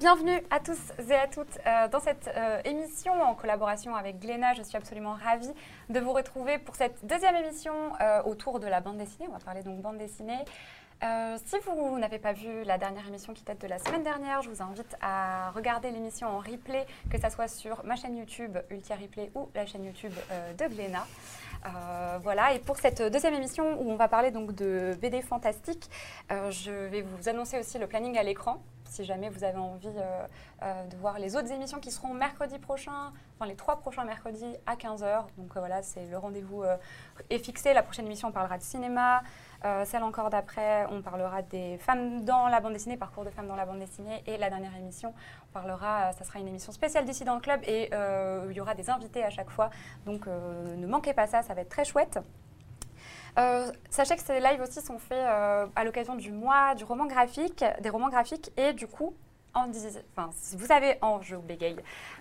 Bienvenue à tous et à toutes euh, dans cette euh, émission en collaboration avec Glénat. Je suis absolument ravie de vous retrouver pour cette deuxième émission euh, autour de la bande dessinée. On va parler donc bande dessinée. Si vous n'avez pas vu la dernière émission qui date de la semaine dernière, je vous invite à regarder l'émission en replay, que ce soit sur ma chaîne YouTube Ultia Replay ou la chaîne YouTube de Glénat. Euh, voilà, et pour cette deuxième émission où on va parler donc de BD fantastique, je vais vous annoncer aussi le planning à l'écran. Si jamais vous avez envie euh, euh, de voir les autres émissions qui seront mercredi prochain, enfin les trois prochains mercredis à 15h. Donc euh, voilà, c'est le rendez-vous est fixé. La prochaine émission, on parlera de cinéma. Celle encore d'après, on parlera des femmes dans la bande dessinée, parcours de femmes dans la bande dessinée. Et la dernière émission, on parlera, ça sera une émission spéciale d'ici dans le club et il y aura des invités à chaque fois. Donc ne manquez pas ça, ça va être très chouette. Euh, sachez que ces lives aussi sont faits euh, à l'occasion du mois du roman graphique, des romans graphiques et du coup, en, enfin, si vous avez en je bégaye,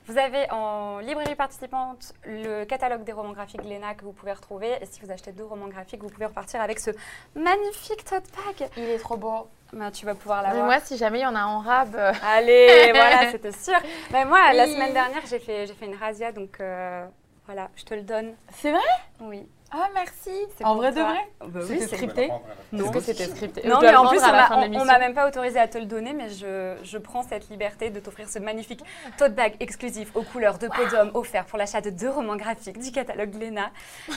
vous avez en librairie participante le catalogue des romans graphiques Glénat que vous pouvez retrouver. Et si vous achetez deux romans graphiques, vous pouvez repartir avec ce magnifique tote bag. Il est trop beau. Ben, tu vas pouvoir Mais l'avoir. moi, si jamais il y en a en rab, Allez, voilà, c'était sûr. Mais moi, la semaine dernière, j'ai fait, j'ai fait une razzia, donc euh, voilà, je te le donne. c'est vrai? Oui. Ah, merci. En vrai de vrai Bah C'était oui, c'est scripté Non. Que c'était scripté Non, mais en plus, on la m'a- même pas autorisé à te le donner, mais je, je prends cette liberté de t'offrir ce magnifique tote bag exclusif aux couleurs de podium offert pour l'achat de deux romans graphiques du catalogue Glénat.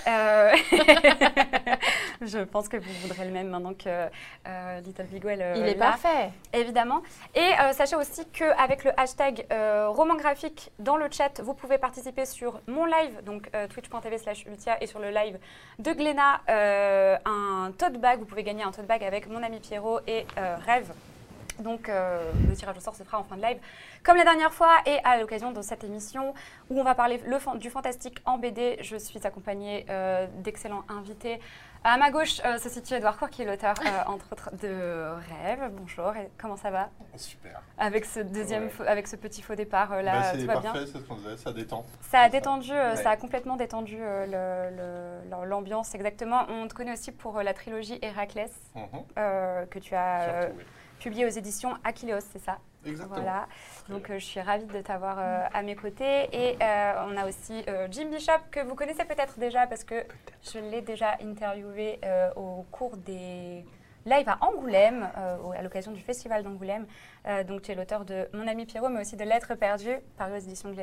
Euh, je pense que vous voudrez le même maintenant que euh, Little Big Well euh, Il est parfait. évidemment. Et euh, sachez aussi qu'avec le hashtag roman graphique dans le chat, vous pouvez participer sur mon live, donc twitch.tv slash ultia, et sur le live de Glénat, euh, un tote bag. Vous pouvez gagner un tote bag avec mon ami Pierrot et euh, Rêve. Donc euh, le tirage au sort se fera en fin de live, comme la dernière fois, et à l'occasion de cette émission où on va parler du fantastique en BD. Je suis accompagnée euh, d'excellents invités. À ma gauche euh, se situe Edouard Cour, qui est l'auteur, euh, entre autres, de Rêve. Bonjour, et comment ça va? Super. avec ce deuxième, Ouais. faux- avec ce petit faux départ euh, là, Bah, tout va bien? parfait, c'est ce qu'on disait, ça détend. Ça a ça. détendu, euh, Ouais. ça a complètement détendu euh, le- le- le- l'ambiance exactement. On te connaît aussi pour euh, la trilogie Héraclès Mhm, euh, que tu as euh, publiée aux éditions Aquileos, c'est ça? Exactement. Voilà. Donc euh, je suis ravie de t'avoir euh, à mes côtés. Et euh, on a aussi Jim Bishop que vous connaissez peut-être déjà parce que je l'ai déjà interviewé au cours des lives à Angoulême, à l'occasion du festival d'Angoulême. Donc tu es l'auteur de Mon ami Pierrot, mais aussi de Lettres perdues, paru aux éditions de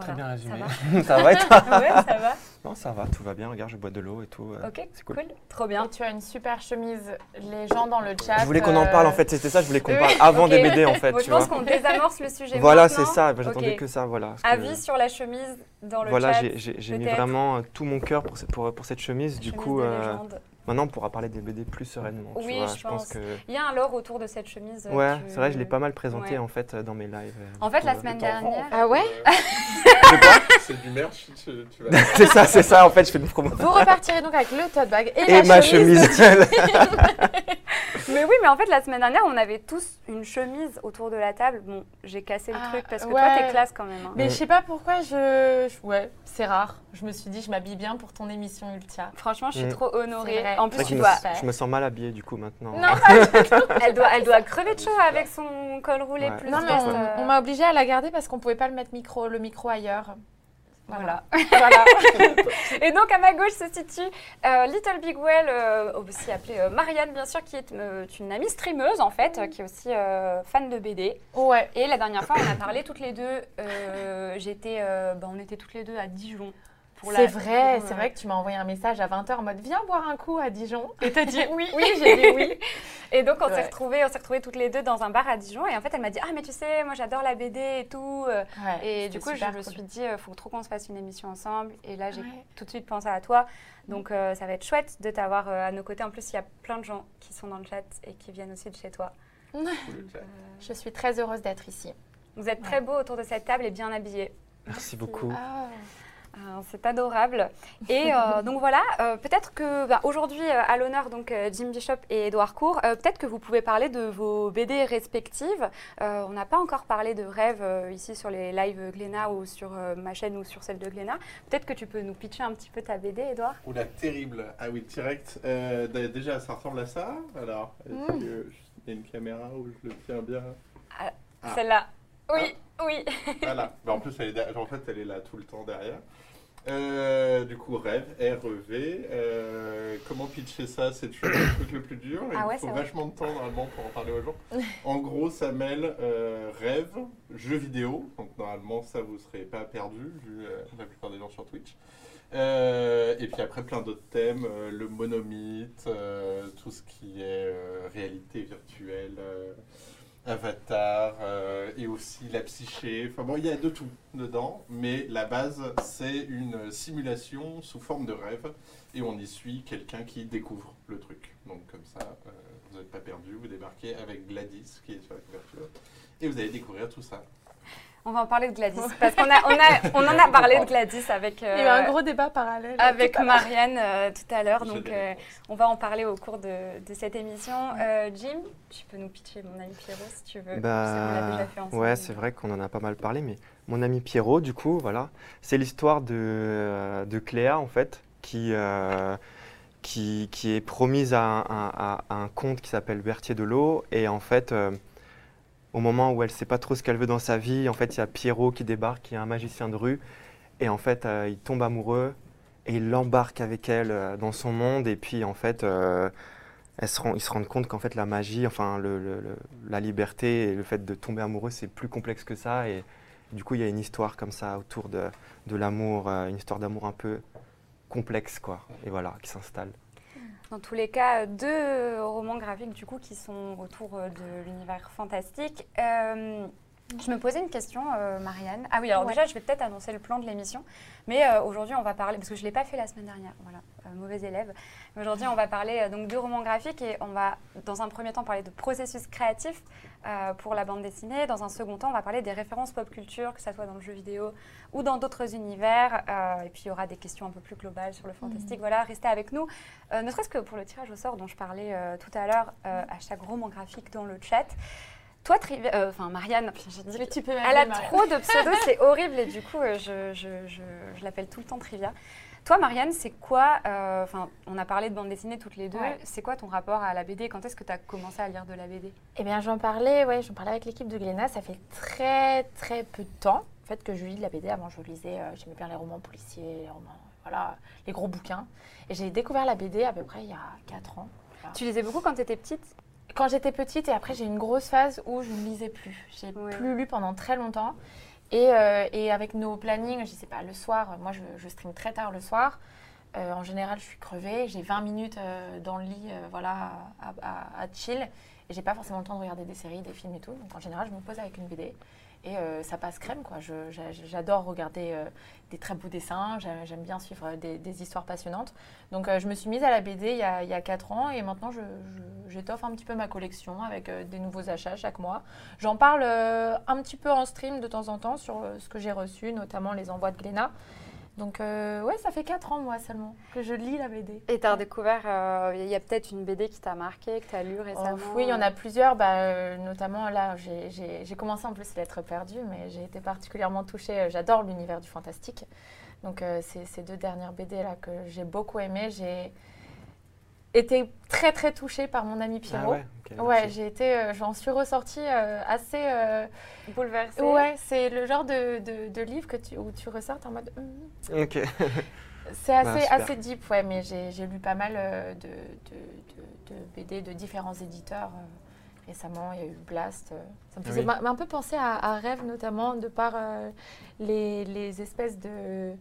Très bien résumé. Ça ça va et va toi Ouais, ça va. Non, ça va, tout va bien. Regarde, je bois de l'eau et tout. euh, Ok, c'est cool. cool. Trop bien. Et tu as une super chemise. Les gens dans le chat. Je voulais qu'on en parle en fait, c'était ça, je voulais qu'on parle avant des BD en fait, Bon, tu je pense qu'on désamorce le sujet Voilà, c'est ça, bah, j'attendais que ça, voilà. que- Avis sur la chemise dans le voilà, chat. j'ai- j'ai mis vraiment euh, tout mon cœur pour, pour, pour cette chemise. Du chemise coup, de euh, légende. Maintenant on pourra parler des BD plus sereinement. tu Oui, vois. je pense pense. que. Il y a un lore autour de cette chemise. euh, Ouais, tu- c'est vrai, je l'ai pas mal présenté Ouais. en fait euh, dans mes lives. euh, En fait, la semaine dernière. Ah ouais C'est du merch, tu, tu vas... c'est ça, c'est ça en fait, je fais une promo. Vous repartirez donc avec le tote bag et, Et la ma chemise. Mais oui, mais en fait, la semaine dernière, on avait tous une chemise autour de la table. Bon, j'ai cassé le Ah, truc parce que ouais. toi, t'es classe quand même. hein. Mais Mm. je sais pas pourquoi je. Ouais, c'est rare. Je me suis dit, je m'habille bien pour ton émission Ultia. Franchement, je suis Mm. trop honorée. En plus, tu dois. me, je me sens mal habillée du coup maintenant. Non, pas Elle doit, elle doit crever de chaud avec son col roulé Ouais. plus Non, mais on, euh, on m'a obligée à la garder parce qu'on pouvait pas le mettre micro, le micro ailleurs. Voilà. voilà. Et donc à ma gauche se situe euh, Little Big Well, euh, aussi appelée euh, Marianne bien sûr, qui est une amie streameuse en fait, qui est aussi fan de BD. Ouais. Et la dernière fois, on a parlé toutes les deux. J'étais, bah, on était toutes les deux à Dijon. Pour la- C'est vrai, c'est euh, vrai que tu m'as envoyé un message à 20h en mode viens boire un coup à Dijon. Et t'as dit oui. Oui, j'ai dit oui. Et donc on s'est Ouais. retrouvés, on s'est retrouvés toutes les deux dans un bar à Dijon. Et en fait, elle m'a dit ah mais tu sais, moi j'adore la BD et tout. euh, Ouais, Et du coup, je me suis dit, il faut trop qu'on se fasse une émission ensemble. Et là, j'ai Ouais. tout de suite pensé à toi. Donc, euh, ça va être chouette de t'avoir euh, à nos côtés. En plus, il y a plein de gens qui sont dans le chat et qui viennent aussi de chez toi. Cool, Je suis très heureuse d'être ici. Vous êtes très beaux autour de cette table et bien habillés. Merci beaucoup. Euh, C'est adorable. Et euh, donc voilà, euh, peut-être que bah, aujourd'hui, euh, à l'honneur, donc Jim Bishop et Edouard Court, euh, peut-être que vous pouvez parler de vos BD respectives. Euh, on n'a pas encore parlé de rêve euh, ici sur les lives Glénat ou sur euh, ma chaîne ou sur celle de Glénat. Peut-être que tu peux nous pitcher un petit peu ta BD, Edouard? Oula, terrible. Ah oui, direct. Euh, déjà, ça ressemble à ça. Alors, est-ce Mm. il y a une caméra où je le tiens bien? Celle-là. Oui, oui. Voilà. Mais en plus, elle est, derrière- en fait, elle est là tout le temps derrière. Euh, du coup, rêve, R-E-V. Euh, comment pitcher ça? C'est toujours le truc le plus dur. Ah ouais, Il faut vachement de temps normalement pour en parler aux gens. En gros, ça mêle euh, rêve, jeux vidéo. Donc normalement, ça vous serez pas perdu vu euh, la plupart des gens sur Twitch. Euh, et puis après, plein d'autres thèmes, euh, le monomythe, euh, tout ce qui est euh, réalité virtuelle, euh, avatar, euh, et aussi la psyché. Enfin bon, il y a de tout dedans, mais la base, c'est une simulation sous forme de rêve, et on y suit quelqu'un qui découvre le truc. Donc comme ça, euh, vous n'êtes pas perdu, vous débarquez avec Gladys qui est sur la couverture, et vous allez découvrir tout ça. On va en parler de Gladys. Parce qu'on a, on a, on en a parlé de Gladys avec, Il y a eu un euh, gros débat parallèle. avec. Marianne euh, tout à l'heure. J'ai Donc, euh, on va en parler au cours de, de cette émission. Euh, Jim, tu peux nous pitcher mon ami Pierrot si tu veux. Bah, on l'a déjà fait ensemble. ouais, c'est vrai qu'on en a pas mal parlé, mais mon ami Pierrot, du coup, voilà, c'est l'histoire de, euh, de Cléa, en fait, qui, euh, qui, qui est promise à un, à- à un comte qui s'appelle Berthier de l'eau, et en fait, euh, au moment où elle sait pas trop ce qu'elle veut dans sa vie, en fait, il y a Pierrot qui débarque, qui est un magicien de rue, et en fait, euh, il tombe amoureux, et il l'embarque avec elle euh, dans son monde, et puis, en fait... euh, se rend- ils se rendent compte qu'en fait la magie, enfin la liberté et le fait de tomber amoureux, c'est plus complexe que ça. Et du coup, il y a une histoire comme ça autour de, de l'amour, une histoire d'amour un peu complexe, quoi. Et voilà, qui s'installe. Dans tous les cas, deux romans graphiques du coup qui sont autour euh, de l'univers fantastique. Euh, je me posais une question, euh, Marianne. Ah oui, alors Ouais. déjà, je vais peut-être annoncer le plan de l'émission. Mais euh, aujourd'hui, on va parler, parce que je ne l'ai pas fait la semaine dernière, voilà, euh, mauvais élève. Mais Aujourd'hui, on va parler euh, donc de romans graphiques et on va, dans un premier temps, parler de processus créatif pour la bande dessinée. Dans un second temps, on va parler des références pop culture, que ce soit dans le jeu vidéo ou dans d'autres univers. Et puis, il y aura des questions un peu plus globales sur le fantastique. Voilà, restez avec nous. Ne serait-ce que pour le tirage au sort dont je parlais tout à l'heure, euh, hashtag roman graphique dans le chat. Toi, euh, enfin Marianne, enfin, j'ai dit Mais tu peux elle a Marianne. trop de pseudos, c'est horrible et du coup, euh, je, je- je- je l'appelle tout le temps Trivia. Toi, Marianne, c'est quoi euh, Enfin, on a parlé de bande dessinée toutes les deux. Ouais. C'est quoi ton rapport à la BD Quand est-ce que tu as commencé à lire de la BD Eh bien, j'en parlais, ouais, j'en parlais avec l'équipe de Glénat. Ça fait très, très peu de temps, en fait, que je lis de la BD. Avant, je lisais, euh, j'aimais bien les romans policiers, les romans, voilà, les gros bouquins. Et j'ai découvert la BD à peu près il y a 4 ans. Tu lisais beaucoup quand tu étais petite? Quand j'étais petite, et après, j'ai eu une grosse phase où je ne lisais plus. J'ai Ouais. plus lu pendant très longtemps. Et, euh, et avec nos plannings, je sais pas, le soir, moi, je, je stream très tard le soir. Euh, en général, je suis crevée. J'ai 20 minutes euh, dans le lit, voilà, à, à- à chill. Et j'ai pas forcément le temps de regarder des séries, des films et tout. Donc en général, je me pose avec une BD. Et euh, ça passe crème, quoi. J'adore regarder euh, des très beaux dessins. J'aime bien suivre des, des histoires passionnantes. Donc euh, je me suis mise à la BD il y a, il y a 4 ans. Et maintenant, j'étoffe un petit peu ma collection avec euh, des nouveaux achats chaque mois. J'en parle euh, un petit peu en stream de temps en temps sur euh, ce que j'ai reçu, notamment les envois de Glénat. Donc euh, ouais, ça fait 4 ans, moi seulement, que je lis la BD. Et tu as redécouvert, euh, il y a peut-être une BD qui t'a marqué, que tu as lu Oh, récemment oui, il y en euh, a plusieurs, bah, euh, notamment là, j'ai- commencé en plus Lettres perdues, mais j'ai été particulièrement touchée, euh, j'adore l'univers du fantastique. Donc euh, c'est ces deux dernières BD là que j'ai beaucoup aimées. J'ai été très très touchée par mon ami Pierrot. ouais, ok, Ouais, j'ai été, euh, j'en suis ressortie euh, assez. euh, bouleversée. ouais, c'est le genre de, de, de livre que tu, où tu ressortes en mode. Ok. C'est assez, super. assez deep, ouais, mais j'ai j'ai lu pas mal euh, de, de- de- de BD de différents éditeurs euh, récemment. Il y a eu Blast. ça me faisait Oui. un peu penser à, à Rêve, notamment, de par euh, les, les espèces de.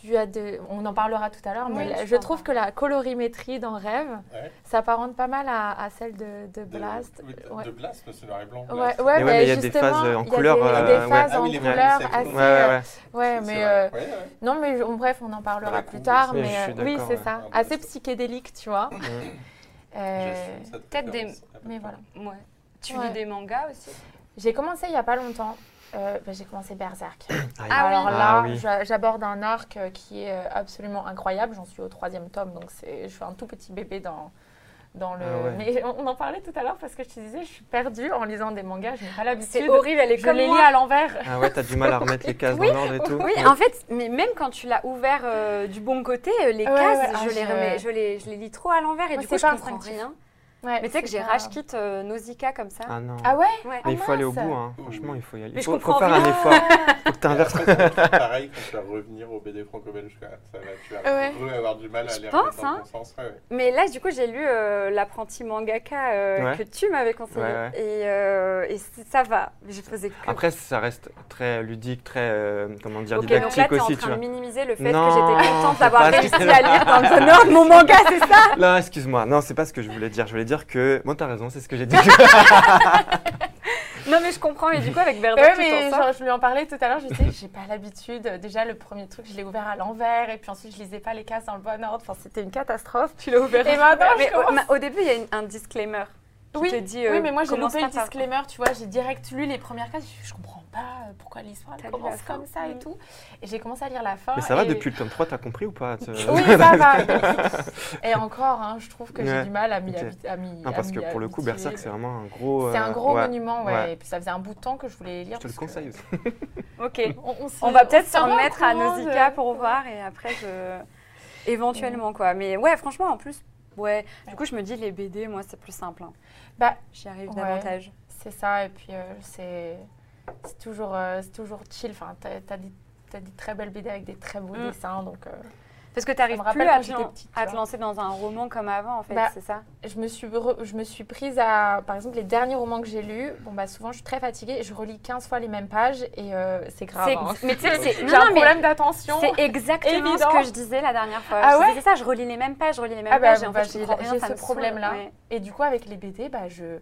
Tu as de, on en parlera tout à l'heure, mais Oui, la- je en trouve que la colorimétrie dans Rêve Ouais. s'apparente pas mal à, à celle de, Blast. oui, de, Ouais. de Blast, mais c'est noir et blanc. Ouais, Blast. ouais, ouais, mais il y a des phases, euh, en il y a couleur, des- il y a euh, des ouais. phases Ah en oui, les couleur assez. Ouais, ouais, ouais. ouais, C'est mais vrai. euh, Ouais, ouais. non, mais en bref, on en parlera plus tard. Mais Oui, je suis euh, oui, d'accord, c'est ouais. ça. Ah, bah, Assez psychédélique, tu vois. Euh, peut-être des-. Ah, mais voilà. Ouais. Tu lis des mangas aussi? J'ai commencé il n'y a pas longtemps. Euh, bah, j'ai commencé Berserk. Ah Alors oui. là, Ah oui. j'aborde un arc euh, qui est euh, absolument incroyable. J'en suis au troisième tome, donc je suis un tout petit bébé dans, dans le. Ah ouais. Mais on, en parlait tout à l'heure parce que je te disais, je suis perdue en lisant des mangas. Je n'ai pas l'habitude. C'est horrible, elle est Je comme les moi. lis à l'envers. Ah ouais, t'as du mal à remettre les cases Oui, dans l'ordre et tout. Oui, Ouais. en fait, mais même quand tu l'as ouvert euh, du bon côté, les Ouais, cases, ouais, ah, je, les je- remets, je, les, je les lis trop à l'envers et du coup, je comprends rien. Ouais, Mais tu sais que j'ai rage quitte euh, Nausicaa comme ça. Ah non. Ah ouais? Ouais. Mais il faut aller au bout, hein. franchement, il faut y aller. Mais Il je faut, faut faire un effort. faut que tu inverses. Pareil quand tu vas revenir au BD franco-belge. quoi. Ça va, tu vas Ouais. avoir du mal à Je les pense, dans hein. le bon sens. Mais là, du coup, j'ai lu euh, l'apprenti mangaka euh, Ouais. que tu m'avais conseillé. Ouais, ouais. Et, euh, et ça va. Je faisais que. Après, ça reste très ludique, très, euh, comment dire, Ok, donc là, didactique tu es en aussi, train tu de vois. minimiser le fait Non, que j'étais contente d'avoir réussi à lire dans le Nord mon manga, c'est ça? Là, excuse-moi. Non, c'est pas ce que je voulais dire. Je voulais dire que. Bon, t'as raison, c'est ce que j'ai dit. Non, mais je comprends. Et du coup, avec Verdun, Ouais, tu mais t'en sors. genre, je lui en parlais tout à l'heure, je disais, j'ai pas l'habitude. Déjà, le premier truc, je l'ai ouvert à l'envers, et puis ensuite, je lisais pas les cases dans le bon ordre. Enfin, c'était une catastrophe. Tu l'as ouvert. Et maintenant, mais au, commence- ma- au début, il y a une- un disclaimer qui Oui, te dit. oui, euh, mais moi, j'ai loupé le disclaimer, tu vois. J'ai direct lu les premières cases. Je, je comprends pas euh, pourquoi l'histoire commence comme ça et Mm. tout. Et j'ai commencé à lire la fin. Mais ça va, et- depuis le tome 3, t'as compris ou pas? Te- Oui, ça va. Et encore, hein, je trouve que j'ai du mal à m'y Non, parce que pour le coup. Berserk, c'est vraiment un gros. C'est un euh, gros ouais. monument, ouais. ouais. Et puis ça faisait un bout de temps que je voulais lire. Je te le conseille aussi. Ok. On, on s'y- On va peut-être se s'en mettre à Nausicaa pour voir et après je éventuellement quoi. Mais ouais, franchement en plus ouais, du coup je me dis les BD moi c'est plus simple. hein. Bah, J'y arrive Ouais. davantage. c'est ça. Et puis, euh, c'est c'est toujours, euh, c'est toujours chill. Enfin, t'as as des, très belles BD avec des très beaux Mm. dessins. Donc, euh, Parce que tu n'arrives me plus à te, petite, tu à lancer dans un roman comme avant en fait, Bah, c'est ça? je, me suis re- je me suis prise à. Par exemple, les derniers romans que j'ai lus, bon, bah, souvent, je suis très fatiguée. et Je relis 15 fois les mêmes pages et euh, c'est grave. C'est hein. Mais tu sais J'ai non, un problème d'attention. c'est exactement évident. ce que je disais la dernière fois. Ah je ouais disais ça, je relis les mêmes pages, je relis les mêmes Ah bah, pages bah, j'ai ce problème-là. Et du coup, avec les BD, bah, je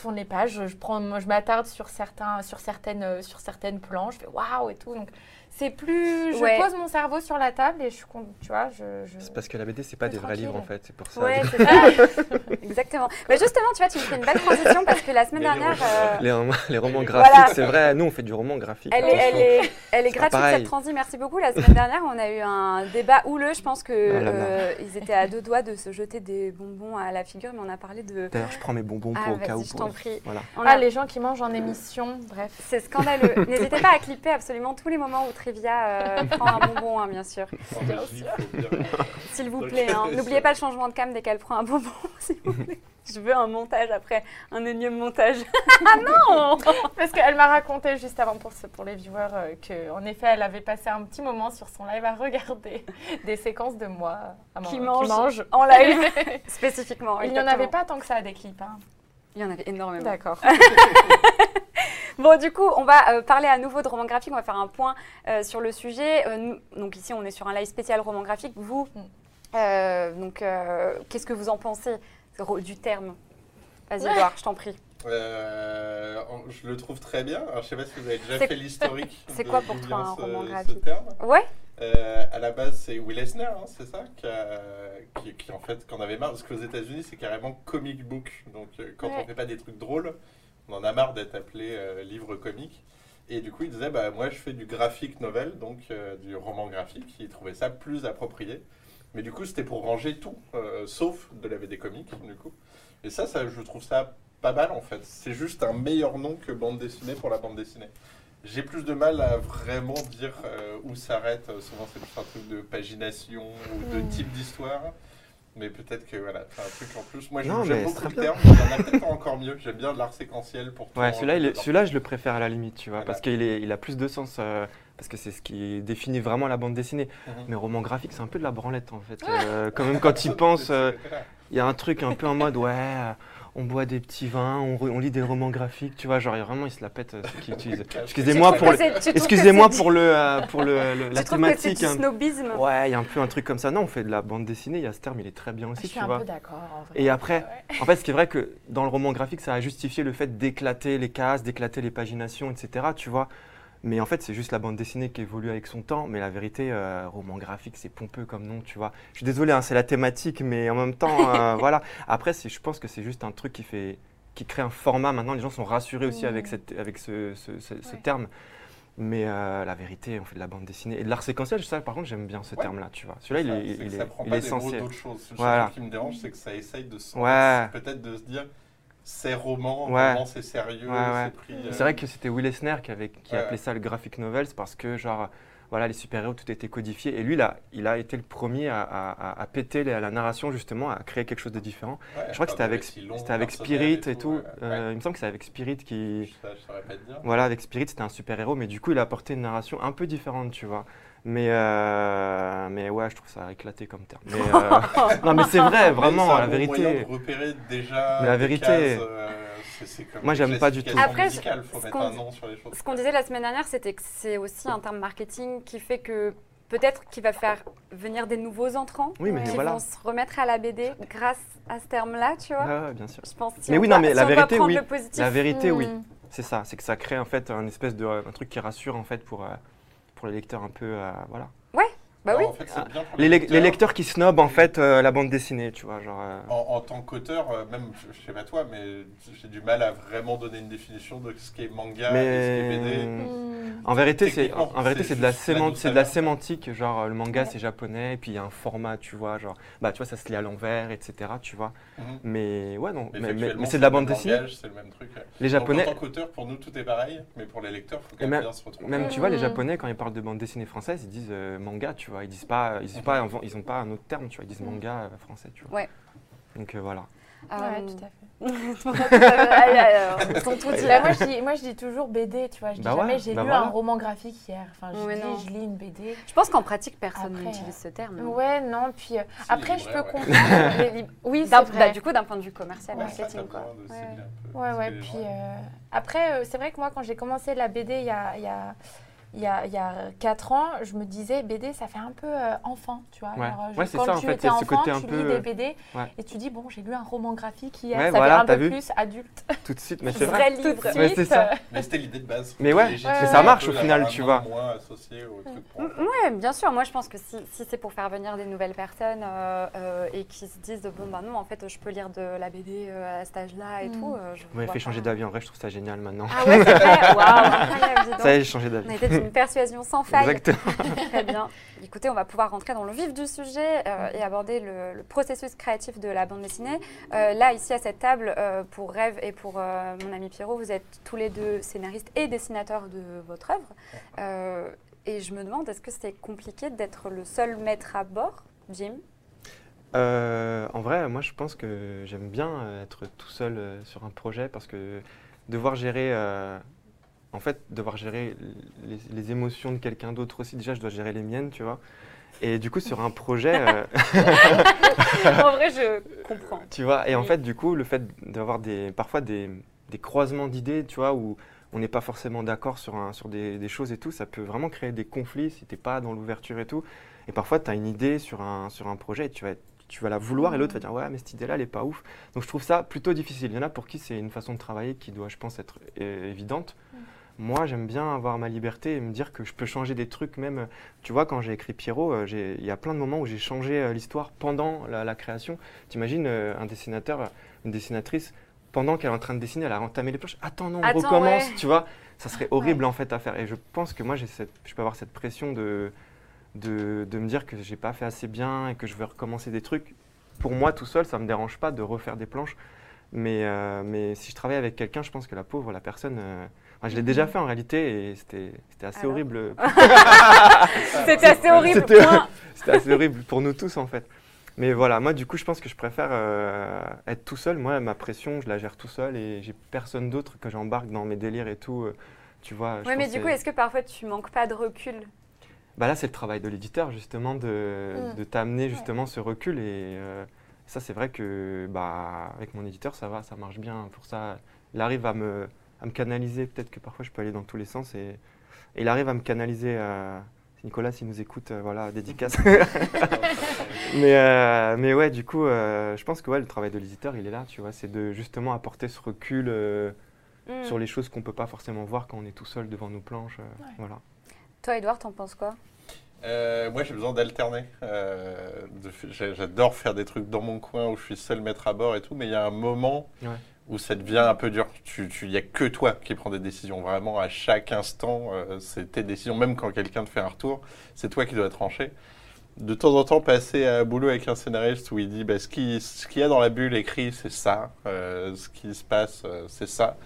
tourne les pages, je, prends, je m'attarde sur, certains, sur, certaines, euh, sur certaines planches, je fais waouh et tout. Donc, c'est plus. Je Ouais. pose mon cerveau sur la table et je suis tu vois, je. je- C'est parce que la BD, c'est pas des vrais livres en fait. C'est pour ça. Ouais, c'est ça. Exactement. Mais justement, tu vois, tu me fais une belle transition parce que la semaine les dernière, romans- euh, Les, romans- les romans Voilà. graphiques, c'est vrai. Nous, on fait du roman graphique. Elle est, elle est, elle est gratuite pareil. cette transi, merci beaucoup. La semaine dernière, on a eu un débat houleux. Je pense que Ah là là. euh, ils étaient à deux doigts de se jeter des bonbons à la figure, mais on a parlé de. D'ailleurs, je prends mes bonbons Ah, pour au cas où. je pour t'en les- prie. Voilà. On Ah, a- les gens qui mangent en émission, bref. C'est scandaleux. N'hésitez pas à clipper absolument tous les moments où Trivia euh, prend un bonbon, hein, bien sûr. En. S'il vous plaît. hein. N'oubliez pas le changement de cam dès qu'elle prend un bonbon, s'il vous plaît. Je veux un montage après, un énième montage. ah non Parce qu'elle m'a raconté juste avant pour, ce- pour les viewers euh, qu'en effet, elle avait passé un petit moment sur son live à regarder des séquences de moi à Qui man- mange en live, spécifiquement. Il n'y en avait pas tant que ça des clips. hein. Il y en avait énormément. D'accord. Bon, du coup, on va euh, parler à nouveau de roman graphique. On va faire un point euh, sur le sujet. Euh, nous- donc ici, on est sur un live spécial roman graphique. Vous, Mm. euh, donc, euh, qu'est-ce que vous en pensez du terme? Vas-y, Edouard, je t'en prie. Euh, je le trouve très bien. Alors, je sais pas si vous avez déjà fait l'historique. c'est quoi pour toi un ce- roman ce graphique? terme? Ouais Euh, à la base, c'est Will Eisner, hein, c'est ça, qui, a- qui, qui, en fait, qu'en avait marre, parce qu'aux États-Unis, c'est carrément comic book. Donc, euh, quand Ouais. on fait pas des trucs drôles, on en a marre d'être appelé euh, livre comique. Et du coup, il disait, bah, moi, je fais du graphic novel, donc euh, du roman graphique. Il trouvait ça plus approprié. Mais du coup, c'était pour ranger tout, euh, sauf de la BD comique, du coup. Et ça, ça, je trouve ça pas mal, en fait. C'est juste un meilleur nom que bande dessinée pour la bande dessinée. J'ai plus de mal à vraiment dire euh, où s'arrête. Souvent, c'est juste un truc de pagination ou de Mm. type d'histoire. Mais peut-être que voilà, c'est un truc en plus. Moi, j'aime beaucoup le très terme, mais il y en a peut-être encore mieux. J'aime bien l'art séquentiel pour tout Ouais, celui-là, il est- dedans. celui-là, je le préfère à la limite, tu vois, Voilà. parce qu'il est- il a plus de sens, euh, parce que c'est ce qui définit vraiment la bande dessinée. Mhm. Mais roman graphique, c'est un peu de la branlette en fait. Euh, quand même, quand il pense, euh, il y a un truc un peu en mode ouais, euh, on boit des petits vins, on, lit des romans graphiques, tu vois, genre il y a vraiment, il se la pète euh, ceux qui utilisent. Excusez-moi pour le, excusez-moi pour le, euh, pour le, la Tu trouves que c'est thématique. du hein. snobisme Ouais, il y a un peu un truc comme ça. Non, on fait de la bande dessinée, il y a ce terme, il est très bien Je aussi, suis tu un vois. peu d'accord en vrai. Et après, Ouais. en fait, ce qui est vrai que dans le roman graphique, ça a justifié le fait d'éclater les cases, d'éclater les paginations, etc. Tu vois. Mais en fait, c'est juste la bande dessinée qui évolue avec son temps. Mais la vérité, euh, roman graphique, c'est pompeux comme nom, tu vois. Je suis désolé, hein, c'est la thématique, mais en même temps, euh, voilà. Après, je pense que c'est juste un truc qui fait, qui crée un format. Maintenant, les gens sont rassurés aussi avec, Mm. cette, avec ce, ce- ce- ce terme. Mais euh, la vérité, on fait de la bande dessinée. Et de l'art séquentiel, ça, par contre, j'aime bien ce Ouais. terme-là, tu vois. Celui-là, il Ça, est, c'est que il ça est, prend il pas est des mots essentiel. d'autre chose. Voilà. truc qui me dérange, c'est que ça essaye de Ouais. peut-être de se dire c'est roman, Ouais. roman c'est sérieux, Ouais, c'est euh, C'est vrai que c'était Will Eisner qui, avait, qui Ouais. appelait ça le graphic novel, c'est parce que genre voilà, les super-héros, tout était codifié. Et lui, là, il a été le premier à, à- à péter la, la narration, justement, à créer quelque chose de différent. Ouais, Je crois que c'était avec, c'était avec Spirit et tout. ouais. Euh, Il me semble que c'est avec Spirit qui. Je je saurais pas te dire. Voilà, avec Spirit, c'était un super-héros, mais du coup, il a apporté une narration un peu différente, tu vois. Mais, euh, mais ouais, je trouve ça éclaté comme terme. Mais, euh, non, mais c'est vrai, vraiment, la bon moyen vérité. de repérer déjà Mais la vérité- cases, euh, c'est- comme Moi, j'aime pas du tout. Après, musicale, faut ce mettre qu'on un dit- nom sur les choses. Ce qu'on disait la semaine dernière, c'était que c'est aussi un terme marketing qui fait que peut-être qu'il va faire venir des nouveaux entrants Oui, mais qui voilà. vont se remettre à la BD grâce à ce terme-là, tu vois. Ouais, bien sûr. Je pense. si Mais oui, non, mais si la vérité, oui. le positif. La vérité, oui. C'est ça, c'est que ça crée en fait un espèce de un truc qui rassure en fait pour, euh, pour les lecteurs un peu. euh, voilà. Bah Non, oui. en fait, c'est bien pour Les, lec- les lecteurs qui snobent en fait euh, la bande dessinée, tu vois. Genre, euh, En, en tant qu'auteur, euh, même, je, je sais pas toi, mais j'ai du mal à vraiment donner une définition de ce qui est manga et ce qui est mais BD. En vérité, c'est Techniquement, en, en vérité c'est c'est de la c'est de sémantique. Genre le manga Ouais. c'est japonais, et puis il y a un format, tu vois, genre bah tu vois ça se lit à l'envers, etc. Tu vois. Mhm. Mais ouais non, mais, mais- effectuellement, mais c'est de la bande dessinée. C'est le même truc. Les Donc, japonais, en tant qu'auteur, pour nous, tout est pareil, mais pour les lecteurs, faut quand même même- bien se retrouver. Même tu vois les Mhm. japonais quand ils parlent de bande dessinée française, ils disent manga, tu vois. Ils disent pas, ils disent pas, ils ont pas un autre terme, tu vois. Ils disent Mhm. manga euh, français, tu vois. Ouais. Donc euh, voilà. Euh, Ouais, tout à fait. Moi, je dis, moi, je dis toujours BD, tu vois. Je dis Bah ouais, jamais j'ai bah lu voilà. un roman graphique hier. Enfin, je Ouais, dis, non. je lis une BD. Je pense qu'en pratique, personne n'utilise ce terme. Ouais, non, puis euh, Si, après, je peux ouais. comprendre. les Oui, c'est D'un- vrai. bah, du coup, d'un point de vue commercial, marketing, quoi. Ouais. Ouais, Puis euh, après, euh, c'est vrai que moi, quand j'ai commencé la BD il y a, il y a, il y a, il y a 4 ans, je me disais, BD, ça fait un peu euh, enfant, tu vois. Ouais. Alors, euh, Ouais, quand ça, en tu fait, étais il y a ce enfant, côté un tu peu, lis des BD ouais. et tu dis, bon, j'ai lu un roman graphique hier, Ouais, ça voilà, fait un peu vu plus adulte. Tout de suite, mais c'est vrai. Tout de suite, Ouais, ça. euh, Mais c'était l'idée de base. Mais ouais, mais ça marche au final, tu un vois. moins associé au truc pour Mm, Ouais, bien sûr. Moi, je pense que si, si c'est pour faire venir des nouvelles personnes euh, euh, et qui se disent bon bah non, en fait, je peux lire de la BD euh, à cet âge-là et Mm. tout. euh, je Vous m'avez vois fait changer d'avis, en vrai, je trouve ça génial maintenant. Ah ouais, c'est vrai? Waouh. Ça y est, j'ai changé d'avis. D'une persuasion sans faille. Exactement. Très bien. Écoutez, on va pouvoir rentrer dans le vif du sujet euh, et aborder le, le processus créatif de la bande dessinée. Euh, là, ici, à cette table, euh, pour Rêve et pour mon ami Pierrot, vous êtes tous les deux scénaristes et dessinateurs de votre œuvre. Et je me demande, est-ce que c'est compliqué d'être le seul maître à bord, Jim? En vrai, moi, je pense que j'aime bien être tout seul sur un projet parce que devoir gérer, en fait, devoir gérer les, les émotions de quelqu'un d'autre aussi, déjà, je dois gérer les miennes, tu vois. Et du coup, sur un projet, euh, En vrai, je comprends. tu vois, et en fait, du coup, le fait d'avoir des, parfois des, des croisements d'idées, tu vois, où on n'est pas forcément d'accord sur, un- sur des, des choses et tout, ça peut vraiment créer des conflits si tu n'es pas dans l'ouverture et tout. Et parfois, tu as une idée sur un, sur un projet et tu vas, tu vas la vouloir et l'autre va dire Ouais, mais cette idée-là, elle n'est pas ouf. Donc, je trouve ça plutôt difficile. Il y en a pour qui c'est une façon de travailler qui doit, je pense, être euh, évidente. Moi, j'aime bien avoir ma liberté et me dire que je peux changer des trucs, même. Tu vois, quand j'ai écrit Pierrot, euh, il y a plein de moments où j'ai changé euh, l'histoire pendant la, la création. T'imagines euh, un dessinateur, une dessinatrice, pendant qu'elle est en train de dessiner, elle a entamé les planches. Attends, non, on Attends, recommence, ouais. tu vois. Ça serait horrible en fait à faire. Et je pense que moi, cette, je peux avoir cette pression de, de, de me dire que j'ai pas fait assez bien et que je vais recommencer des trucs. Pour moi, tout seul, ça me dérange pas de refaire des planches. Mais, euh, mais si je travaille avec quelqu'un, je pense que la pauvre, la personne. euh, enfin, je l'ai déjà fait en réalité et c'était assez Alors horrible. C'était assez horrible. C'était- assez horrible pour nous tous en fait. Mais voilà, moi du coup, je pense que je préfère euh, être tout seul. Moi, ma pression, je la gère tout seul et j'ai personne d'autre que j'embarque dans mes délires et tout. euh, tu vois. Oui, mais du coup, est-ce que parfois tu manques pas de recul? Bah là, c'est le travail de l'éditeur justement de, Mm. de t'amener justement ce recul et euh, ça, c'est vrai que bah avec mon éditeur, ça va, ça marche bien. Pour ça, il arrive à me, à me canaliser. Peut-être que parfois, je peux aller dans tous les sens et, et il arrive à me canaliser. euh, Nicolas, s'il nous écoute, euh, voilà, dédicace. Mais, euh, mais ouais, du coup, euh, je pense que ouais, le travail de l'éditeur, il est là, tu vois, c'est de justement apporter ce recul euh, Hmm. sur les choses qu'on peut pas forcément voir quand on est tout seul devant nos planches. euh, Voilà. Toi, Edouard, t'en penses quoi? Euh, moi, j'ai besoin d'alterner. Euh, J'adore faire des trucs dans mon coin où je suis seul maître à bord et tout, mais il y a un moment Ouais. Où ça devient un peu dur. Il n'y a que toi qui prends des décisions. Vraiment, à chaque instant, euh, c'est tes décisions. Même quand quelqu'un te fait un retour, c'est toi qui dois trancher. De temps en temps, passer à boulot avec un scénariste où il dit bah, ce qui- ce qu'il y a dans la bulle écrit, c'est ça. Euh, ce qui se passe, euh, c'est ça.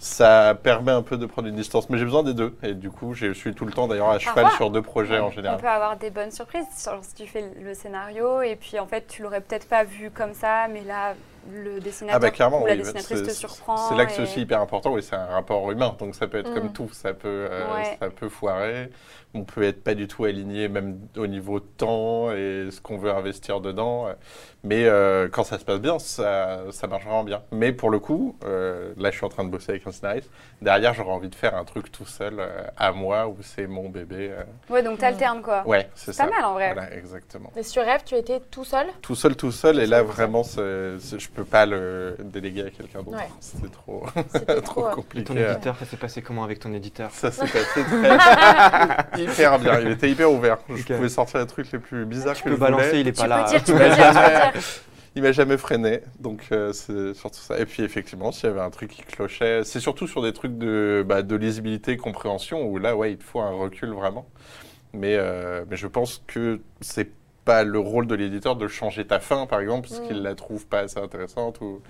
ça permet un peu de prendre une distance. Mais j'ai besoin des deux. Et du coup, je suis tout le temps d'ailleurs à cheval Parfois, sur deux projets en On général. peut avoir des bonnes surprises sur- si tu fais le scénario et puis en fait tu l'aurais peut-être pas vu comme ça, mais là le dessinateur Ah bah clairement, ou la oui, dessinatrice te surprend. C'est là que c'est aussi hyper important, oui, c'est un rapport humain, donc ça peut être comme Mm. tout, ça peut, euh, Ouais. ça peut foirer, on peut être pas du tout aligné même au niveau temps et ce qu'on veut investir dedans, mais euh, quand ça se passe bien, ça, ça marche vraiment bien. Mais pour le coup, euh, là je suis en train de bosser avec un scénariste, derrière j'aurais envie de faire un truc tout seul euh, à moi où c'est mon bébé. euh. Ouais, donc t'alternes quoi. Ouais, c'est ça. pas mal en vrai. Voilà, exactement. Et sur Rêve, tu étais tout seul? Tout seul, tout seul, et là vraiment, c'est- c'est- je peux pas le déléguer à quelqu'un d'autre. Ouais. C'était trop, trop trop. Et compliqué. ton éditeur, ça s'est passé comment avec ton éditeur? Ça s'est passé très, hyper bien. Il était hyper ouvert. Je pouvais sortir les trucs les plus bizarres Tu que peux je voulais. balancer, il est Tu pas peux là. dire, tu peux dire, tu peux dire. Il m'a jamais freiné, donc euh, c'est surtout ça. Et puis effectivement, s'il y avait un truc qui clochait, c'est surtout sur des trucs de, bah, de lisibilité, compréhension, où là, ouais, il te faut un recul vraiment. Mais, euh, mais je pense que c'est pas le rôle de l'éditeur de changer ta fin, par exemple, parce Mm. qu'il la trouve pas assez intéressante ou.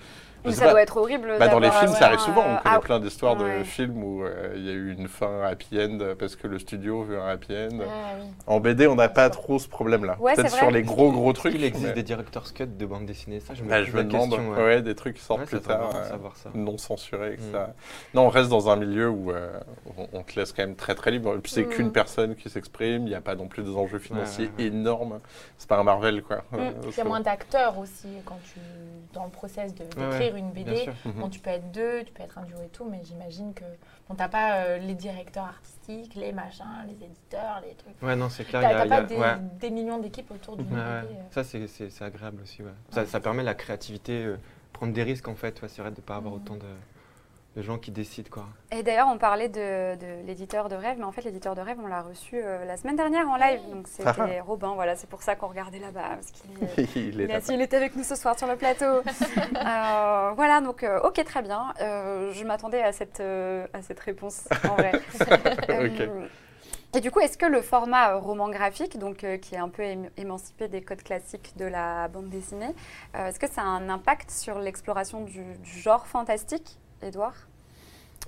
Je ça pas. doit être horrible. Bah, dans les films, ça arrive souvent. euh, On connaît ah, plein d'histoires ouais. de films où euh, il y a eu une fin happy end parce que le studio veut un happy end. Ah oui. En BD, on n'a pas trop ce problème-là. Ouais, Peut-être sur les gros gros trucs. Il existe mais- des director's cut de bande dessinée, ça je me Bah, je me demande, question. ouais. ouais. des trucs qui sortent Ouais, plus tard, euh, non censurés, etc. Mm. Non, on reste dans un milieu où euh, on, on te laisse quand même très très libre. Et puis c'est Mm. qu'une personne qui s'exprime, il n'y a pas non plus des enjeux financiers ouais, ouais. énormes. C'est pas un Marvel, quoi. Mm. Il y a moins d'acteurs aussi quand tu dans le process de- d'écrire une BD. sûr. Mhm. Bon, tu peux être deux, tu peux être un duo et tout, mais j'imagine que bon, t'as pas euh, les directeurs artistiques, les machins, les éditeurs, les trucs. Ouais, non, c'est clair. T'as il y a- pas des, ouais. des millions d'équipes autour d'une. BD. euh. Ça, c'est- agréable aussi. Ouais. Ça, ça permet la créativité, euh, prendre des risques en fait. C'est vrai de ne pas avoir Mhm. autant de, de gens qui décident. Quoi. Et d'ailleurs, on parlait de, de l'éditeur de rêve, mais en fait, l'éditeur de rêve, on l'a reçu euh, la semaine dernière en live. Donc, Ah c'était Robin, voilà, c'est pour ça qu'on regardait là-bas. Parce qu'il est- il est il, là. a- il était avec nous ce soir sur le plateau. Euh, voilà, donc, euh, ok, très bien. Euh, je m'attendais à cette, euh, à cette réponse, en vrai. Euh, Et du coup, est-ce que le format roman graphique, donc, euh, qui est un peu ém- émancipé des codes classiques de la bande dessinée, euh, est-ce que ça a un impact sur l'exploration du, du genre fantastique, Edouard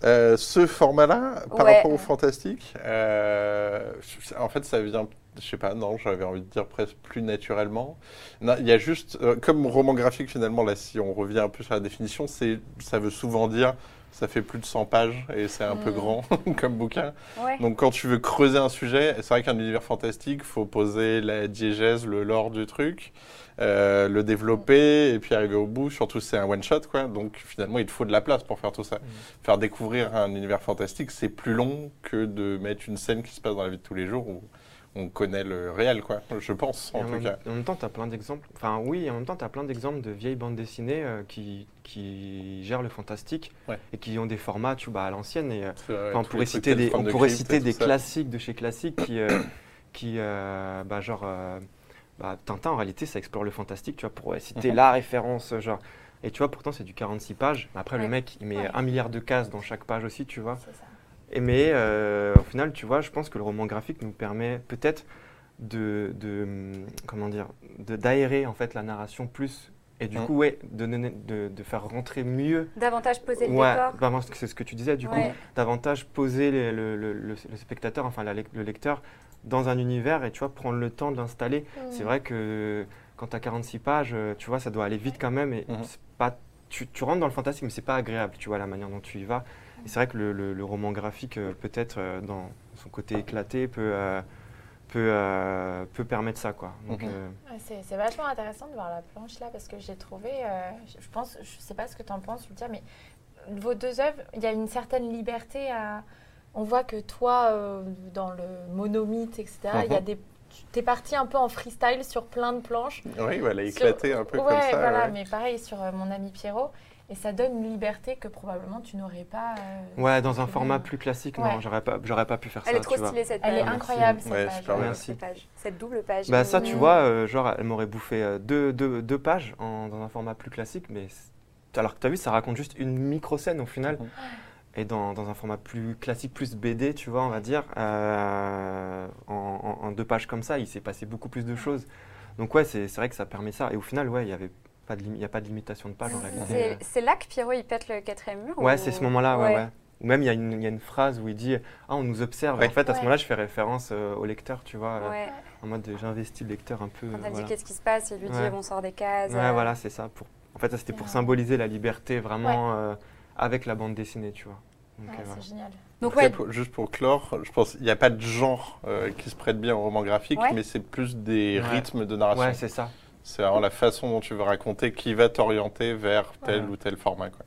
Euh, ce format-là, par Ouais. rapport au fantastique, euh, en fait, ça vient, je sais pas, non, j'avais envie de dire presque plus naturellement. Il y a juste, euh, comme roman graphique, finalement, là, si on revient un peu sur la définition, c'est, ça veut souvent dire, ça fait plus de 100 pages et c'est un peu Mm. grand comme bouquin. Ouais. Donc, quand tu veux creuser un sujet, c'est vrai qu'un univers fantastique, faut poser la diégèse, le lore du truc. euh, le développer et puis arriver au bout. Surtout, c'est un one shot, quoi. Donc, finalement, il te faut de la place pour faire tout ça. Faire découvrir un univers fantastique, c'est plus long que de mettre une scène qui se passe dans la vie de tous les jours où on connaît le réel, quoi. Je pense, en en, tout même, cas. en même temps, tu as plein d'exemples. Enfin, oui, en même temps, tu as plein d'exemples de vieilles bandes dessinées euh, qui, qui gèrent le fantastique Ouais. et qui ont des formats tu vois, à l'ancienne. Et, euh, vrai, on pourrait citer des, on pourrait citer des ça. classiques de chez classiques qui, euh, qui euh, bah, genre, euh, bah, Tintin en réalité ça explore le fantastique, tu vois, pour citer Mhm. la référence, genre. Et tu vois, pourtant c'est du 46 pages. Après Ouais. le mec il met Ouais. un milliard de cases dans chaque page aussi, tu vois. C'est ça. Et mais euh, au final, tu vois, je pense que le roman graphique nous permet peut-être de, de, hum, comment dire, de d'aérer en fait la narration plus. Et du Mhm. coup, ouais, de, donner- de, de faire rentrer mieux Davantage poser le Ouais, décor. bah, c'est ce que tu disais, du coup, Ouais. davantage poser les- le, le- le- le spectateur, enfin la le lecteur, dans un univers et tu vois, prendre le temps de l'installer. C'est vrai que quand tu as 46 pages, euh, tu vois, ça doit aller vite quand même. Et c'est pas, tu, tu rentres dans le fantastique, mais c'est pas agréable, tu vois, la manière dont tu y vas. Et c'est vrai que le, le- le roman graphique, euh, peut-être euh, dans son côté éclaté, peut, euh, peut, euh, peut permettre ça, quoi. Donc, c'est vachement intéressant de voir la planche là parce que j'ai trouvé, euh, je pense, je sais pas ce que tu en penses, Lucia, mais vos deux œuvres, il y a une certaine liberté à. On voit que toi, euh, dans le monomythe, etc., il y a Mhm. des. Tu es parti un peu en freestyle sur plein de planches. Oui, voilà, Sur- éclaté un peu ouais, comme ça. voilà, ouais. mais pareil sur euh, mon ami Pierrot. Et ça donne une liberté que probablement tu n'aurais pas. euh, ouais, dans un format plus classique, Ouais. non, j'aurais pas, j'aurais pas pu faire Elle ça, est trop tu vois. stylée cette Elle est page. Merci. incroyable cette Ouais, page. Merci. Cette page, Cette double page. Bah ça, tu Mhm. vois, euh, genre, elle m'aurait bouffé euh, deux, deux- deux pages en- dans un format plus classique, mais alors que tu as vu, ça raconte juste une micro-scène au final. Et dans, dans un format plus classique, plus BD, tu vois, on va dire, euh, en, en- en deux pages comme ça, il s'est passé beaucoup plus de choses. Donc ouais, c'est c'est vrai que ça permet ça. Et au final, ouais, il y avait il n'y a pas de limitation de page en réalité. C'est là que Pierrot il pète le quatrième mur Ouais, ou- c'est ce moment-là, ouais, ouais. Ou même, il y, a une- il y a une phrase où il dit Ah, on nous observe. Ouais. En fait, à ce moment-là, je fais référence euh, au lecteur, tu vois, euh, en mode j'investis le lecteur un peu. Quand euh, elle voilà. dit qu'est-ce qui se passe, il lui dit on sort des cases. Ouais, euh, voilà, c'est ça. Pour... En fait, ça, c'était pour Ouais. symboliser la liberté vraiment euh, avec la bande dessinée, tu vois. C'est génial. Donc Après, ouais, pour- juste pour clore, je pense qu'il n'y a pas de genre euh, qui se prête bien au roman graphique, Ouais. mais c'est plus des Ouais. rythmes de narration. Ouais, c'est ça. C'est vraiment la façon dont tu veux raconter qui va t'orienter vers tel ou tel format. Quoi.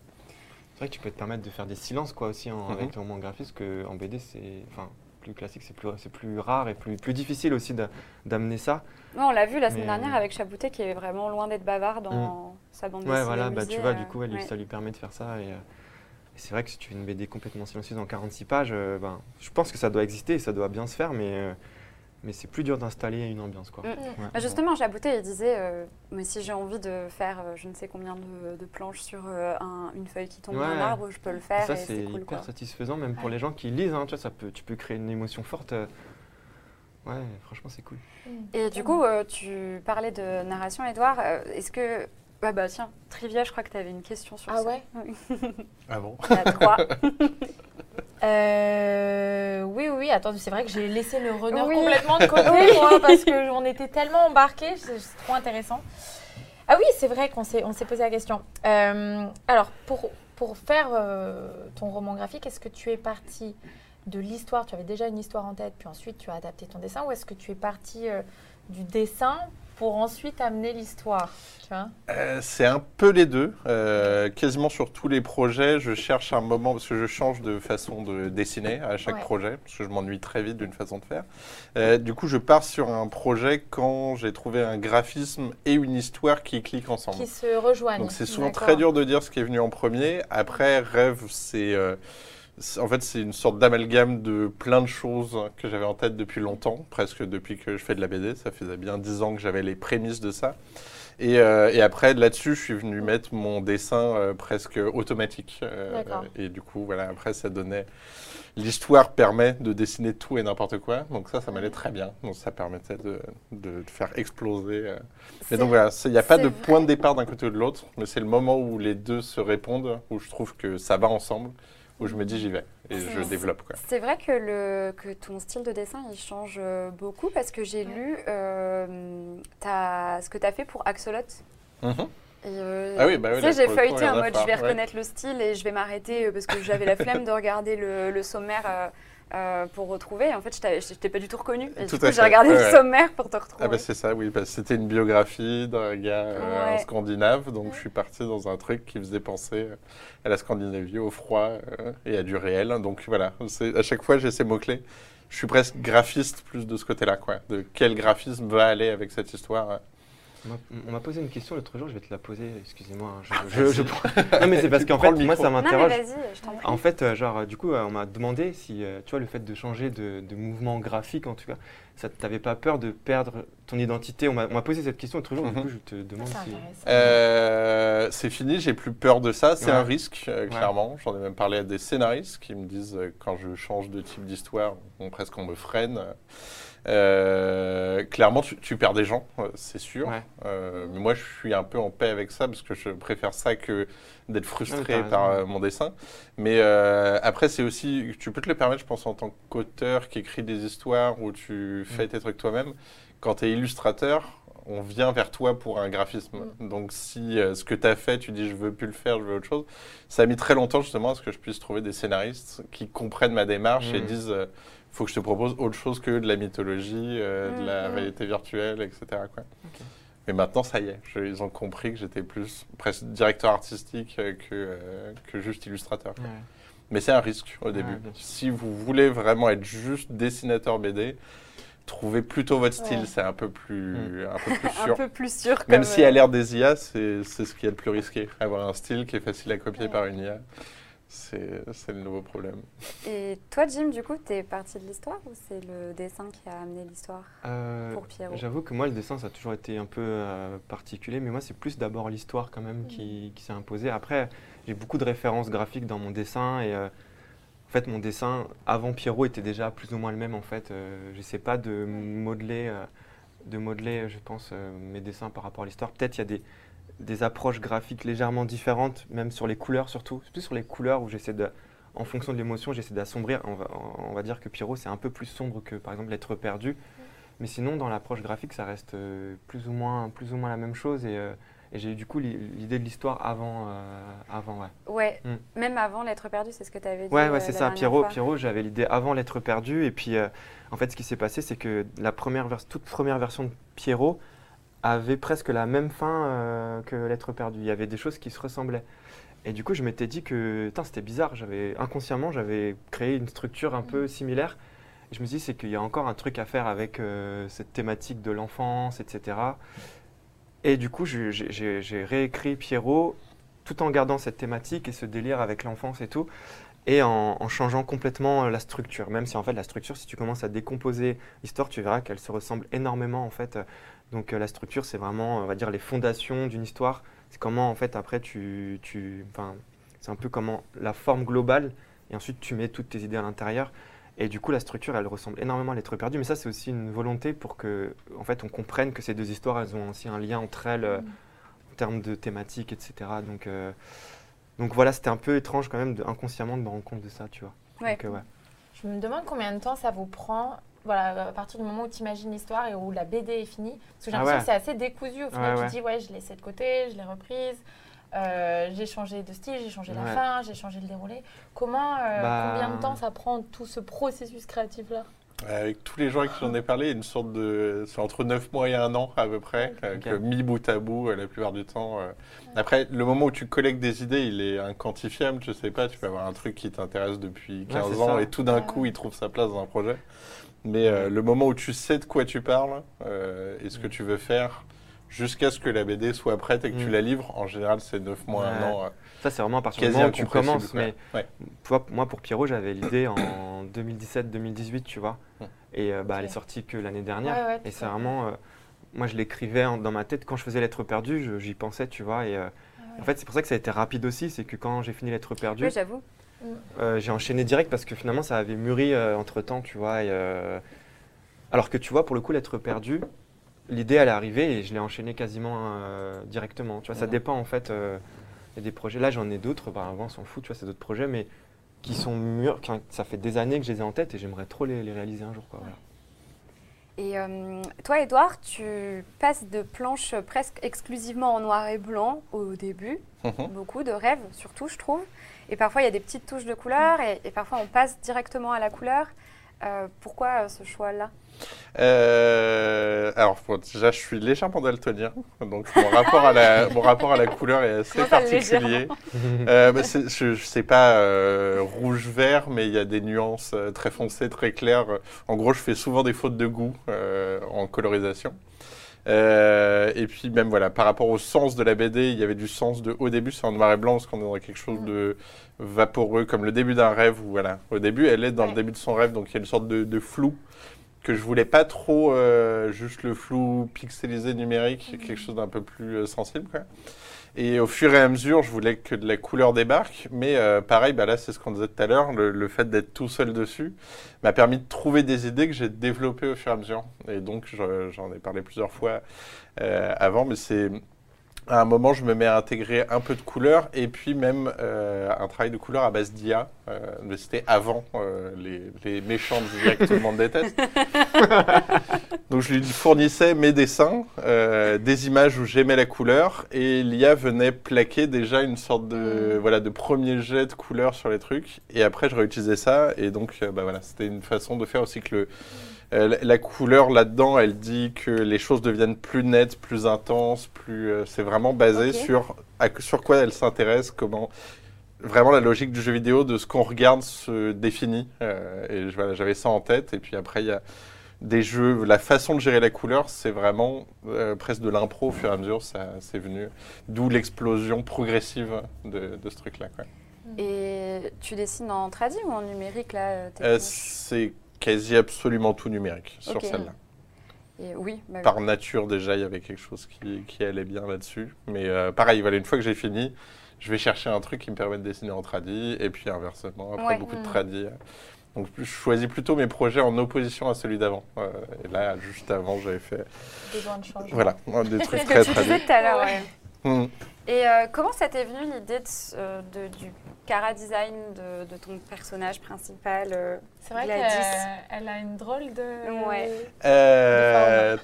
C'est vrai que tu peux te permettre de faire des silences quoi aussi en- Mhm. avec le roman graphique, parce qu'en BD, c'est. Enfin, plus classique, c'est plus, c'est plus rare et plus, plus difficile aussi d'a- d'amener ça. Ouais, on l'a vu la semaine Mais- dernière avec Chaboutet qui est vraiment loin d'être bavard dans sa bande dessinée. Ouais, voilà, bah, tu vois, euh, du coup, elle- ouais. ça lui permet de faire ça. Et, euh, et c'est vrai que si tu fais une BD complètement silencieuse en 46 pages, euh, ben, je pense que ça doit exister et ça doit bien se faire, mais, euh, mais c'est plus dur d'installer une ambiance. Quoi. Mm. Ouais. Bah, justement, Chaboutet, il disait euh, Mais si j'ai envie de faire euh, je ne sais combien de, de planches sur euh, un- une feuille qui tombe Ouais. d'un arbre, je peux le faire ça, et c'est c'est cool. hyper Quoi. satisfaisant, même pour Ouais. les gens qui lisent. hein, tu, vois, ça peut, tu peux créer une émotion forte. euh. Ouais, franchement, c'est cool. Et du coup, euh, tu parlais de narration, Edouard. Euh, Est-ce que. Ah bah tiens, Trivia, je crois que tu avais une question sur Ah ça. ouais Ah bon? A trois. Euh, oui, oui, attends, c'est vrai que j'ai laissé le runner Oui. complètement de côté, moi, parce qu'on était tellement embarqués, c'est trop intéressant. Ah oui, c'est vrai qu'on s'est on s'est posé la question. Euh, alors, pour, pour faire euh, ton roman graphique, est-ce que tu es parti de l'histoire, tu avais déjà une histoire en tête, puis ensuite tu as adapté ton dessin, ou est-ce que tu es parti euh, du dessin? Pour ensuite amener l'histoire Euh, C'est un peu les deux. Euh, quasiment sur tous les projets, je cherche un moment, parce que je change de façon de dessiner à chaque Ouais. projet, parce que je m'ennuie très vite d'une façon de faire. Euh, du coup, je pars sur un projet quand j'ai trouvé un graphisme et une histoire qui cliquent ensemble. Qui se rejoignent. Donc c'est souvent très dur de dire ce qui est venu en premier. Après, Rêve, c'est euh, c'est- en fait c'est une sorte d'amalgame de plein de choses que j'avais en tête depuis longtemps, presque depuis que je fais de la BD. Ça faisait bien dix ans que j'avais les prémices de ça. Et, euh, et après, là-dessus, je suis venu mettre mon dessin euh, presque automatique. Euh, et du coup, voilà, après, ça donnait... L'histoire permet de dessiner tout et n'importe quoi. Donc ça, ça m'allait très bien. Donc ça permettait de, de faire exploser... et donc voilà, il n'y a pas de vrai. point de départ d'un côté ou de l'autre, mais c'est le moment où les deux se répondent, où je trouve que ça va ensemble, où je me dis j'y vais et je développe. Quoi. C'est vrai que, le, que ton style de dessin, il change euh, beaucoup parce que j'ai lu euh, ce que tu as fait pour Axolot. Mhm. Et, euh, Ah oui, bah oui, tu sais, j'ai feuilleté en mode je vais ouais. reconnaître le style et je vais m'arrêter euh, parce que j'avais la flemme de regarder le, le sommaire euh, euh, pour retrouver. Et en fait, je t'ai pas du tout reconnu. Et Tout du coup, j'ai regardé ouais, le sommaire pour te retrouver. Ah bah c'est ça, oui, bah, c'était une biographie d'un gars euh, Ouais. scandinave, donc je suis parti dans un truc qui faisait penser à la Scandinavie, au froid euh, et à du réel. Donc voilà, à chaque fois j'ai ces mots-clés. Je suis presque graphiste plus de ce côté-là, quoi. De quel graphisme va aller avec cette histoire. On m'a- posé une question l'autre jour, je vais te la poser, excusez-moi. hein, Ah, Je, je- je prends- Non mais c'est parce qu'en fait, moi ça m'interroge. En fait, euh, genre, du coup, euh, on m'a demandé si, euh, tu vois, le fait de changer de, de mouvement graphique, en tout cas, ça t'avait pas peur de perdre ton identité? On m'a posé cette question l'autre jour, Mhm. du coup, je te demande si... Euh, c'est fini, j'ai plus peur de ça. C'est Ouais. un risque, euh, Ouais. clairement. J'en ai même parlé à des scénaristes qui me disent euh, quand je change de type d'histoire, on, presque on me freine. Euh, clairement, tu, tu perds des gens, euh, c'est sûr. Ouais. Euh, mais moi, je suis un peu en paix avec ça parce que je préfère ça que d'être frustré Ouais, par euh, mon dessin. Mais euh, après, c'est aussi, tu peux te le permettre, je pense, en tant qu'auteur qui écrit des histoires où tu fais Mm. tes trucs toi-même. Quand tu es illustrateur, on vient vers toi pour un graphisme. Mm. Donc si euh, ce que tu as fait, tu dis je veux plus le faire, je veux autre chose, ça a mis très longtemps justement à ce que je puisse trouver des scénaristes qui comprennent ma démarche et Mm. disent euh, faut que je te propose autre chose que de la mythologie, euh, de la Mm. réalité virtuelle, etc. Quoi. Mais maintenant, ça y est, je- ils ont compris que j'étais plus presque directeur artistique euh, que, euh, que juste illustrateur. quoi. Ouais. Mais c'est un risque au début. Si vous voulez vraiment être juste dessinateur BD, trouvez plutôt votre style, Ouais. c'est un peu plus, un peu plus un sûr. peu plus sûr. Même si à l'ère des IA, c'est c'est ce qui est le plus risqué. Avoir un style qui est facile à copier par une IA, c'est c'est le nouveau problème. Et toi, Jim, du coup, t'es parti de l'histoire ou c'est le dessin qui a amené l'histoire Euh, pour Pierrot? J'avoue que moi, le dessin, ça a toujours été un peu euh, particulier, mais moi, c'est plus d'abord l'histoire quand même qui, qui s'est imposée. Après, j'ai beaucoup de références graphiques dans mon dessin et euh, en fait, mon dessin avant Pierrot était déjà plus ou moins le même. En fait, euh, j'essaie pas de modeler, euh, de modeler, je pense, euh, mes dessins par rapport à l'histoire. Peut-être il y a des des approches graphiques légèrement différentes, même sur les couleurs surtout. C'est plus sur les couleurs où j'essaie de, en fonction de l'émotion, j'essaie d'assombrir. On va, on va dire que Pierrot, c'est un peu plus sombre que par exemple L'être perdu. Mais sinon, dans l'approche graphique, ça reste euh, plus, ou moins, plus ou moins la même chose. Et, euh, et j'ai eu du coup l'i- l'idée de l'histoire avant. euh, avant ouais. Ouais, Mm. même avant l'être perdu, c'est ce que tu avais dit. Ouais, ouais, c'est ça. Pierrot. Pierrot j'avais l'idée avant l'être perdu. Et puis, en fait, ce qui s'est passé, c'est que la première toute première version de Pierrot avait presque la même fin euh, que l'être perdu. Il y avait des choses qui se ressemblaient. Et du coup, je m'étais dit que c'était bizarre. J'avais inconsciemment, j'avais créé une structure un peu similaire. Et je me suis dit, c'est qu'il y a encore un truc à faire avec euh, cette thématique de l'enfance, etc. Et du coup, j'ai réécrit Pierrot tout en gardant cette thématique et ce délire avec l'enfance et tout, et en, en changeant complètement euh, la structure. Même si en fait la structure, si tu commences à décomposer l'histoire, tu verras qu'elle se ressemble énormément en fait. Donc euh, la structure, c'est vraiment, on va dire, les fondations d'une histoire. C'est comment en fait après tu, tu, c'est un peu comment la forme globale, et ensuite tu mets toutes tes idées à l'intérieur. Et du coup, la structure, elle ressemble énormément à l'être perdu. Mais ça, c'est aussi une volonté pour que, en fait, on comprenne que ces deux histoires, elles ont aussi un lien entre elles euh, en termes de thématiques, etc. Donc, euh, donc voilà, c'était un peu étrange quand même, de, inconsciemment, de me rendre compte de ça, tu vois. Ouais. Donc, euh, ouais. Je me demande combien de temps ça vous prend, voilà, à partir du moment où tu imagines l'histoire et où la BD est finie. Parce que j'ai Ah l'impression ouais. que c'est assez décousu. Au final, Ouais, tu te dis, ouais, je l'ai laissé de côté, je l'ai reprise. euh, j'ai changé de style, j'ai changé la fin, j'ai changé le déroulé. Comment, euh, Bah, combien de temps ça prend tout ce processus créatif-là? Avec tous les gens à qui j'en ai parlé, une sorte de. C'est entre 9 mois et un an à peu près, euh, que mis bout à bout euh, la plupart du temps. euh. Après, le moment où tu collectes des idées, il est inquantifiable. Je sais pas, tu peux avoir un truc qui t'intéresse depuis 15 c'est ans ça. et tout d'un Ouais. coup, il trouve sa place dans un projet. Mais euh, le moment où tu sais de quoi tu parles euh, et ce que tu veux faire, jusqu'à ce que la BD soit prête et que tu Mm. la livres, en général, c'est 9 mois, un Ouais. an. euh, Ça, c'est vraiment à partir du moment où tu commences. Mais Ouais. moi, pour Pierrot, j'avais l'idée en 2017-2018, tu vois. Hum. Et euh, bah, elle est sortie que l'année dernière. Ouais, ouais, et c'est vraiment. euh, moi, je l'écrivais dans ma tête. Quand je faisais Lettre perdue, j'y pensais, tu vois. Et euh, Ah ouais. en fait, c'est pour ça que ça a été rapide aussi. C'est que quand j'ai fini Lettre perdue, Oui, j'avoue. Euh, j'ai enchaîné direct parce que finalement, ça avait mûri entre temps, tu vois. et, euh, alors que tu vois, pour le coup, Lettre perdue, l'idée, elle est arrivée et je l'ai enchaîné quasiment euh, directement. Tu vois, ça dépend en fait. euh, il y a des projets. Là, j'en ai d'autres. Bah, avant, on s'en fout, tu vois, c'est d'autres projets, mais qui sont mûrs. qui- ça fait des années que je les ai en tête et j'aimerais trop les, les réaliser un jour. Quoi, voilà. Et euh, toi, Edouard, tu passes de planches presque exclusivement en noir et blanc au début. Mhm. Beaucoup de rêves, surtout, je trouve. Et parfois, il y a des petites touches de couleur et, et parfois, on passe directement à la couleur. Euh, pourquoi euh, ce choix-là? Euh, alors, déjà, je suis légèrement daltonien, donc mon rapport à la, mon rapport à la couleur est assez Comment particulier. Euh, bah, je ne sais pas euh, rouge-vert, mais il y a des nuances très foncées, très claires. En gros, je fais souvent des fautes de goût en colorisation. Euh, et puis même voilà, par rapport au sens de la BD, il y avait du sens de au début c'est en noir et blanc parce qu'on est dans quelque chose de vaporeux comme le début d'un rêve où voilà, au début elle est dans le début de son rêve donc il y a une sorte de, de flou que je voulais pas trop euh, juste le flou pixelisé numérique, quelque chose d'un peu plus euh, sensible quoi. Et au fur et à mesure, je voulais que de la couleur débarque, mais euh, pareil, bah là c'est ce qu'on disait tout à l'heure, le, fait d'être tout seul dessus m'a permis de trouver des idées que j'ai développées au fur et à mesure. Et donc je- j'en ai parlé plusieurs fois euh, avant, mais c'est à un moment je me mets à intégrer un peu de couleur et puis même euh, un travail de couleur à base d'IA. Euh, mais c'était avant euh, les, les méchants d'IA que tout le monde déteste. Donc je lui fournissais mes dessins, des images où j'aimais la couleur, et l'IA venait plaquer déjà une sorte de voilà de premier jet de couleur sur les trucs, et après je réutilisais ça, et donc bah voilà, c'était une façon de faire aussi que le euh, la- couleur là-dedans, elle dit que les choses deviennent plus nettes, plus intenses, plus. euh, c'est vraiment basé sur à- sur quoi elle s'intéresse, comment. Vraiment la logique du jeu vidéo de ce qu'on regarde se définit. euh, et voilà, j'avais ça en tête. Et puis après, il y a des jeux. La façon de gérer la couleur, c'est vraiment presque de l'impro au fur et à mesure. Ça, c'est venu. D'où l'explosion progressive de, de ce truc-là. Et tu dessines en tradi ou en numérique là c'est quasi absolument tout numérique sur celle-là. Et oui, bah oui. par nature déjà, il y avait quelque chose qui, qui allait bien là-dessus. Mais euh, pareil, voilà, une fois que j'ai fini, je vais chercher un truc qui me permet de dessiner en tradi, et puis inversement, après Ouais. beaucoup de Mm. tradi. Donc je choisis plutôt mes projets en opposition à celui d'avant. Euh, et là, juste avant, j'avais fait Besoin de changement. voilà, des C'est trucs ce très que tu disais tout à l'heure. Ouais. ouais. Et euh, comment ça t'est venu l'idée de, euh, de- du cara design de, de ton personnage principal euh, C'est vrai Gladys. qu'elle elle a une drôle de. Ouais. Euh,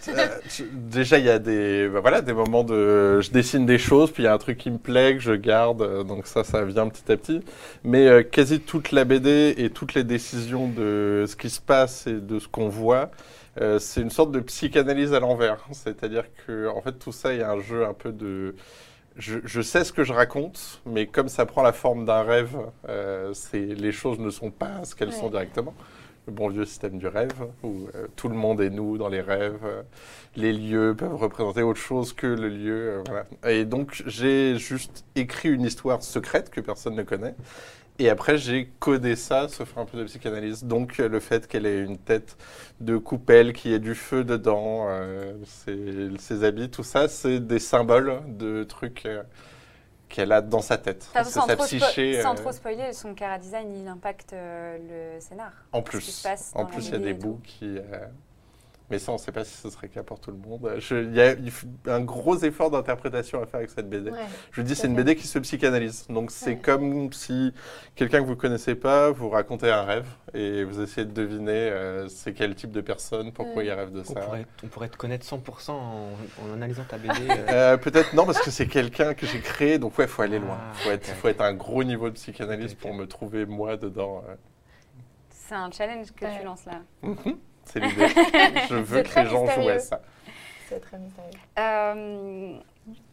déjà, il y a des, bah voilà, des moments de. Je dessine des choses, puis il y a un truc qui me plaît, que je garde, donc ça, ça vient petit à petit. Mais euh, quasi toute la BD et toutes les décisions de ce qui se passe et de ce qu'on voit, euh, c'est une sorte de psychanalyse à l'envers. C'est-à-dire que, en fait, tout ça, il y a un jeu un peu de. Je, je sais ce que je raconte, mais comme ça prend la forme d'un rêve, euh, c'est- les choses ne sont pas ce qu'elles Ouais. sont directement le bon vieux système du rêve, où euh, tout le monde est nous dans les rêves, euh, les lieux peuvent représenter autre chose que le lieu. euh, voilà. Et donc j'ai juste écrit une histoire secrète que personne ne connaît. Et après, j'ai codé ça, sauf un peu de psychanalyse. Donc, euh, le fait qu'elle ait une tête de coupelle, qu'il y ait du feu dedans, euh, ses, ses habits, tout ça, c'est des symboles de trucs euh, qu'elle a dans sa tête. C'est sans, sa psyché. sans euh, trop spoiler, son cara design, il impacte le scénar. En ce qui plus, se passe en plus, il y a des bouts qui. Mais ça, on ne sait pas si ce serait le cas pour tout le monde. Il y a il un gros effort d'interprétation à faire avec cette BD. Ouais. Je dis, tout c'est une. BD qui se psychanalyse. Donc, c'est Ouais. comme si quelqu'un que vous connaissez pas vous racontait un rêve et vous essayez de deviner euh, c'est quel type de personne, pourquoi Mm. il rêve de On ça. pourrait, on pourrait te connaître 100% en, en analysant ta BD. euh. Euh, Peut-être non, parce que c'est quelqu'un que j'ai créé, donc ouais, faut aller loin. Ah, Faut être, ok. faut être un gros niveau de psychanalyse pour me trouver moi dedans. euh. C'est un challenge que Ouais. tu lances là. Mhm. C'est l'idée. Je veux que les gens jouent à ça. C'est très mystérieux. Euh,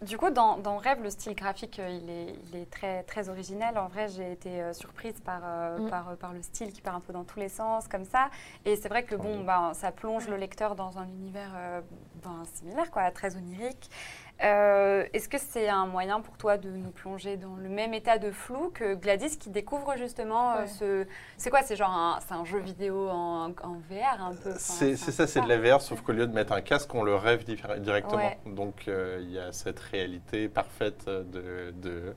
du coup, dans, dans Rêve, le style graphique, euh, il est, il est très, très originel. En vrai, j'ai été euh, surprise par, euh, Mm. par, euh, par le style qui part un peu dans tous les sens, comme ça. Et c'est vrai que bon, bah, ça plonge le lecteur dans un univers euh, ben, similaire, quoi, très onirique. Euh, Est-ce que c'est un moyen pour toi de nous plonger dans le même état de flou que Gladys qui découvre justement euh, ce... C'est quoi C'est genre un, c'est un jeu vidéo en, en VR un peu C'est ça, c'est de la VR, sauf qu'au lieu de mettre un casque, on le rêve directement. Ouais. Donc euh, il y a cette réalité parfaite de, de-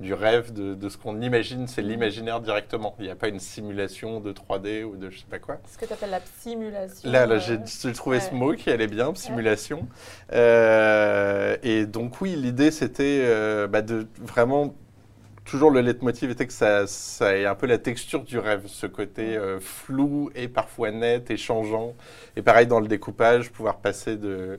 du rêve, de, de ce qu'on imagine, c'est l'imaginaire directement. Il n'y a pas une simulation de 3D ou de je sais pas quoi. Ce que tu appelles la simulation. Là, là euh, j'ai trouvé ce ouais. mot qui allait bien, simulation. Euh, et donc oui, l'idée c'était euh, bah, de vraiment toujours le leitmotiv était que ça, ça ait un peu la texture du rêve, ce côté euh, flou et parfois net et changeant. Et pareil dans le découpage, pouvoir passer de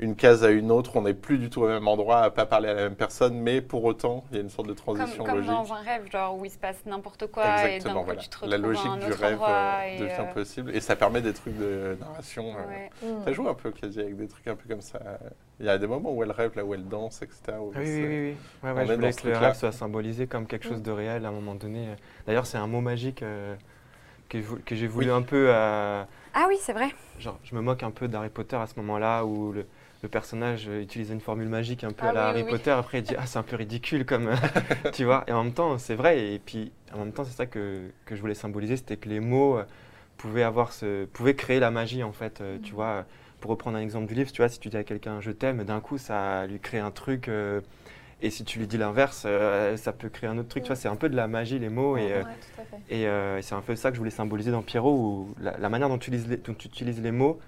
une case à une autre, on n'est plus du tout au même endroit, à pas parler à la même personne, mais pour autant, il y a une sorte de Comme, transition comme logique. dans un rêve, genre où il se passe n'importe quoi et Exactement, coup voilà. tu te La logique un du autre rêve euh, et, devient euh, possible. Et ça permet des trucs de narration. euh, ouais. Mm. ça joue un peu quasi avec des trucs un peu comme ça. Il y a des moments où elle rêve, là où elle danse, etc. où Ah oui, oui, oui, oui. Ouais, on ouais, je voulais que le rêve soit symbolisé comme quelque chose de réel à un moment donné. D'ailleurs, c'est un mot magique euh, que, j'ai voulu Oui. un peu. euh, Ah oui, c'est vrai. genre, je me moque un peu d'Harry Potter à ce moment-là où le, le personnage euh, utilise une formule magique un peu Ah à la oui, Harry oui. Potter. Après, il dit Ah, c'est un peu ridicule, comme. tu vois. Et en même temps, c'est vrai. Et puis, en même temps, c'est ça que, que je voulais symboliser c'était que les mots euh, pouvaient, avoir ce, pouvaient créer la magie, en fait. euh, Tu Mhm. vois, pour reprendre un exemple du livre, tu vois, si tu dis à quelqu'un je t'aime, d'un coup, ça lui crée un truc. euh, et si tu lui dis l'inverse, ça peut créer un autre truc. Tu vois, c'est un peu de la magie, les mots. Et, Ouais, et, c'est un peu ça que je voulais symboliser dans Pierrot, où la, la manière dont tu utilises les, dont tu utilises les mots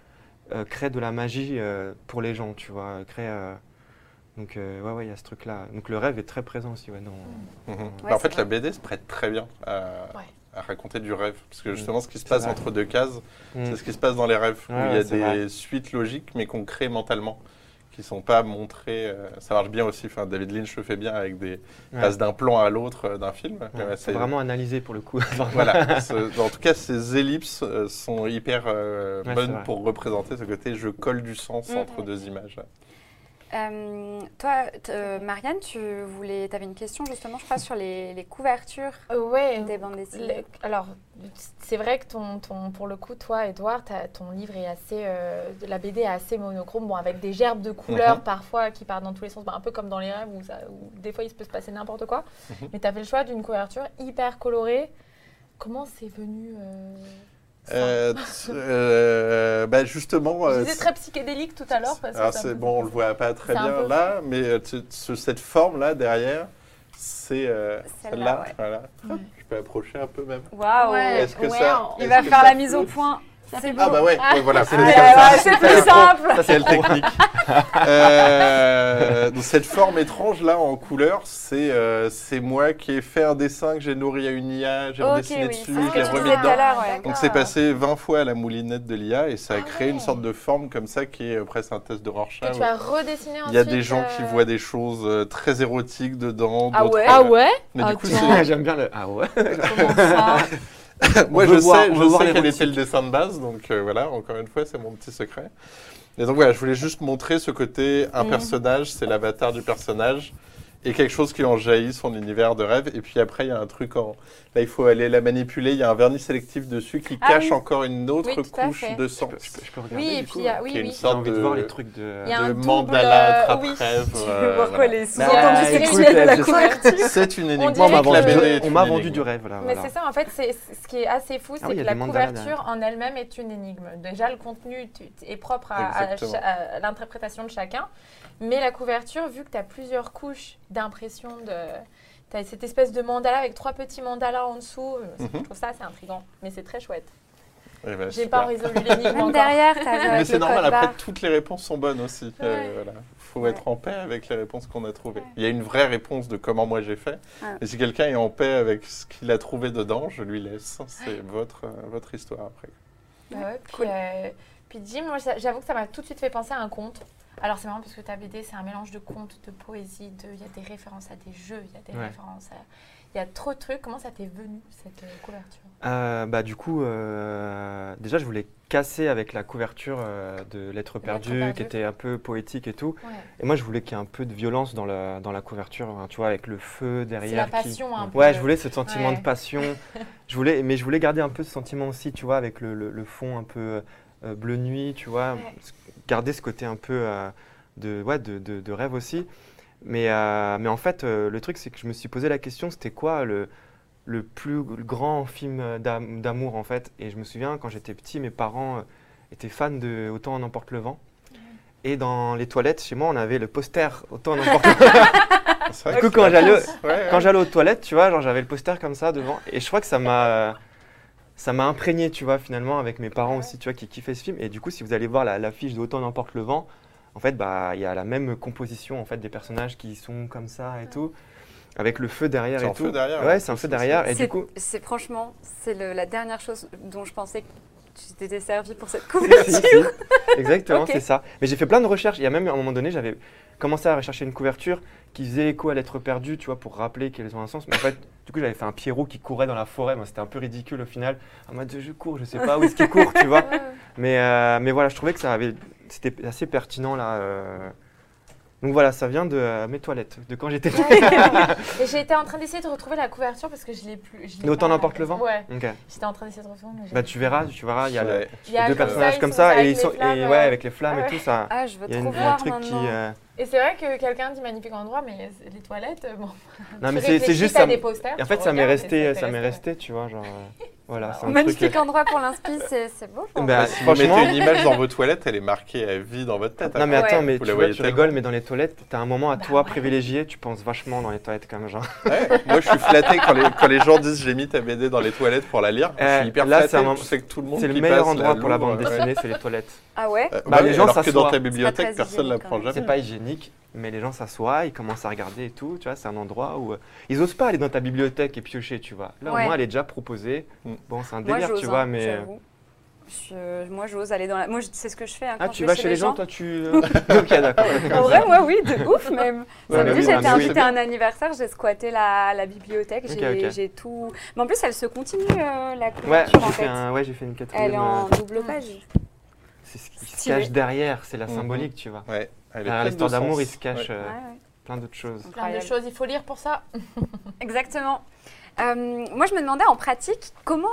crée de la magie euh, pour les gens, tu vois. Crée, euh, donc, euh, ouais, ouais, il y a ce truc-là. Donc, le rêve est très présent aussi, ouais, dans... Mhm. Ouais, Bah, en fait, la. BD se prête très bien à, Ouais. à raconter du rêve. Parce que justement, ce qui se passe vrai. entre deux cases, Mm. c'est ce qui se passe dans les rêves. où Ouais, il y a des vrai. suites logiques, mais qu'on crée mentalement, qui ne sont pas montrées. euh, ça marche bien aussi. Enfin, David Lynch le fait bien avec des Ouais. passes d'un plan à l'autre euh, d'un film. Ouais, ouais, c'est- vraiment analyser pour le coup. Voilà. Ce- en tout cas, ces ellipses euh, sont hyper euh, bonnes pour représenter ce côté je colle du sens Mhm. entre deux images. Euh, toi, euh, Marianne, tu voulais, avais une question justement, je crois, sur les, les couvertures Euh, ouais. des bandes dessinées. Le- alors, c'est vrai que ton, ton, pour le coup, toi, Edouard, ton livre est assez. euh, la BD est assez monochrome, bon, avec des gerbes de couleurs Mhm. parfois qui partent dans tous les sens, bah, un peu comme dans les rêves où, ça- où des fois il se peut se passer n'importe quoi. Mhm. Mais tu as fait le choix d'une couverture hyper colorée. Comment c'est venu euh, Euh, euh, bah, justement. Euh, disais très psychédélique tout à l'heure. c'est bon, on le voit pas très bien là, mais tu- ce- cette forme là derrière, c'est euh, Celle-là, ouais. Voilà. Ouais. Je peux approcher un peu même. Waouh Ouais, Est-ce que ouais, ça- Il va que faire ça la mise au point. C'est Ah bah ouais, ouais, voilà. C'est Ah, ouais, c'est plus simple. Ça, c'est le technique. Euh, donc cette forme étrange là en couleur, c'est euh, c'est moi qui ai fait un dessin que j'ai nourri à une IA, j'ai Ok, redessiné oui, dessus, je l'ai remis dedans. ouais. Donc c'est passé 20 fois à la moulinette de l'IA et ça a Ah créé une sorte de forme comme ça qui est presque un test de Rorschach. Que tu as redessiné ensuite. Il y a des gens qui euh, voient des choses très érotiques dedans. Ah ouais euh, Ah ouais Mais du coup, c'est- J'aime bien le. Ah ouais. Comment ça? Moi, je voir- sais, je sais quel était le dessin de base, donc euh, voilà, encore une fois, c'est mon petit secret. Et donc voilà, je voulais juste montrer ce côté, un Mhm. personnage, c'est l'avatar du personnage, et quelque chose qui en jaillit, son univers de rêve. Et puis après, il y a un truc en... Là, il faut aller la manipuler, il y a un vernis sélectif dessus qui Ah cache oui. encore une autre Oui, couche de Je peux, je peux- je peux regarder. Oui, et du puis coup, il y a. Oui, qui est une oui. sorte envie de de- voir les trucs de. Y a un de double, mandala euh. Tu veux euh, voir voilà. quoi les Bah, sous-entendus sexuels de la je couverture C'est une énigme. On m'a vendu, du rêve. Là, Mais voilà. c'est ça, en fait, c'est ce qui est assez fou, c'est Ah y que la couverture en elle-même est une énigme. Déjà, le contenu est propre à l'interprétation de chacun, mais la couverture, vu que tu as plusieurs couches d'impression de... Tu as cette espèce de mandala avec trois petits mandalas en dessous. euh, Mhm. Je trouve ça assez intriguant, mais c'est très chouette. Eh ben, J'ai pas résolu l'énigme encore. derrière, Mais c'est normal, après barre. toutes les réponses sont bonnes aussi. Euh, Ouais. voilà. faut Ouais. être en paix avec les réponses qu'on a trouvées. Il y a une vraie réponse de comment moi j'ai fait. Ouais. Et si quelqu'un est en paix avec ce qu'il a trouvé dedans, je lui laisse. C'est votre, euh, votre histoire après. Bah ouais, puis, euh, Jim, moi j'avoue que ça m'a tout de suite fait penser à un conte. Alors c'est marrant parce que ta BD c'est un mélange de contes, de poésie, de il y a des références à des jeux, il y a des Ouais. références à... Il y a trop de trucs. Comment ça t'est venu cette euh, couverture? Euh, bah, du coup, euh, déjà, je voulais casser avec la couverture de Lettres perdues, perdues. qui était un peu poétique et tout. Ouais. Et moi, je voulais qu'il y ait un peu de violence dans la, dans la couverture, hein, tu vois, avec le feu C'est la derrière. qui- passion un peu. Ouais, je voulais ce sentiment Ouais. de passion. je voulais, mais je voulais garder un peu ce sentiment aussi, tu vois, avec le, le- le fond un peu bleu nuit, tu vois, Ouais. Garder ce côté un peu euh, de, ouais, de, de- de rêve aussi. Mais, euh, mais en fait, euh, le truc, c'est que je me suis posé la question, c'était quoi le, le plus grand film d'am- d'amour, en fait? Et je me souviens, quand j'étais petit, mes parents euh, étaient fans de Autant en emporte le vent. Et dans les toilettes, chez moi, on avait le poster Autant en emporte le vent. C'est vrai Du coup, quand c'est j'allais, intense. Ouais, quand ouais. j'allais aux toilettes, tu vois, genre j'avais le poster comme ça devant, et je crois que ça m'a, ça m'a imprégné, tu vois, finalement avec mes parents aussi, tu vois, qui kiffaient ce film. Et du coup, si vous allez voir la- l'affiche d'Autant n'emporte le vent, en fait, bah, il y a la même composition en fait des personnages qui sont comme ça et tout, avec le feu derrière C'est et un tout. feu derrière, Ouais, c'est un feu derrière, et C'est- du coup. C'est franchement, c'est la dernière chose dont je pensais que tu t'étais servi pour cette couverture. si. Exactement, c'est ça. Mais j'ai fait plein de recherches. Il y a même à un moment donné, j'avais commencé à rechercher une couverture qui faisait écho à l'être perdu, tu vois, pour rappeler qu'elles ont un sens. Mais en fait, du coup, j'avais fait un Pierrot qui courait dans la forêt. Moi, c'était un peu ridicule au final. En mode, je cours, je sais pas où est-ce qu'il court, tu vois. Mais, euh, mais voilà, je trouvais que ça avait, c'était assez pertinent là. euh. Donc voilà, ça vient de euh, mes toilettes, de quand j'étais j'étais en train d'essayer de retrouver la couverture parce que je l'ai plus. je Autant n'importe le vent Ouais. Ok. J'étais en train d'essayer de retrouver. mais Bah tu verras, tu verras, il y a le- Ouais. Il y a deux comme personnages comme ça et ils sont flammes, et euh, ouais avec les flammes ouais. et tout ça. Ah, je veux y a trop une- un truc qui. maintenant. euh, Et c'est vrai que quelqu'un dit magnifique endroit, mais les toilettes, euh, bon. Non mais c'est juste ça. des posters, Et en fait, ça m'est resté, ça m'est resté. resté, tu vois, genre. euh, voilà, c'est un truc. Magnifique endroit pour l'inspi, c'est c'est beau. je pense. Bah, Si vous mettez une image dans vos toilettes, elle est marquée à vie dans votre tête. Non mais Ouais. attends, mais Vous tu, la vois, tu rigoles, mais dans les toilettes, t'as un moment à Bah toi ouais. privilégié, tu penses vachement dans les toilettes comme genre. Ouais, moi je suis flatté quand les, quand les gens disent j'ai mis ta BD dans les toilettes pour la lire. je Euh, suis hyper là, flatté. c'est un moment- Je sais que tout le monde C'est le meilleur passe endroit pour la bande dessinée, c'est les toilettes. Ah ouais Euh, Bah, ouais, les gens alors que dans ta bibliothèque, personne ne la prend même. jamais. C'est pas hygiénique, mais les gens s'assoient, ils commencent à regarder et tout, tu vois, c'est un endroit où euh, ils osent pas aller dans ta bibliothèque et piocher, tu vois. Là, Ouais. au moins, elle est déjà proposée. Mm. Bon, c'est un délire, tu vois, hein, mais. euh, j'avoue. Je- moi, j'ose aller dans la. Moi, c'est ce que je fais. hein, Ah, quand tu je vas chez les gens, toi, tu. euh, ok, d'accord. En vrai, moi, oui, de ouf même. Ouais, Samedi, mais oui, j'étais invitée à un anniversaire, j'ai squatté la, la bibliothèque, j'ai tout. Mais en plus, elle se continue, euh, la Ouais, couverture, j'ai en fait, un, ouais, j'ai fait une quatrième. Elle est en double page. C'est ce qui se cache derrière, c'est la Mhm. symbolique, tu vois. Ouais, Derrière l'histoire d'amour, il se cache Ouais. euh, Ouais, ouais. plein d'autres choses. Plein de choses, il faut lire pour ça. Exactement. Euh, moi, je me demandais en pratique, comment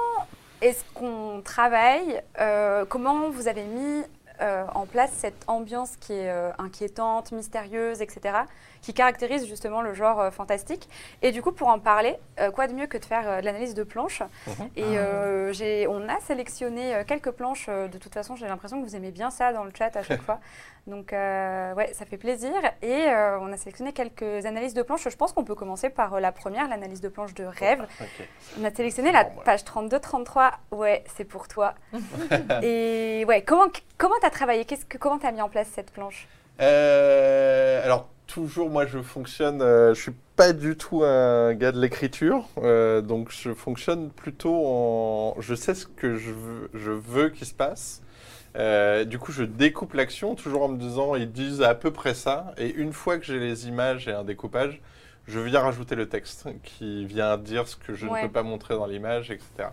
est-ce qu'on travaille euh, Comment vous avez mis euh, en place cette ambiance qui est euh, inquiétante, mystérieuse, etc., qui caractérise justement le genre euh, fantastique. Et du coup, pour en parler, euh, quoi de mieux que de faire euh, de l'analyse de planches Mhm. Et euh, j'ai- on a sélectionné euh, quelques planches. de toute façon, j'ai l'impression que vous aimez bien ça dans le chat à chaque fois. Donc, euh, ouais, ça fait plaisir. Et euh, on a sélectionné quelques analyses de planches. Je pense qu'on peut commencer par euh, la première, l'analyse de planche de rêve. Ok. On a sélectionné la moi. page 32-33. Ouais, c'est pour toi. Et ouais, comment comment t'as travaillé? Qu'est-ce que comment t'as mis en place cette planche? Euh, alors toujours, moi je fonctionne. euh, je suis pas du tout un gars de l'écriture, euh, donc je fonctionne plutôt en. Je sais ce que je veux, je veux qu'il se passe. Euh, du coup, je découpe l'action toujours en me disant ils disent à peu près ça. Et une fois que j'ai les images et un découpage, je viens rajouter le texte qui vient dire ce que je Ouais. ne peux pas montrer dans l'image, etc.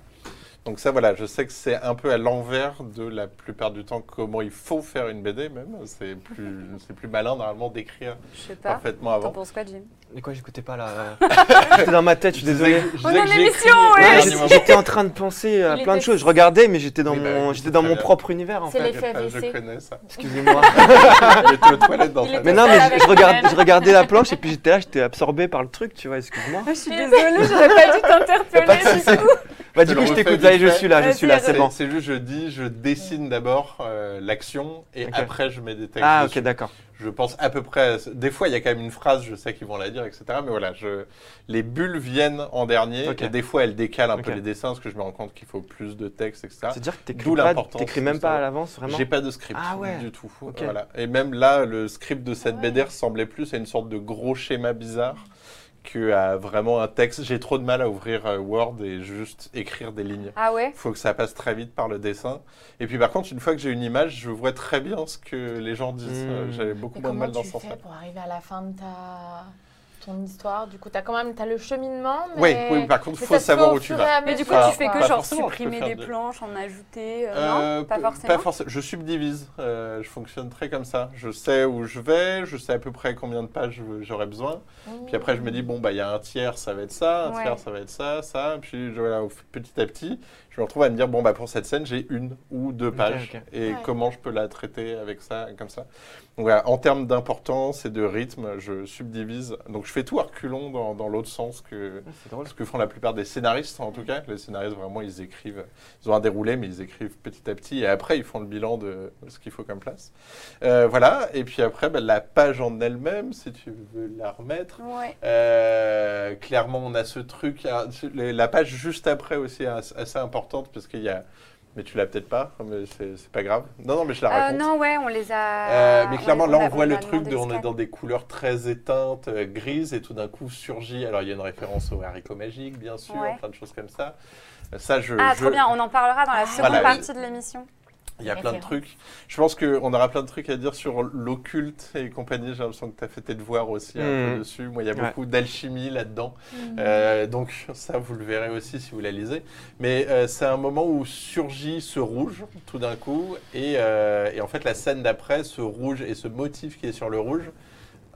Donc ça, voilà, je sais que c'est un peu à l'envers de la plupart du temps comment il faut faire une BD même. C'est plus, c'est plus malin normalement d'écrire Je sais pas. parfaitement T'en avant. penses quoi, Jim? Mais quoi, j'écoutais pas là. euh, J'étais dans ma tête, je suis désolé. On est en que j'écris émission, au ouais. J'étais- en train de penser à Il plein de choses. Je regardais, mais j'étais dans Oui, bah mon, j'étais dans mon bien. propre univers en C'est fait. l'effet Ah, Je connais ça. Excusez-moi. J'étais aux toilettes dans mais non, mais je, Hélène. je regardais la planche et puis j'étais là, j'étais absorbé par le truc, tu vois. Excuse-moi. Je suis désolée, j'aurais pas dû t'interpeller du coup. Bah du coup, je t'écoute. Allez, je suis là, je suis là, c'est bon. c'est juste, je dis, je dessine d'abord euh, l'action et après je mets des textes. Ah dessus. ok, d'accord. Je pense à peu près. à- Des fois, il y a quand même une phrase, je sais qu'ils vont la dire, etc. Mais voilà, je... les bulles viennent en dernier. Ok. Et des fois, elles décalent un peu les dessins parce que je me rends compte qu'il faut plus de texte, etc. C'est-à-dire que t'écris D'où l'importance t'écris même pas à l'avance, vraiment. J'ai pas de script Ah ouais. du tout. Ok. Voilà. Et même là, le script de cette Ah BD ressemblait plus à une sorte de gros schéma bizarre qu'à vraiment un texte. J'ai trop de mal à ouvrir euh, Word et juste écrire des lignes. Ah ouais? Il faut que ça passe très vite par le dessin. Et puis par contre, une fois que j'ai une image, je vois très bien ce que les gens disent. Hmm. Euh, J'avais beaucoup Et moins de comment mal dans tu ce sens-là. fais pour arriver à la fin de ta ton histoire Du coup, t'as quand même t'as le cheminement, Oui, mais oui, par contre, il faut savoir où tu vas. Mais du coup, tu fais que genre supprimer des planches, en ajouter euh, Euh, Non, pas forcément. Pas forcément. Je subdivise. Euh, je fonctionne très comme ça. Je sais où je vais, je sais à peu près combien de pages j'aurai besoin. Puis après, je me dis, bon, bah, il y a un tiers, ça va être ça, un Ouais. tiers, ça va être ça, ça. Puis voilà, petit à petit, je me retrouve à me dire, bon, bah, pour cette scène, j'ai une ou deux pages. Et Ouais. comment je peux la traiter avec ça, comme ça? Donc voilà, en termes d'importance et de rythme, je subdivise. Donc je fais tout à reculons dans, dans l'autre sens que Ah, ce que font la plupart des scénaristes, en tout cas. Les scénaristes, vraiment, ils écrivent, ils ont un déroulé, mais ils écrivent petit à petit. Et après, ils font le bilan de ce qu'il faut comme place. Euh, voilà. Et puis après, bah, la page en elle-même, si tu veux la remettre. Ouais. Euh, clairement, on a ce truc. les- La page juste après aussi est as- assez importante parce qu'il y a. Mais tu l'as peut-être pas, mais c'est pas grave. Non, non, mais je la Euh, raconte. non, ouais, on les a. Euh, mais clairement, on- là, on voit on le truc de, on est dans des couleurs très éteintes, euh, grises, et tout d'un coup surgit. Alors, il y a une référence au haricot magique, bien sûr, Ouais. plein de choses comme ça. Ça, je. Ah, je- trop bien, on en parlera dans la seconde Voilà. partie de l'émission. Il y a plein de trucs. Je pense qu'on aura plein de trucs à dire sur l'occulte et compagnie. J'ai l'impression que tu as fait tes devoirs aussi un peu Mhm. dessus. Moi, il y a Ouais. beaucoup d'alchimie là-dedans. Mm. Euh, donc ça, vous le verrez aussi si vous la lisez. Mais euh, c'est un moment où surgit ce rouge tout d'un coup. Et, euh, et en fait, la scène d'après, ce rouge et ce motif qui est sur le rouge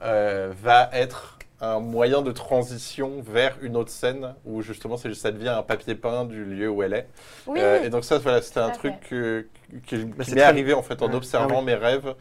euh, va être un moyen de transition vers une autre scène où justement ça devient un papier peint du lieu où elle est. Oui, Euh, et donc ça, voilà, c'était un truc que- qui, Bah, m'est arrivé en fait en Ouais. observant Ah mes rêves.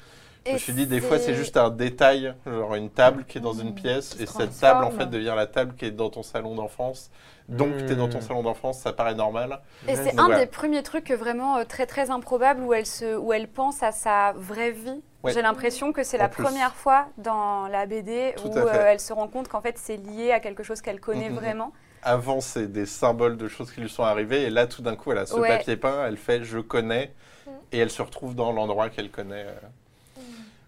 Je et me suis dit, des fois, c'est juste un détail, genre une table qui est dans une Mmh, pièce, et cette table, en fait, devient la table qui est dans ton salon d'enfance. Donc, tu es dans ton Mmh. salon d'enfance, ça paraît normal. Et c'est un voilà. des premiers trucs vraiment euh, très très improbables où elle, se, où elle pense à sa vraie vie. Ouais. J'ai l'impression que c'est la plus. première fois dans la BD Tout où euh, elle se rend compte qu'en fait c'est lié à quelque chose qu'elle connaît Mhm. vraiment. Avant, c'est des symboles de choses qui lui sont arrivées, et là, tout d'un coup, elle a ce Ouais. papier peint, elle fait « je connais Mmh. », et elle se retrouve dans l'endroit qu'elle connaît. euh.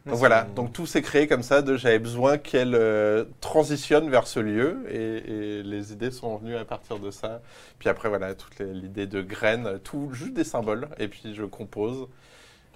Donc voilà, donc tout s'est créé comme ça, de j'avais besoin qu'elle euh, transitionne vers ce lieu et, et les idées sont venues à partir de ça. Puis après voilà, toute l'idée de graines, tout juste des symboles et puis je compose.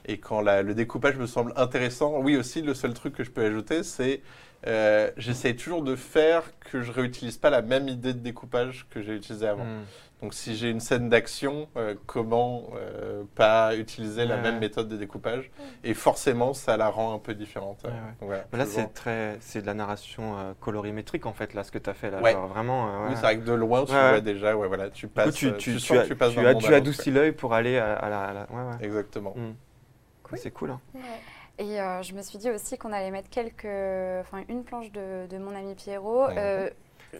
Et quand la- le découpage me semble intéressant, oui aussi le seul truc que je peux ajouter c'est euh, j'essaye toujours de faire que je réutilise pas la même idée de découpage que j'ai utilisée avant. Hmm. Donc si j'ai une scène d'action, euh, comment euh, pas utiliser la Ouais, même ouais. méthode de découpage Et forcément, ça la rend un peu différente. Ouais, ouais. Donc voilà, Mais Là, c'est très, c'est de la narration euh, colorimétrique en fait, là, ce que tu as fait là. Ouais. Genre, vraiment. euh, Oui, c'est vrai que de loin, tu Ouais, ouais. vois déjà, ouais, voilà, tu coup, passes, tu, tu, tu tu sens as, que tu passes tu d'un as, monde tu à l'autre, adoucis l'œil pour aller à, à la. à la- ouais, ouais. quoi. Exactement. Mm. Cool. C'est cool. hein. Et euh, je me suis dit aussi qu'on allait mettre quelques, enfin une planche de, de mon ami Pierrot. Ouais. Euh,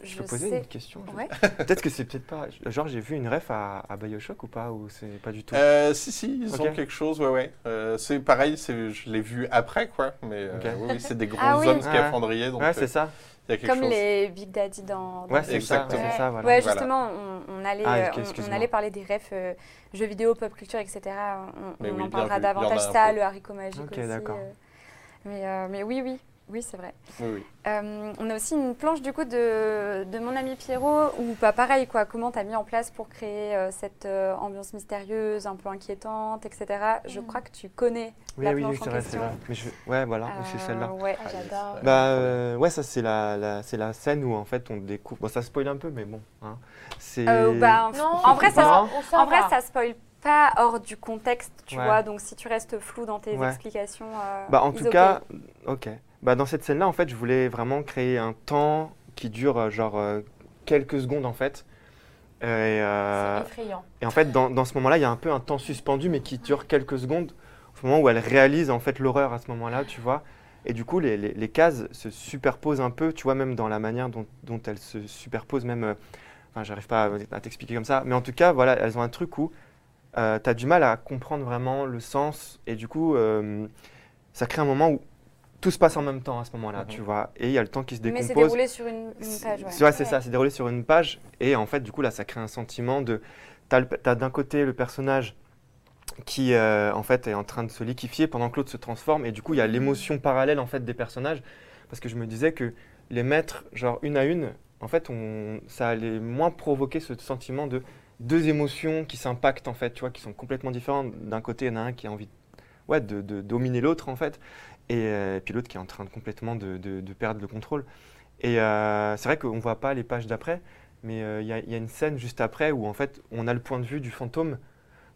Je je peux poser sais. une question Ouais. Peut-être que c'est peut-être pas. Genre, j'ai vu une ref à, à Bioshock ou pas Ou c'est pas du tout? Euh, si, si, ils ont quelque chose, ouais, ouais. Euh, c'est pareil, c'est- je l'ai vu après, quoi. Mais euh, oui, oui, c'est des gros Ah oui. hommes Ouais. scaphandriers, donc Ouais, euh, c'est ça. Il y a quelque Comme chose. les Big Daddy dans. dans Ouais, le c'est ça. Exactement. C'est ça, voilà. Ouais, Voilà. justement, on, on allait, Ah, euh, on- allait parler des refs euh, jeux vidéo, pop culture, etc. On, Mais on oui, en parlera davantage. Ça, le haricot magique Ok, aussi. d'accord. euh. Mais, euh, mais oui, oui, oui, c'est vrai. Oui, oui. Euh, on a aussi une planche du coup de, de mon ami Pierrot, ou pas pareil quoi. Comment tu as mis en place pour créer euh, cette euh, ambiance mystérieuse, un peu inquiétante, etc. Je Mm. crois que tu connais Oui, la oui, planche oui, c'est vrai, c'est question. vrai. Mais je... Ouais, voilà, c'est celle-là. Ouais. Ah, j'adore. Bah euh, ouais, ça c'est la, la- c'est la scène où en fait on découvre. Bon, ça spoil un peu, mais bon. hein. C'est. Euh, bah, Non, en vrai, ça, en vrai, ça spoil pas hors du contexte, tu Ouais. vois. Donc si tu restes flou dans tes Ouais. explications. euh, Bah en tout okay. cas, ok. Bah dans cette scène-là, en fait, je voulais vraiment créer un temps qui dure euh, genre euh, quelques secondes en fait. Euh, C'est effrayant. et en fait, dans, dans ce moment-là, il y a un peu un temps suspendu, mais qui dure quelques secondes, au moment où elle réalise en fait l'horreur à ce moment-là, tu vois. Et du coup, les, les- les cases se superposent un peu, tu vois, même dans la manière dont, dont elles se superposent, même. euh, Enfin, j'arrive pas à, à t'expliquer comme ça, mais en tout cas, voilà, elles ont un truc où tu as du mal à comprendre vraiment le sens, et du coup, euh, ça crée un moment où tout se passe en même temps à ce moment-là, tu vois, et il y a le temps qui se Mais décompose. c'est déroulé sur une, page. ouais. c'est- ouais, c'est Ouais. ça, c'est déroulé sur une page. Et en fait, du coup, là, ça crée un sentiment de. T'as le- t'as d'un côté le personnage qui, euh, en fait, est en train de se liquéfier pendant que l'autre se transforme. Et du coup, il y a l'émotion parallèle, en fait, des personnages. Parce que je me disais que les mettre, genre, une à une, en fait, on, ça allait moins provoquer ce sentiment de deux émotions qui s'impactent, en fait, tu vois, qui sont complètement différentes. D'un côté, il y en a un qui a envie ouais, de, de dominer l'autre, en fait. Et, euh, puis l'autre qui est en train de complètement de, de- de perdre le contrôle. Et euh, c'est vrai qu'on ne voit pas les pages d'après, mais euh, il y, a- il y a une scène juste après où en fait on a le point de vue du fantôme,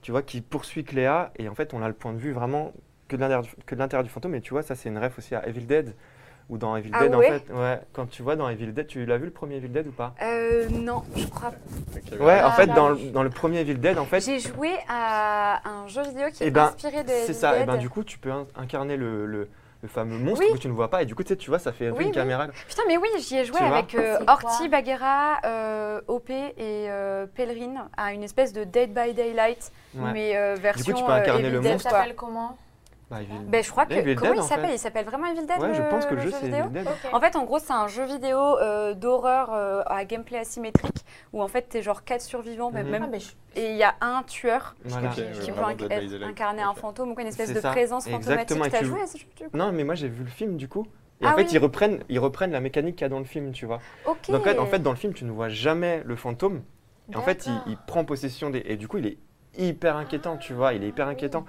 tu vois, qui poursuit Cléa, et en fait on a le point de vue vraiment que de l'intérieur du, fantôme. Et tu vois, ça c'est une ref aussi à Evil Dead, ou dans Evil Ah Dead ouais en fait, ouais, quand tu vois dans Evil Dead, tu l'as vu le premier Evil Dead ou pas? Euh, non, je crois. Ok, Ouais, en Ah, fait dans, le- dans le premier Evil Dead, en fait, J'ai joué à un jeu vidéo qui Eh est ben, inspiré de c'est ça. Et Dead. ben du coup, tu peux in- incarner le, le- le fameux monstre Oui. que tu ne vois pas, et du coup, tu sais, tu vois, ça fait un peu Oui, une oui. caméra. Putain, mais oui, j'y ai joué Tu avec euh, Orti, Bagheera, euh, OP et euh, Pèlerine à une espèce de Dead by Daylight, Ouais. mais euh, version tu peux incarner euh, le monstre. Ça s'appelle comment? Bah, Evil- Ben, je crois que. Evil comment Dead, il s'appelle? fait. Il s'appelle vraiment Evil Dead Ouais, je pense que le jeu jeu c'est vidéo? Evil Dead. Ok. En fait, en gros, c'est un jeu vidéo euh, d'horreur euh, à gameplay asymétrique où en fait, t'es genre quatre survivants, mais Mhm. même Ah, mais je- et il y a un tueur Voilà. Qui peut inc- être- incarner un fantôme ou quoi, une espèce de ça. présence fantomatique. Exactement, et T'as tu- joué à ce jeu du coup? Non, mais moi j'ai vu le film du coup. Et Ah en fait, oui. ils reprennent, ils reprennent la mécanique qu'il y a dans le film, tu vois. Donc en fait, en fait, dans le film, tu ne vois jamais le fantôme. Et en fait, il prend possession des. Et du coup, il est hyper inquiétant, tu vois. Il est hyper inquiétant.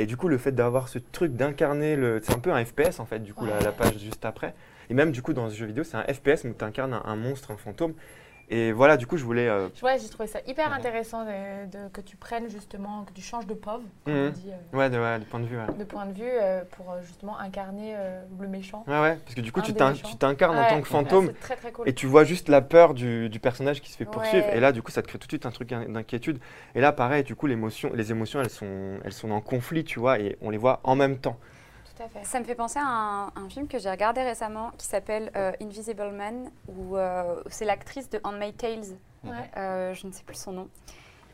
Et du coup, le fait d'avoir ce truc d'incarner le. C'est un peu un FPS en fait, du coup, la, page juste après. Et même du coup, dans ce jeu vidéo, c'est un FPS où tu incarnes un monstre, un fantôme. Et voilà, du coup, je voulais. euh, Ouais, j'ai trouvé ça hyper intéressant de, de- que tu prennes justement, que tu changes de POV, comme Mhm. on dit, euh, Ouais, de, ouais, de point de vue. Ouais. de point de vue euh, pour euh, justement incarner le méchant. Ouais, ouais, parce que du coup, tu t'incarnes en tant que fantôme. Ouais, c'est très très cool. Et tu vois juste la peur du, du personnage qui se fait poursuivre. Et là, du coup, ça te crée tout de suite un truc d'in- d'inquiétude. Et là, pareil, du coup, l'émotion, les émotions, elles sont, elles sont en conflit, tu vois, et on les voit en même temps. Tout à fait. Ça me fait penser à un, un film que j'ai regardé récemment qui s'appelle euh, Invisible Man, où euh, c'est l'actrice de Handmaid's Tales, Ouais. euh, je ne sais plus son nom.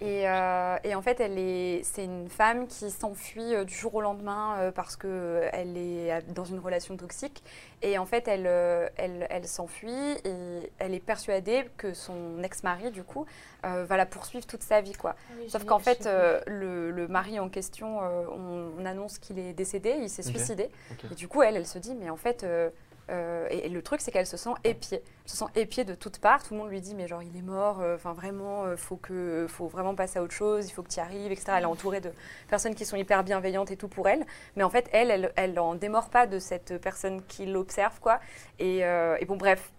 Et, euh, et en fait, elle est, c'est une femme qui s'enfuit euh, du jour au lendemain euh, parce qu'elle est dans une relation toxique. Et en fait, elle, euh, elle, elle s'enfuit et elle est persuadée que son ex-mari, du coup, euh, va la poursuivre toute sa vie. Quoi. Oui, Sauf qu'en fait, euh, le, le mari en question, euh, on, on annonce qu'il est décédé, il s'est suicidé. Et du coup, elle, elle se dit, mais en fait, euh, et, et le truc, c'est qu'elle se sent épiée. Elle se sent épiée de toutes parts. Tout le monde lui dit, mais genre, il est mort. euh, Enfin, vraiment, euh, faut que, faut vraiment passer à autre chose. Il faut que tu y arrives, etc. Elle est entourée de personnes qui sont hyper bienveillantes et tout pour elle. Mais en fait, elle, elle, elle en démord pas de cette personne qui l'observe, quoi. Et, euh, et bon, bref.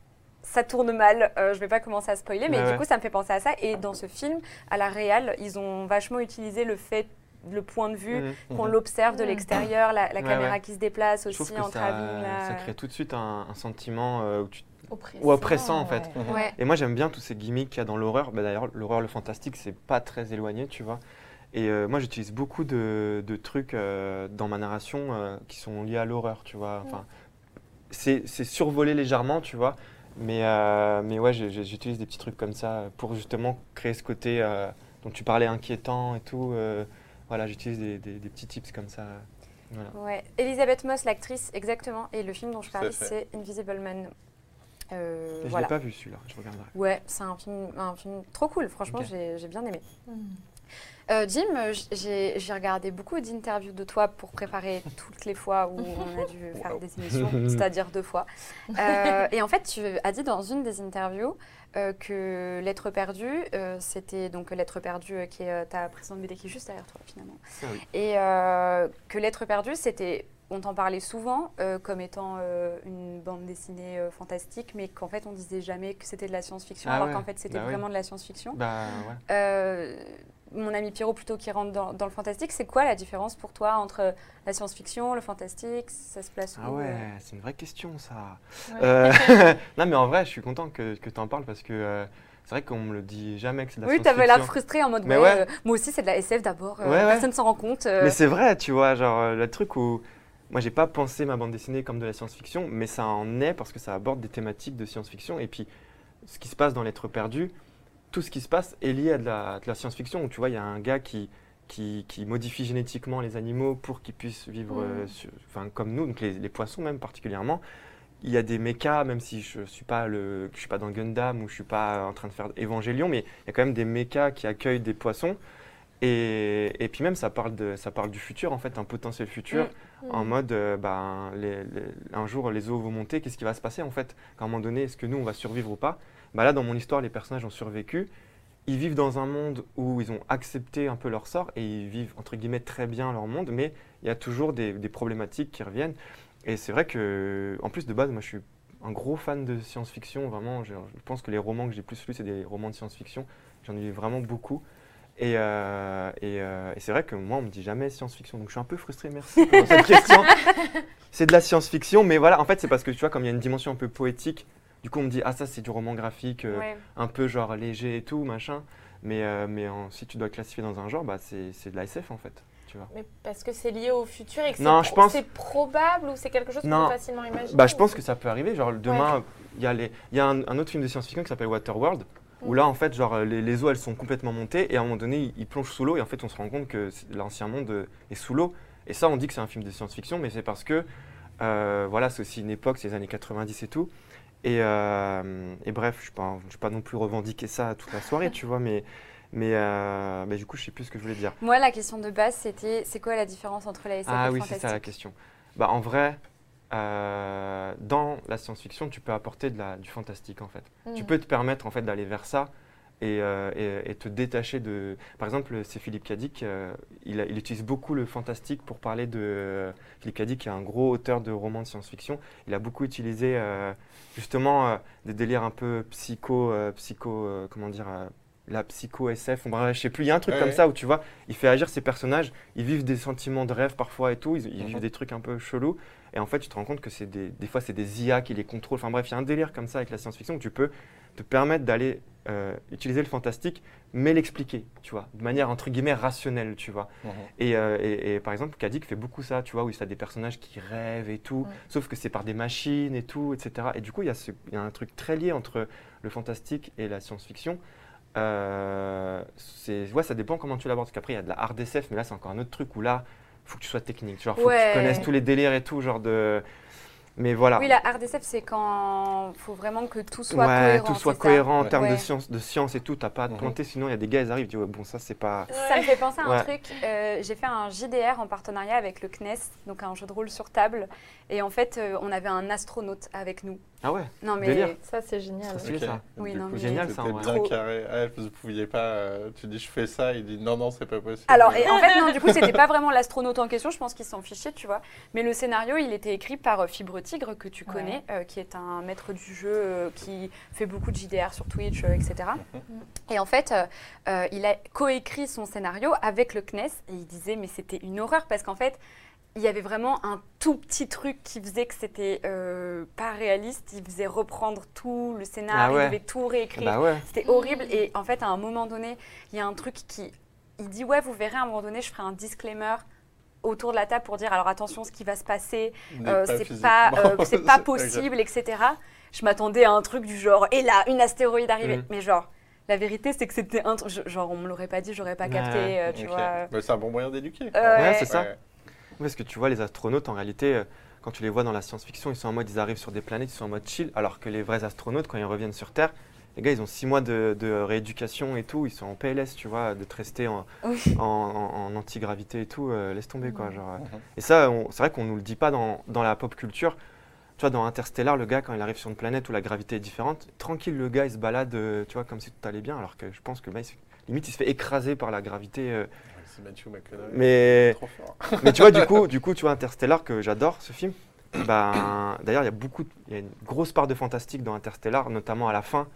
Ça tourne mal, euh, je vais pas commencer à spoiler, mais du ouais. coup ça me fait penser à ça. Et dans ce film, à la réal, ils ont vachement utilisé le fait, le point de vue, Mhm. qu'on Mhm. l'observe de l'extérieur, la, la Ouais, caméra ouais. qui se déplace Je aussi trouve que ça, abîme la- ça crée tout de suite un, un sentiment euh, où tu- oppressant, ou oppressant, en fait. ouais. Ouais. Et moi, j'aime bien tous ces gimmicks qu'il y a dans l'horreur. Bah, D'ailleurs, l'horreur, le fantastique, c'est pas très éloigné, tu vois. Et euh, moi, j'utilise beaucoup de, de trucs euh, dans ma narration euh, qui sont liés à l'horreur, tu vois. Enfin, c'est c'est survolé légèrement, tu vois. Mais, euh, mais ouais, j'utilise des petits trucs comme ça pour justement créer ce côté euh, dont tu parlais inquiétant et tout. Voilà, j'utilise des, des- des petits tips comme ça. Voilà. Ouais. Elisabeth Moss, l'actrice, exactement. Et le film dont je parlais, fait. c'est Invisible Man. Euh, Je voilà. l'ai pas vu celui-là, je regarderai. Ouais, c'est un film, un film trop cool. Franchement, Ok. j'ai j'ai bien aimé. Mm. Euh, Jim, j'ai regardé beaucoup d'interviews de toi pour préparer toutes les fois où on a dû faire Wow. des émissions, c'est-à-dire deux fois. Euh, et en fait, tu as dit dans une des interviews euh, que Lettre perdue, c'était donc Lettre perdue qui est ta précédente BD qui est juste derrière toi finalement. Ah oui. Et que Lettre perdue, c'était, on t'en parlait souvent euh, comme étant euh, une bande dessinée euh, fantastique, mais qu'en fait on disait jamais que c'était de la science-fiction, Ah alors ouais, qu'en fait c'était bah vraiment de la science-fiction. Bah ouais. Mon ami Pierrot plutôt qui rentre dans, dans le fantastique, c'est quoi la différence pour toi entre la science-fiction, le fantastique? Ça se place où Ah ouais, euh? c'est une vraie question ça. Ouais. Euh, non mais en vrai, je suis content que, que tu en parles parce que euh, c'est vrai qu'on me le dit jamais que c'est de la Oui, t'avais l'air science-fiction. frustré en mode Mais ouais, ouais. euh, moi aussi c'est de la SF d'abord, euh, Ouais, ouais. personne s'en rend compte. euh. Mais c'est vrai, tu vois, genre le truc où moi j'ai pas pensé ma bande dessinée comme de la science-fiction, mais ça en est parce que ça aborde des thématiques de science-fiction et puis ce qui se passe dans l'être perdu, tout ce qui se passe est lié à de la, science-fiction. où Tu vois, il y a un gars qui, qui, qui modifie génétiquement les animaux pour qu'ils puissent vivre sur- enfin, comme nous, donc les, les poissons même particulièrement. Il y a des mechas, même si je suis pas le, je suis pas dans Gundam ou je suis pas en train de faire Evangelion, mais il y a quand même des mechas qui accueillent des poissons. Et, et puis même ça parle de, ça parle du futur en fait, un potentiel futur Mm. en mode, euh, ben, les- les- un jour les eaux vont monter, qu'est-ce qui va se passer en fait? À un moment donné, est-ce que nous on va survivre ou pas? Bah Là dans mon histoire, les personnages ont survécu. Ils vivent dans un monde où ils ont accepté un peu leur sort et ils vivent entre guillemets très bien leur monde, mais il y a toujours des, des problématiques qui reviennent. Et c'est vrai que, en plus de base, moi je suis un gros fan de science-fiction, vraiment. Je, je pense que les romans que j'ai plus lus, c'est des romans de science-fiction. J'en ai lu vraiment beaucoup. Et, euh, et, euh, et c'est vrai que moi, on me dit jamais science-fiction. Donc je suis un peu frustré, merci pour cette question. C'est de la science-fiction, mais voilà, en fait, c'est parce que tu vois, comme il y a une dimension un peu poétique, du coup, on me dit, ah, ça, c'est du roman graphique, euh, Ouais. un peu genre léger et tout, machin. Mais, euh, mais en- si tu dois classifier dans un genre, bah, c'est de la SF en fait. Tu vois. Mais parce que c'est lié au futur et que c'est pro- pense- probable ou c'est quelque chose qu'on peut facilement imaginer Bah, je pense que ça peut arriver. Genre, demain, il y a, les- y a un, un autre film de science-fiction qui s'appelle Waterworld, où Mm. là, en fait, genre, les, les eaux, elles sont complètement montées, et à un moment donné, ils, ils plongent sous l'eau, et en fait, on se rend compte que l'ancien monde euh, est sous l'eau. Et ça, on dit que c'est un film de science-fiction, mais c'est parce que, euh, voilà, c'est aussi une époque, c'est les années 90 et tout. Et, euh, et bref, je ne vais, pas non plus revendiquer ça toute la soirée, tu vois, mais, mais, euh, mais du coup, je sais plus ce que je voulais dire. Moi, la question de base, c'était c'est quoi la différence entre la SF et Ah le oui, c'est ça la question. Bah, en vrai, euh, dans la science-fiction, tu peux apporter de la, du fantastique en fait. Tu Mm. peux te permettre en fait d'aller vers ça et, euh, et- et te détacher de. Par exemple, c'est Philippe Cadic, euh, il, utilise beaucoup le fantastique pour parler de. Philippe Cadic, qui est un gros auteur de romans de science-fiction, il a beaucoup utilisé euh, justement euh, des délires un peu psycho, euh, psycho, euh, comment dire. euh, la psycho SF, on bref, je sais plus, il y a un truc Ouais, comme ouais. ça où tu vois, il fait agir ses personnages, ils vivent des sentiments de rêve parfois et tout, ils, ils Mhm. vivent des trucs un peu chelous, et en fait tu te rends compte que c'est des, des fois c'est des IA qui les contrôlent, enfin bref, il y a un délire comme ça avec la science-fiction où tu peux te permettre d'aller euh, utiliser le fantastique, mais l'expliquer, tu vois, de manière entre guillemets rationnelle, tu vois. Mhm. Et, euh, et- et par exemple, Kadik fait beaucoup ça, tu vois, où il y a des personnages qui rêvent et tout, sauf que c'est par des machines et tout, etc. Et du coup, il y, a ce- il y a un truc très lié entre le fantastique et la science-fiction. Euh, ouais, ça dépend comment tu l'abordes. Parce qu'après, il y a de la hard SF, mais là, c'est encore un autre truc où là, il faut que tu sois technique. Genre, faut que Ouais. tu connaisses tous les délires et tout, genre de. Mais voilà. Oui, la hard SF, c'est quand il faut vraiment que tout soit ouais, cohérent. tout soit c'est ça cohérent en Ouais. termes de science, de science et tout. T'as pas à te planter, sinon il y a des gars, ils arrivent, ils disent ouais, bon, ça c'est pas. Ça me fait penser à un Ouais. truc. euh, j'ai fait un JDR en partenariat avec le CNES, donc un jeu de rôle sur table. Et en fait, euh, on avait un astronaute avec nous. Ah ouais, Non, mais. Délire. Ça, c'est génial. C'est- ça. Oui, non, coup, mais- Génial, ça, vrai. bien carré. Ah, vous pouviez pas. euh, tu dis je fais ça, il dit non non c'est pas possible. Alors, et en fait, non, du coup, c'était pas vraiment l'astronaute en question, je pense qu'il s'en fichait, tu vois. Mais le scénario, il était écrit par euh, Fibre Tigre, que tu Ouais. connais, euh, qui est un maître du jeu euh, qui fait beaucoup de JDR sur Twitch, euh, etc. Et en fait, euh, euh, il a coécrit son scénario avec le CNES, et il disait, mais c'était une horreur, parce qu'en fait, il y avait vraiment un tout petit truc qui faisait que c'était euh, pas réaliste. Il faisait reprendre tout le scénario, Ah ouais. il devait tout réécrire. bah ouais. C'était horrible et en fait à un moment donné, il y a un truc qui il dit ouais, vous verrez à un moment donné, je ferai un disclaimer autour de la table pour dire alors attention, ce qui va se passer, euh, pas c'est pas, euh, c'est pas Ok. possible, etc. Je m'attendais à un truc du genre et là, une astéroïde arrivée. Mhm. Mais genre, la vérité, c'est que c'était un truc. Genre, on me l'aurait pas dit, j'aurais pas capté, euh, tu vois. Bah, c'est un bon moyen d'éduquer. Euh, Ouais, ouais. c'est ça. Parce que tu vois, les astronautes, en réalité, euh, quand tu les vois dans la science-fiction, ils sont en mode, ils arrivent sur des planètes, ils sont en mode chill, alors que les vrais astronautes, quand ils reviennent sur Terre, les gars, ils ont six mois de, de rééducation et tout, ils sont en PLS, tu vois, de te rester en, Oui. en, en- en antigravité et tout, euh, laisse tomber, quoi. Genre, euh. Mhm. Et ça, c'est vrai qu'on nous le dit pas dans, dans la pop culture. Tu vois, dans Interstellar, le gars, quand il arrive sur une planète où la gravité est différente, tranquille, le gars, il se balade, tu vois, comme si tout allait bien, alors que je pense que, bah, il se- limite, il se fait écraser par la gravité. euh. C'est Matthew McConaughey. mais Trop fort. mais tu vois, du coup, du coup, tu vois, Interstellar, que j'adore ce film. Ben, D'ailleurs, il y a beaucoup, il y a une grosse part de fantastique dans Interstellar, notamment à la fin.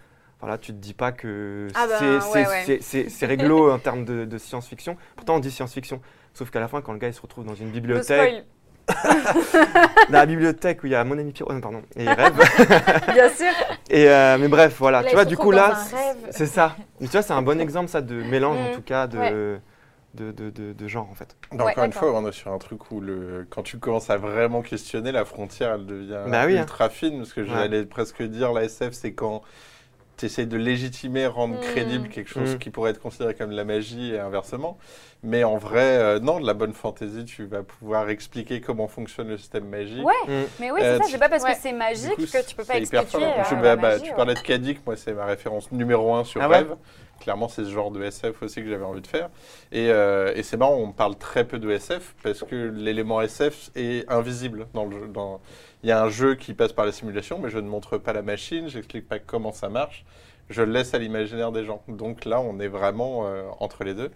Voilà, tu te dis pas que Ah ben, c'est ouais, réglo en termes de, de science-fiction. Pourtant, on dit science-fiction. Sauf qu'à la fin, quand le gars il se retrouve dans une bibliothèque, dans la bibliothèque où il y a mon ami Pierrot, non, pardon, et il rêve. bien sûr. et, euh, mais bref, voilà, Là, tu vois, du coup là, c'est ça. Mais tu vois, c'est un bon exemple ça de mélange en Mm. tout cas de, Ouais. De, de, de- de genre en fait. Donc, Ouais, encore une fois, on est sur un truc où le... quand tu commences à vraiment questionner, la frontière, elle devient Bah oui, hein. ultra fine. Parce que Ouais. j'allais presque dire, la SF, c'est quand tu essayes de légitimer, rendre Mm. crédible quelque chose Mm. qui pourrait être considéré comme de la magie et inversement. Mais en vrai, euh, non, de la bonne fantaisie, tu vas pouvoir expliquer comment fonctionne le système magique. Ouais, Mm. mais oui, Euh, c'est ça, tu- c'est pas parce Ouais. que c'est magique coup, que tu peux pas hyper expliquer. fort. euh, bah, bah, tu ouais. parlais de Kadik, moi c'est ma référence numéro un sur Ah ouais Rêve. Clairement, c'est ce genre de SF aussi que j'avais envie de faire. Et, euh, et c'est marrant, on parle très peu de SF parce que l'élément SF est invisible dans le jeu. Il y a un jeu qui passe par la simulation, mais je ne montre pas la machine, j'explique pas comment ça marche. Je le laisse à l'imaginaire des gens. Donc là, on est vraiment euh, entre les deux.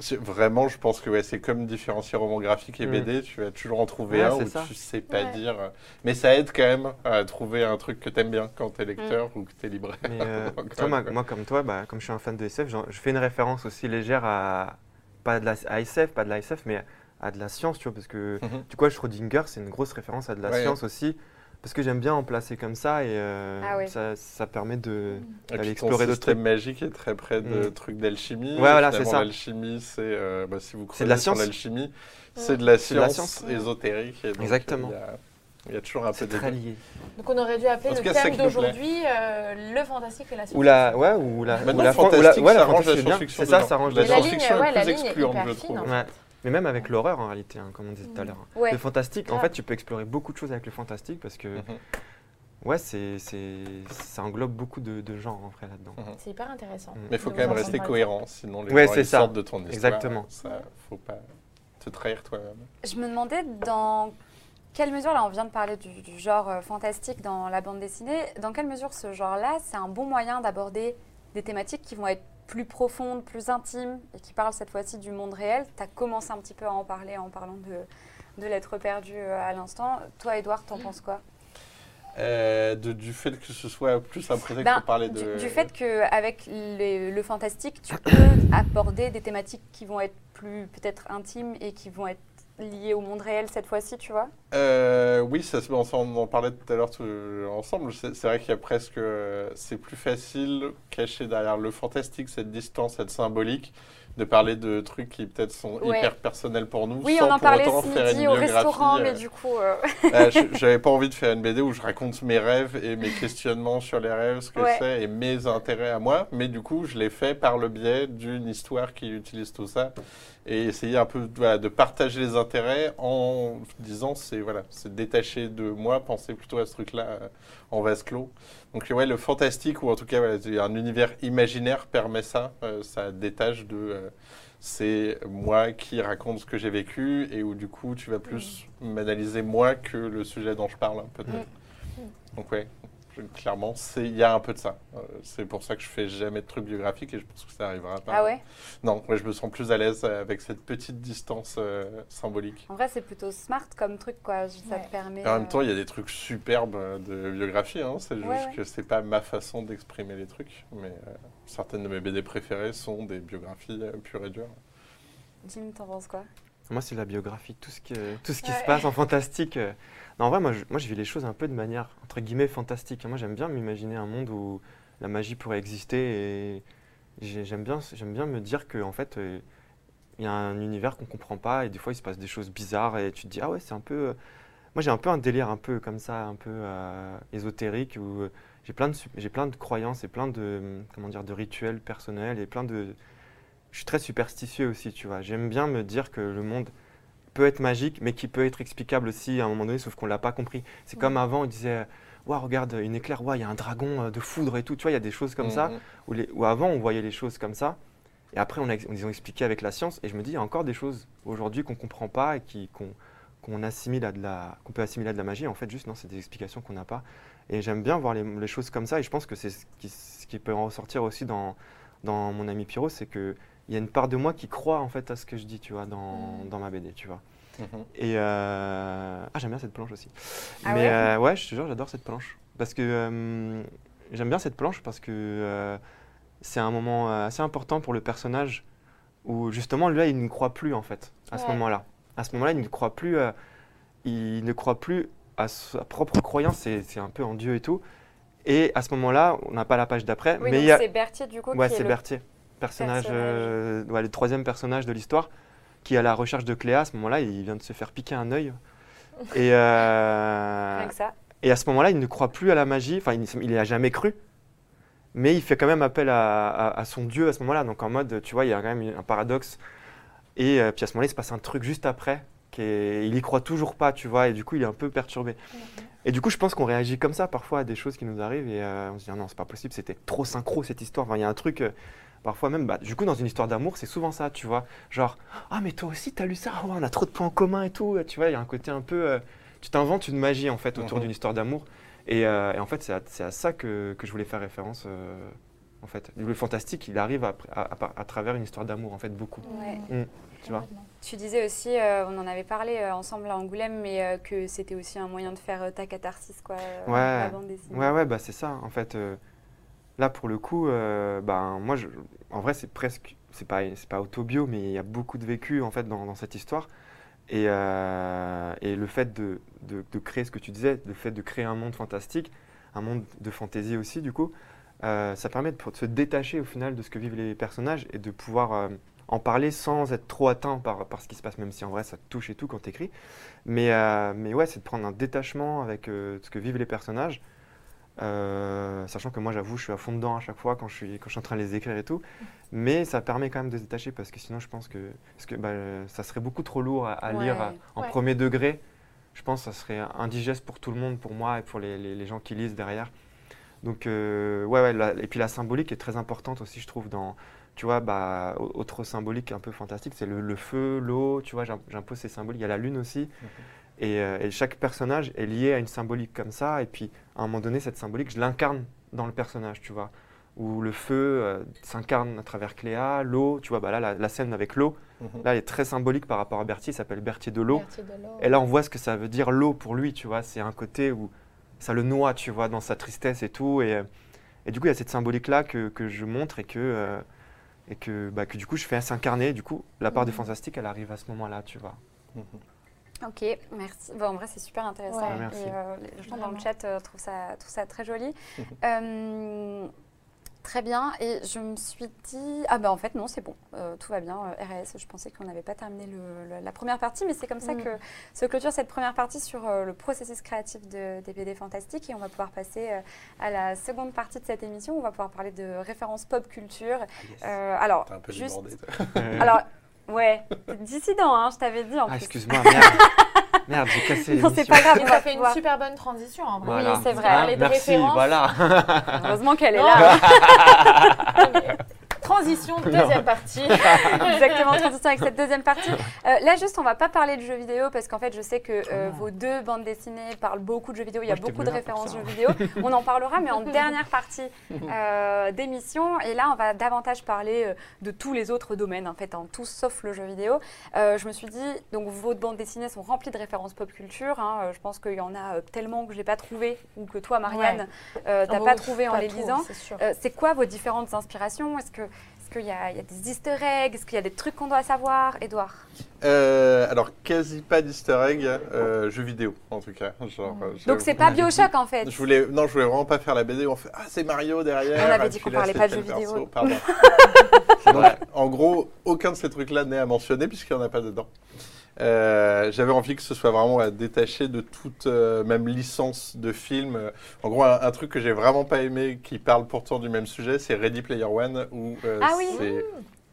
C'est- Vraiment, je pense que ouais, c'est comme différencier roman graphique et Mm. BD. Tu vas toujours en trouver Ouais, un c'est où ça. tu sais pas Ouais. dire. euh, Mais ça aide quand même à trouver un truc que t'aimes bien quand t'es lecteur Mm. ou que t'es libraire. Mais euh, toi, moi, comme toi, bah, comme je suis un fan de SF, je fais une référence aussi légère à pas de la à SF, pas de la SF, mais à de la science, tu vois, parce que du coup, Schrödinger, c'est une grosse référence à de la Ouais. science aussi, parce que j'aime bien en placer comme ça et euh, Ah ça, ça permet de d'aller ton explorer d'autres système trucs. magique est très près de Mm. trucs d'alchimie. Ouais, voilà, c'est ça. L'alchimie, c'est euh, bah, si vous C'est de la sur science. l'alchimie, c'est de la C'est de la science science. ésotérique. et donc, Exactement. Il y a, il y a toujours un peu C'est de très lié. Donc on aurait dû appeler le cas, thème d'aujourd'hui euh, le fantastique et la science. Ou la, ouais, ou la, ou la, fan- ou la- fantastique, ouais, ça la fantastique, science-fiction C'est ça, ça range La Mais la la science-fiction ligne, est ouais, la plus excluante, je trouve. Mais même avec l'horreur en réalité, hein, comme on disait tout à Mm. l'heure. Ouais. Le fantastique, en fait, tu peux explorer beaucoup de choses avec le fantastique parce que, Mhm. ouais, c'est, c'est, ça englobe beaucoup de, de genres en vrai là-dedans. C'est hyper intéressant. Mm. Mais il faut quand même rester cohérent, sinon les Ouais, gens c'est ils ça. sortent de ton histoire. Exactement. Ça, faut pas te trahir toi-même. Je me demandais dans quelle mesure, là on vient de parler du, du genre euh, fantastique dans la bande dessinée, dans quelle mesure ce genre-là, c'est un bon moyen d'aborder des thématiques qui vont être plus profondes, plus intimes et qui parlent cette fois-ci du monde réel. Tu as commencé un petit peu à en parler en parlant de, de l'être perdu euh, à l'instant. Toi, Edouard, t'en penses quoi? Euh, de- du fait que ce soit plus un prétexte Ben, pour parler du, de. du fait qu'avec le fantastique, tu peux aborder des thématiques qui vont être plus peut-être intimes et qui vont être liées au monde réel cette fois-ci, tu vois Euh, oui, ça, on en parlait tout à l'heure ensemble. C'est c'est vrai qu'il y a presque. euh, C'est plus facile, caché derrière le fantastique, cette distance, cette symbolique, de parler de trucs qui peut-être sont Ouais. hyper personnels pour nous. Oui, sans on en pour parlait autant ce faire midi au restaurant, euh, mais du coup... euh, euh, J'avais pas envie de faire une BD où je raconte mes rêves et mes questionnements sur les rêves, ce que Ouais. c'est et mes intérêts à moi. Mais du coup, je l'ai fait par le biais d'une histoire qui utilise tout ça et essayer un peu voilà, de partager les intérêts en disant c'est voilà, c'est détaché de moi, penser plutôt à ce truc-là euh, en vase clos. Donc ouais, le fantastique ou en tout cas voilà, un univers imaginaire permet ça, euh, ça détache de euh, c'est moi qui raconte ce que j'ai vécu et où du coup tu vas plus m'analyser moi que le sujet dont je parle hein, peut-être. Mm. Donc ouais, clairement c'est il y a un peu de ça. Euh, c'est pour ça que je fais jamais de trucs biographiques et je pense que ça arrivera pas. Ah ouais? Non, ouais, je me sens plus à l'aise avec cette petite distance euh, symbolique. En vrai, c'est plutôt smart comme truc, quoi. Ça Ouais. te permet... Et en même temps, il y a des trucs superbes euh, de biographie. hein. C'est juste Ouais, ouais. que c'est pas ma façon d'exprimer les trucs. Mais euh, certaines de mes BD préférées sont des biographies euh, pures et dures. Jim, t'en penses quoi? Moi, c'est la biographie, tout ce qui, tout ce qui Ouais. se passe en fantastique. En vrai, moi je, moi, vis les choses un peu de manière, entre guillemets, fantastique. Moi, j'aime bien m'imaginer un monde où la magie pourrait exister et j'ai- j'aime bien, bien me dire que, en fait, euh, il y a un univers qu'on comprend pas et des fois il se passe des choses bizarres et tu te dis ah ouais c'est un peu euh, moi j'ai un peu un délire un peu comme ça un peu euh, ésotérique où euh, j'ai plein de plein de croyances et plein de comment dire de rituels personnels et plein de je suis très superstitieux aussi tu vois j'aime bien me dire que le monde peut être magique mais qui peut être explicable aussi à un moment donné sauf qu'on l'a pas compris c'est comme avant on disait Waouh, regarde une éclair ouais il y a un dragon euh, de foudre et tout tu vois il y a des choses comme ça Mhm. où, les- où avant on voyait les choses comme ça, et après on, a, on les a expliqué avec la science, et je me dis, il y a encore des choses aujourd'hui qu'on ne comprend pas et qu'on assimile à de la, qu'on peut assimiler à de la magie. En fait, juste, non, c'est des explications qu'on n'a pas. Et j'aime bien voir les, les choses comme ça, et je pense que c'est ce qui, ce qui peut en ressortir aussi dans, dans mon ami Pierrot, c'est qu'il y a une part de moi qui croit en fait à ce que je dis, tu vois, dans, dans ma BD, tu vois. Mhm. Et euh, ah, j'aime bien cette planche aussi. Ah Mais ouais? euh, ouais, je te jure, j'adore cette planche. Parce que euh, j'aime bien cette planche parce que c'est un moment assez important pour le personnage où justement, là, il ne croit plus en fait, à ce moment-là. À ce moment-là, il ne croit plus, il ne croit plus à sa propre croyance, c'est un peu en Dieu et tout. Et à ce moment-là, on n'a pas la page d'après, Oui, mais il c'est Berthier du coup Ouais, qui est c'est le- Berthier, personnage, personnage. euh, ouais, le troisième personnage de l'histoire, qui est à la recherche de Cléa. À ce moment-là, il vient de se faire piquer un œil. Et, euh, ça. et à ce moment-là, il ne croit plus à la magie. Enfin, il n'y a jamais cru. Mais il fait quand même appel à, à- à son Dieu à ce moment-là. Donc en mode, tu vois, il y a quand même un paradoxe. Et euh, puis à ce moment-là, il se passe un truc juste après. Qui est- il y croit toujours pas, tu vois. Et du coup, il est un peu perturbé. Et du coup, je pense qu'on réagit comme ça parfois à des choses qui nous arrivent et euh, on se dit ah non, c'est pas possible, c'était trop synchro cette histoire. Enfin, il y a un truc, euh, parfois même, bah, du coup, dans une histoire d'amour, c'est souvent ça, tu vois. Genre, ah, mais toi aussi, t'as lu ça, ouais, on a trop de points en commun et tout. Tu vois, il y a un côté un peu. euh, tu t'inventes une magie en fait autour Mhm. d'une histoire d'amour. Et, euh, et en fait, c'est à, ça que, que je voulais faire référence. euh, en fait, le fantastique, il arrive à, à- à- à travers une histoire d'amour, en fait, beaucoup. Ouais. Tu vois? Tu disais aussi, euh, on en avait parlé euh, ensemble à Angoulême, mais euh, que c'était aussi un moyen de faire euh, ta catharsis, quoi, euh, Ouais. la bande dessinée. Ouais, ouais, bah c'est ça. En fait, euh, là pour le coup, euh, ben moi, en vrai, c'est presque, c'est pas, c'est pas autobio, mais il y a beaucoup de vécu en fait dans, cette histoire. Et, euh, et le fait de, de- créer ce que tu disais, le fait de créer un monde fantastique, un monde de fantaisie aussi, du coup, euh, ça permet de, se détacher au final de ce que vivent les personnages et de pouvoir en parler sans être trop atteint par, par ce qui se passe, même si en vrai ça touche et tout quand t'écris. Mais, mais ouais, c'est de prendre un détachement avec ce que vivent les personnages. Euh, sachant que moi, j'avoue, je suis à fond dedans à chaque fois quand je suis, quand je suis en train de les écrire et tout. Mais ça permet quand même de se détacher parce que sinon, je pense que, parce que bah, ça serait beaucoup trop lourd à, à lire à- en Ouais. premier degré. Je pense que ça serait indigeste pour tout le monde, pour moi et pour les, les- les gens qui lisent derrière. Donc, euh, ouais, ouais, la- et puis la symbolique est très importante aussi, je trouve, dans, tu vois, bah, au- autre symbolique un peu fantastique, c'est le, le feu, l'eau, tu vois, j'im- j'impose ces symboliques. Il y a la lune aussi. Et chaque personnage est lié à une symbolique comme ça. Et puis, à un moment donné, cette symbolique, je l'incarne dans le personnage, tu vois. Où le feu euh, s'incarne à travers Cléa, l'eau, tu vois, bah là, la, la scène avec l'eau, Mhm. là, elle est très symbolique par rapport à Berthier, il s'appelle Berthier de l'eau. Et là, on voit ce que ça veut dire l'eau pour lui, tu vois. C'est un côté où ça le noie, tu vois, dans sa tristesse et tout. Et, euh, et du coup, il y a cette symbolique-là que, que je montre et que, euh, et que, bah, que du coup, je fais s'incarner. Du coup, la part de Mhm. fantastique, elle arrive à ce moment-là, tu vois. Mhm. Ok, merci. Bon, en vrai, c'est super intéressant. Ouais, merci. Et, euh, les gens dans le chat euh, trouvent, ça, trouvent ça très joli. Euh, très bien. Et je me suis dit, ah bah en fait, non, c'est bon. Euh, tout va bien. Euh, RS, je pensais qu'on n'avait pas terminé le- le- la première partie, mais c'est comme ça Mm. que se clôture cette première partie sur euh, le processus créatif de, des BD fantastiques. Et on va pouvoir passer euh, à la seconde partie de cette émission. On va pouvoir parler de références pop culture. Euh, alors, un peu juste. débordé. toi. Alors, ouais, dissident, hein, je t'avais dit en Ah, excuse-moi, merde. merde, j'ai cassé Non, c'est pas grave. On ça va fait une super bonne transition en vrai. Voilà. c'est vrai. Hein, Parler de merci, références. voilà. Heureusement qu'elle est là. Transition, deuxième partie. Exactement, transition avec cette deuxième partie. Euh, là, juste, on va pas parler de jeux vidéo parce qu'en fait, je sais que euh, Oh. vos deux bandes dessinées parlent beaucoup de jeux vidéo. Il y a Moi, beaucoup de références jeux vidéo. On en parlera, mais en dernière partie euh, d'émission. Et là, on va davantage parler euh, de tous les autres domaines, en fait, en tout sauf le jeu vidéo. Euh, je me suis dit, donc vos bandes dessinées sont remplies de références pop culture. hein. Je pense qu'il y en a euh, tellement que je n'ai pas trouvé ou que toi, Marianne, euh, t'as Oh, pas trouvé en pas les trop, lisant. c'est sûr. Euh, c'est quoi vos différentes inspirations? Est-ce que, qu'il y, a il y a des easter eggs? Est-ce qu'il y a des trucs qu'on doit savoir? Edouard Euh, alors, quasi pas d'easter egg, euh, jeux vidéo en tout cas. Genre, euh, Donc je- c'est pas Bioshock en fait Je voulais, non, je voulais vraiment pas faire la BD où on fait Ah, c'est Mario derrière. On avait dit qu'on parlait pas de jeux vidéo. perso, Pardon. Donc, en gros, aucun de ces trucs-là n'est à mentionner puisqu'il n'y en a pas dedans. Euh, J'avais envie que ce soit vraiment à détacher de toute euh, même licence de film. En gros, un, un truc que j'ai vraiment pas aimé, qui parle pourtant du même sujet, c'est Ready Player One, où euh, Ah oui. c'est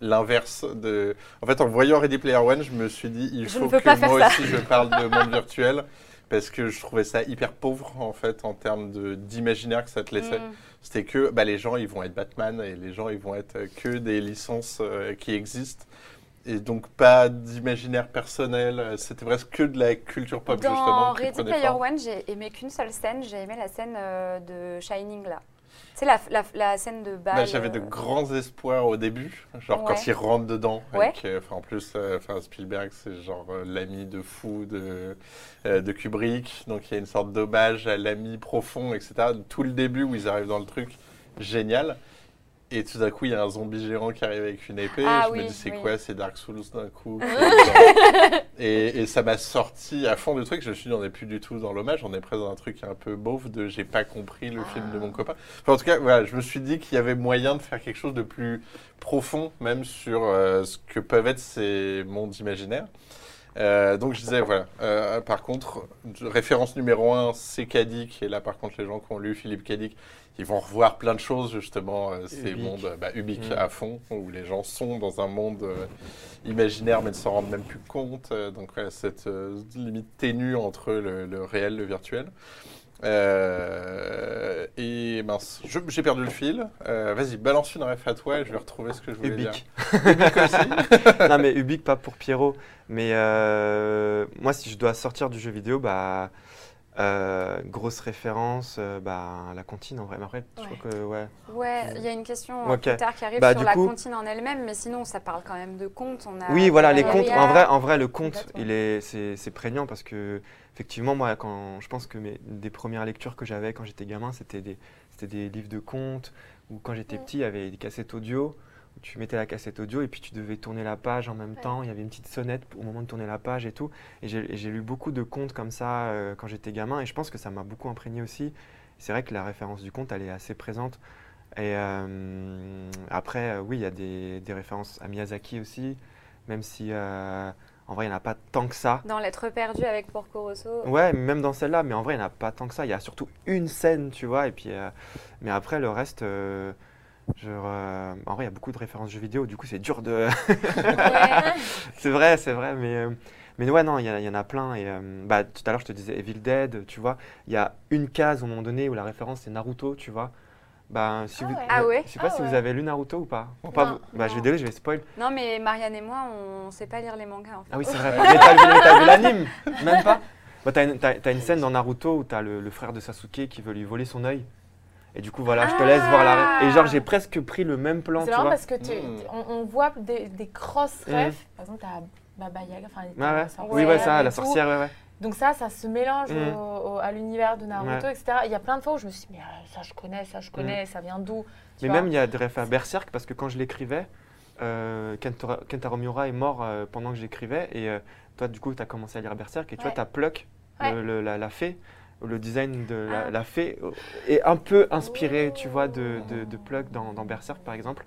l'inverse de. En fait, en voyant Ready Player One, je me suis dit, il Je faut que moi aussi je parle de monde virtuel. Parce que je trouvais ça hyper pauvre en fait en termes d'imaginaire que ça te laissait. Mm. C'était que bah, les gens ils vont être Batman et les gens ils vont être que des licences qui existent et donc pas d'imaginaire personnel. Euh, C'était presque que de la culture pop Dans justement. qui Ready Player forme. One, j'ai aimé qu'une seule scène. J'ai aimé la scène euh, de Shining là. C'est la, la, la scène de bal. Bah, J'avais de euh, grands espoirs au début, genre Ouais. quand ils rentrent dedans. Ouais. avec, euh, enfin, en plus, euh, Spielberg, c'est genre euh, l'ami de fou de, de Kubrick. Donc il y a une sorte d'hommage à l'ami profond, etc. Tout le début où ils arrivent dans le truc, génial. Et tout d'un coup, il y a un zombie géant qui arrive avec une épée. Ah je oui, me dis, c'est oui. quoi C'est Dark Souls d'un coup. et, et ça m'a sorti à fond du truc. Je me suis dit, on n'est plus du tout dans l'hommage. On est presque dans un truc un peu beauf de j'ai pas compris le film de mon copain. Enfin, en tout cas, voilà, je me suis dit qu'il y avait moyen de faire quelque chose de plus profond, même sur euh, ce que peuvent être ces mondes imaginaires. Euh, donc je disais, voilà, euh, par contre, référence numéro un, c'est Kadik. Et là, par contre, les gens qui ont lu Philippe Kadik, ils vont revoir plein de choses, justement, euh, ces Ubique. mondes bah, ubiques Mm. à fond, où les gens sont dans un monde imaginaire, mais ne s'en rendent même plus compte. Donc voilà, cette limite ténue entre le, le réel et le virtuel. Euh, et mince, j'ai perdu le fil. Euh, Vas-y, balance une ref à toi et je vais retrouver ce que je voulais Ubique. dire. Ubique aussi. non mais Ubique pas pour Pierrot, mais euh, moi si je dois sortir du jeu vidéo, bah euh, grosse référence, euh, bah la comptine en vrai. Mais après, je Ouais. crois que ouais. Ouais, il y a une question euh, Ok. plus tard qui arrive Bah, sur la coup- comptine en elle-même, mais sinon ça parle quand même de contes. On a Oui, voilà les contes. En vrai, en vrai, le conte, Complètement. il est, c'est, c'est prégnant parce que effectivement, moi, quand je pense que mes, des premières lectures que j'avais quand j'étais gamin, c'était des, c'était des livres de contes ou quand j'étais Mm. petit, il y avait des cassettes audio. Tu mettais la cassette audio et puis tu devais tourner la page en même Ouais. temps. Il y avait une petite sonnette au moment de tourner la page et tout. Et j'ai, lu beaucoup de contes comme ça euh, quand j'étais gamin et je pense que ça m'a beaucoup imprégné aussi. C'est vrai que la référence du conte, elle est assez présente. Et euh, après, euh, oui, il y a des, des références à Miyazaki aussi, même si en vrai, il n'y en a pas tant que ça. Dans L'être perdu avec Porco Rosso. Ouais, même dans celle-là, mais en vrai, il n'y en a pas tant que ça. Il y a surtout une scène, tu vois, et puis, mais après, le reste, genre, euh, en vrai, il y a beaucoup de références jeux vidéo, du coup, c'est dur de. Ouais. c'est vrai, c'est vrai, mais, euh, mais ouais, non, il y, en a plein. Et, euh, bah, tout à l'heure, je te disais Evil Dead, tu vois, il y a une case au moment donné où la référence c'est Naruto, tu vois. Bah, si Ah vous, ouais. Ah ouais Je sais pas Ah si vous avez lu Naruto ou pas. Bon, pas Non, vous. Bah, je vais désolé, je vais spoil. Non, mais Marianne et moi, on sait pas lire les mangas en fait. Ah oui, c'est vrai. mais t'as vu, vu l'anime Même pas bah, T'as une, t'as- t'as une scène dans Naruto où t'as le, le frère de Sasuke qui veut lui voler son œil. Et du coup, voilà, je te laisse voir la. Et genre, j'ai presque pris le même plan, C'est vois. parce que tu, Mm. on, on voit des, des cross Mm. refs. Par exemple, t'as Baba Yaga, enfin, t'as ouais. sorcière Oui, ouais, ça, la sorcière, ouais, ouais. Donc ça, ça se mélange Mm. au- au- à l'univers de Naruto, Ouais. etc. Il y a plein de fois où je me suis dit, mais euh, ça je connais, ça je connais, ça vient d'où Mais même, il y a des refs à Berserk parce que quand je l'écrivais, euh, Kentaro, Kentaro Miura est mort euh, pendant que j'écrivais. Et euh, toi, du coup, tu as commencé à lire Berserk. Et tu vois, tu as Pluck, Ouais. le- le- la, la fée. Le design de la, Ah. la fée euh, est un peu inspiré, tu vois, de, de, de Pluck dans, dans Berserk, par exemple.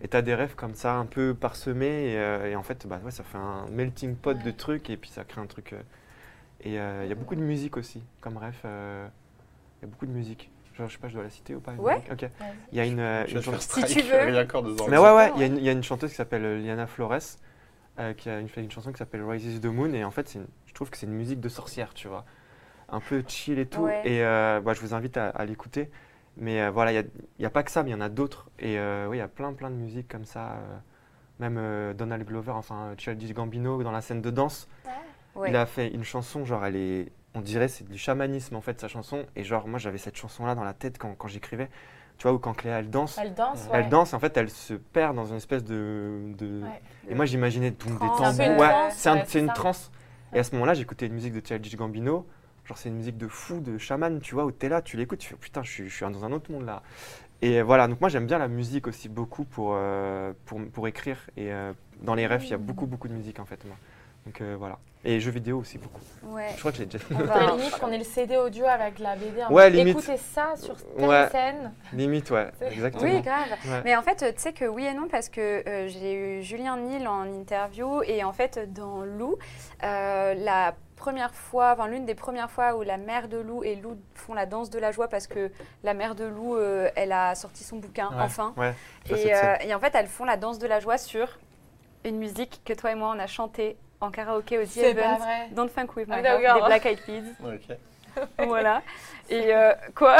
Et tu as des rêves comme ça, un peu parsemés. Et, euh, et en fait, bah, ouais, ça fait un melting pot de trucs. Et puis, ça crée un truc. euh, et euh, il y a beaucoup de musique aussi, comme ref. euh, Il y a beaucoup de musique. Genre, je sais pas, je dois la citer ou pas Ouais. Ok. Il y a une, euh, chanteuse- Si tu veux. mais ouais, ouais, Ouais. il y, a une- il y a une chanteuse qui s'appelle Liana Flores, euh, qui a une, fait une chanson qui s'appelle Rises the Moon, et en fait, une- je trouve que c'est une musique de sorcière, tu vois. Un peu chill et tout, Ouais. et euh, bah, je vous invite à, à l'écouter. Mais euh, voilà, il n'y a, pas que ça, mais il y en a d'autres. Et euh, oui, il y a plein, plein de musiques comme ça. même Donald Glover, enfin, Childish Gambino, dans la scène de danse, Ouais. il a fait une chanson, genre, elle est. On dirait c'est du chamanisme en fait, sa chanson. Et genre, moi, j'avais cette chanson-là dans la tête quand, quand j'écrivais. Tu vois, où quand Cléa, elle danse. Elle danse, Elle ouais. danse, en fait, elle se perd dans une espèce de. de- Ouais. Et moi, j'imaginais des tambours. peu une Ouais, c'est un- c'est c'est une transe. Et à ce moment-là, j'écoutais une musique de Childish Gambino. Genre, c'est une musique de fou, de chaman, tu vois, où t'es là, tu l'écoutes, tu fais putain, je suis, je suis dans un autre monde là. Et voilà, donc moi j'aime bien la musique aussi beaucoup pour, euh, pour, pour écrire. Et euh, dans les rêves, il y a beaucoup, beaucoup de musique en fait. Moi. Donc euh, voilà. Et jeux vidéo aussi beaucoup. Ouais. Je crois que j'ai déjà. On va- limite, qu'on ait le CD audio avec la BD. en Ouais, limite. Écoutez ça sur telle Ouais. scène. Limite, ouais, exactement. Oui, grave. Ouais. Mais en fait, tu sais que oui et non, parce que euh, j'ai eu Julien Nil en interview et en fait, dans Lou, euh, la première fois, enfin l'une des premières fois où la mère de Lou et Lou font la danse de la joie parce que la mère de Lou, euh, elle a sorti son bouquin, Ouais. enfin. Ouais, Et, euh, et en fait, elles font la danse de la joie sur une musique que toi et moi, on a chantée en karaoké au The Event. Don't Funk With My Ah, Heart, des Black Eyed Peas. Ok. voilà. Et euh, quoi?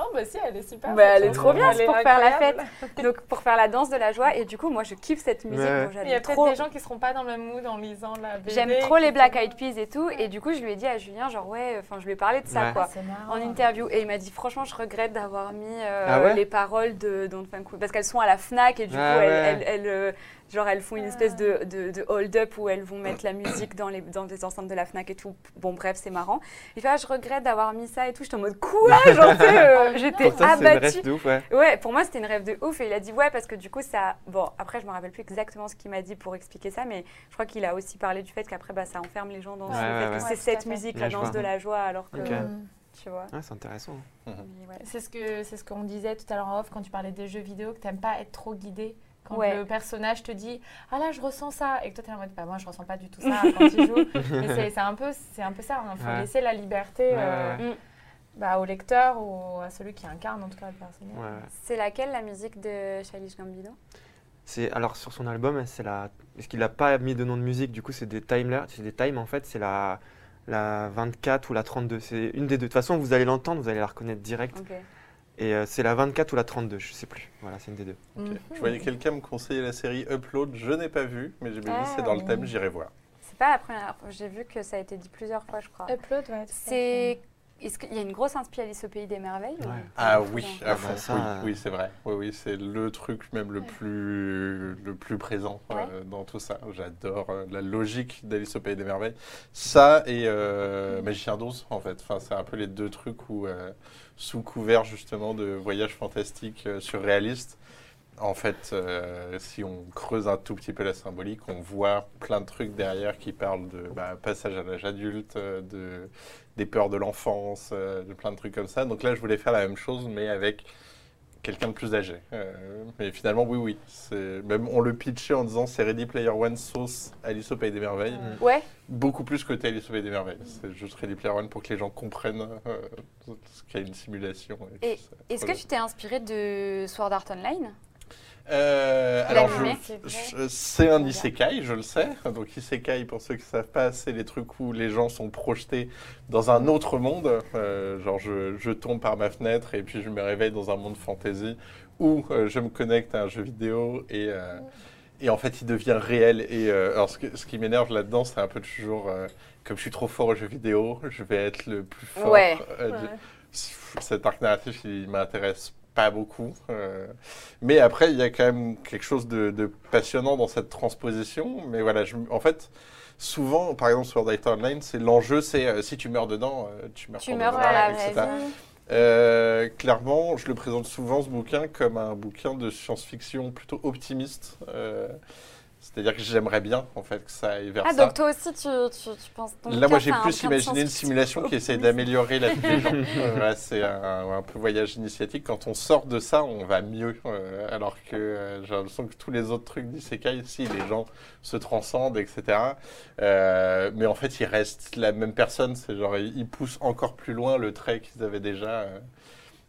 Non, bah si, elle est super. Bah, elle est trop bien, est pour faire la incroyable. Donc pour faire la danse de la joie. Et du coup, moi, je kiffe cette musique. Ouais. J'aime Il y a peut-être trop. des gens qui seront pas dans le même mood en lisant la BD. J'aime trop les Black Eyed Peas et tout. Et du coup, je lui ai dit à Julien, genre, ouais, enfin, je lui ai parlé de ça, Ouais. quoi. Ah, marrant. En interview. Et il m'a dit, franchement, je regrette d'avoir mis euh, Ah ouais les paroles de Don't Funk. Parce qu'elles sont à la Fnac et du Ah coup, elles- elles, euh, genre, elles font une espèce de, de, de hold-up où elles vont mettre la musique dans les, dans les enceintes de la Fnac et tout. Bon, bref, c'est marrant. Il fait, ah, je regrette d'avoir mis ça et tout. J'étais en mode, quoi? Sais, euh, j'étais Pour toi, c'est une abattue. rêve de ouf, ouais. Ouais, pour moi, c'était une rêve de ouf. Et il a dit ouais, parce que du coup, ça. Bon, après, je me rappelle plus exactement ce qu'il m'a dit pour expliquer ça, mais je crois qu'il a aussi parlé du fait qu'après, bah, ça enferme les gens dans Ouais, le fait ouais, que ouais. c'est cette musique, la danse de la joie, alors que. Ok. Tu vois. Ouais, c'est intéressant. Mais ouais. C'est ce que c'est ce qu'on disait tout à l'heure en off quand tu parlais des jeux vidéo, que t'aimes pas être trop guidé. Quand Ouais. le personnage te dit ah là je ressens ça et que toi t'es en mode bah moi je ressens pas du tout ça quand il joue. Mais c'est- un peu c'est un peu ça. Il faut Ouais. laisser la liberté Ouais, euh, ouais, ouais. bah, au lecteur ou à celui qui incarne en tout cas le personnage. Ouais. C'est laquelle la musique de Childish Gambino? C'est alors sur son album, c'est la. Parce qu'il n'a pas mis de nom de musique, du coup c'est des timers, c'est des times en fait, c'est la la 24 ou la 32. C'est une des deux. De toute façon, vous allez l'entendre, vous allez la reconnaître direct. Ok. Et euh, c'est la 24 ou la 32, je sais plus. Voilà, c'est une des deux. Mhm. Je voyais quelqu'un me conseiller la série Upload, je n'ai pas vu, mais j'ai dit Ah, c'est dans le thème, j'irai voir. C'est pas la première fois. J'ai vu que ça a été dit plusieurs fois, je crois. Upload ouais. C'est. Est-ce qu'il y a une grosse inspi Alice au pays des merveilles ou-. Ah oui, Ah à bah fond, ça, oui, euh, oui, c'est vrai. Oui, oui, c'est le truc même le plus, le plus présent euh, dans tout ça. J'adore euh, la logique d'Alice au Pays des Merveilles. Ça et euh, Magicien d'Oz, en fait. Enfin, c'est un peu les deux trucs où, euh, sous couvert justement de voyages fantastiques euh, surréalistes, en fait, euh, si on creuse un tout petit peu la symbolique, on voit plein de trucs derrière qui parlent de bah, passage à l'âge adulte, euh, de, des peurs de l'enfance, de plein de trucs comme ça. Donc là, je voulais faire la même chose, mais avec quelqu'un de plus âgé. Euh, mais finalement, oui, oui. C'est- Même on le pitchait en disant c'est Ready Player One sauce Alice au Pays des Merveilles. Mm. Ouais. Beaucoup plus que Alice au Pays des Merveilles. C'est juste Ready Player One pour que les gens comprennent euh, ce qu'est une simulation. Et Est-ce que tu t'es inspiré de Sword Art Online? Euh, alors, c'est un isekai, je le sais. Donc, isekai, pour ceux qui ne savent pas, c'est les trucs où les gens sont projetés dans un autre monde. Euh, genre, je, je tombe par ma fenêtre et puis je me réveille dans un monde fantasy où euh, je me connecte à un jeu vidéo et, euh, et en fait, il devient réel. Et euh, alors, ce, que- ce qui m'énerve là-dedans, c'est un peu toujours euh, comme je suis trop fort aux jeux vidéo, je vais être le plus fort. Ouais. euh, Ouais. cet arc narratif, il m'intéresse pas beaucoup. euh, mais après, il y a quand même quelque chose de, de passionnant dans cette transposition. Mais voilà, je- en fait, souvent, par exemple sur Data Online, c'est l'enjeu, c'est euh, si tu meurs dedans, euh, tu meurs Tu meurs de à vrai, la etc. clairement, je le présente souvent ce bouquin comme un bouquin de science-fiction plutôt optimiste. C'est-à-dire que j'aimerais bien en fait que ça aille vers Ah, ça. donc toi aussi, tu, tu, tu penses. ton Là, moi, j'ai plus imaginé une simulation qui essaie d'améliorer la vie des gens. Euh, voilà, c'est un, un peu voyage initiatique. Quand on sort de ça, on va mieux. euh, alors que euh, j'ai l'impression que tous les autres trucs d'Isekai, si les gens se transcendent, etc. Euh, mais en fait, ils restent la même personne. C'est genre, ils, ils poussent encore plus loin le trait qu'ils avaient déjà.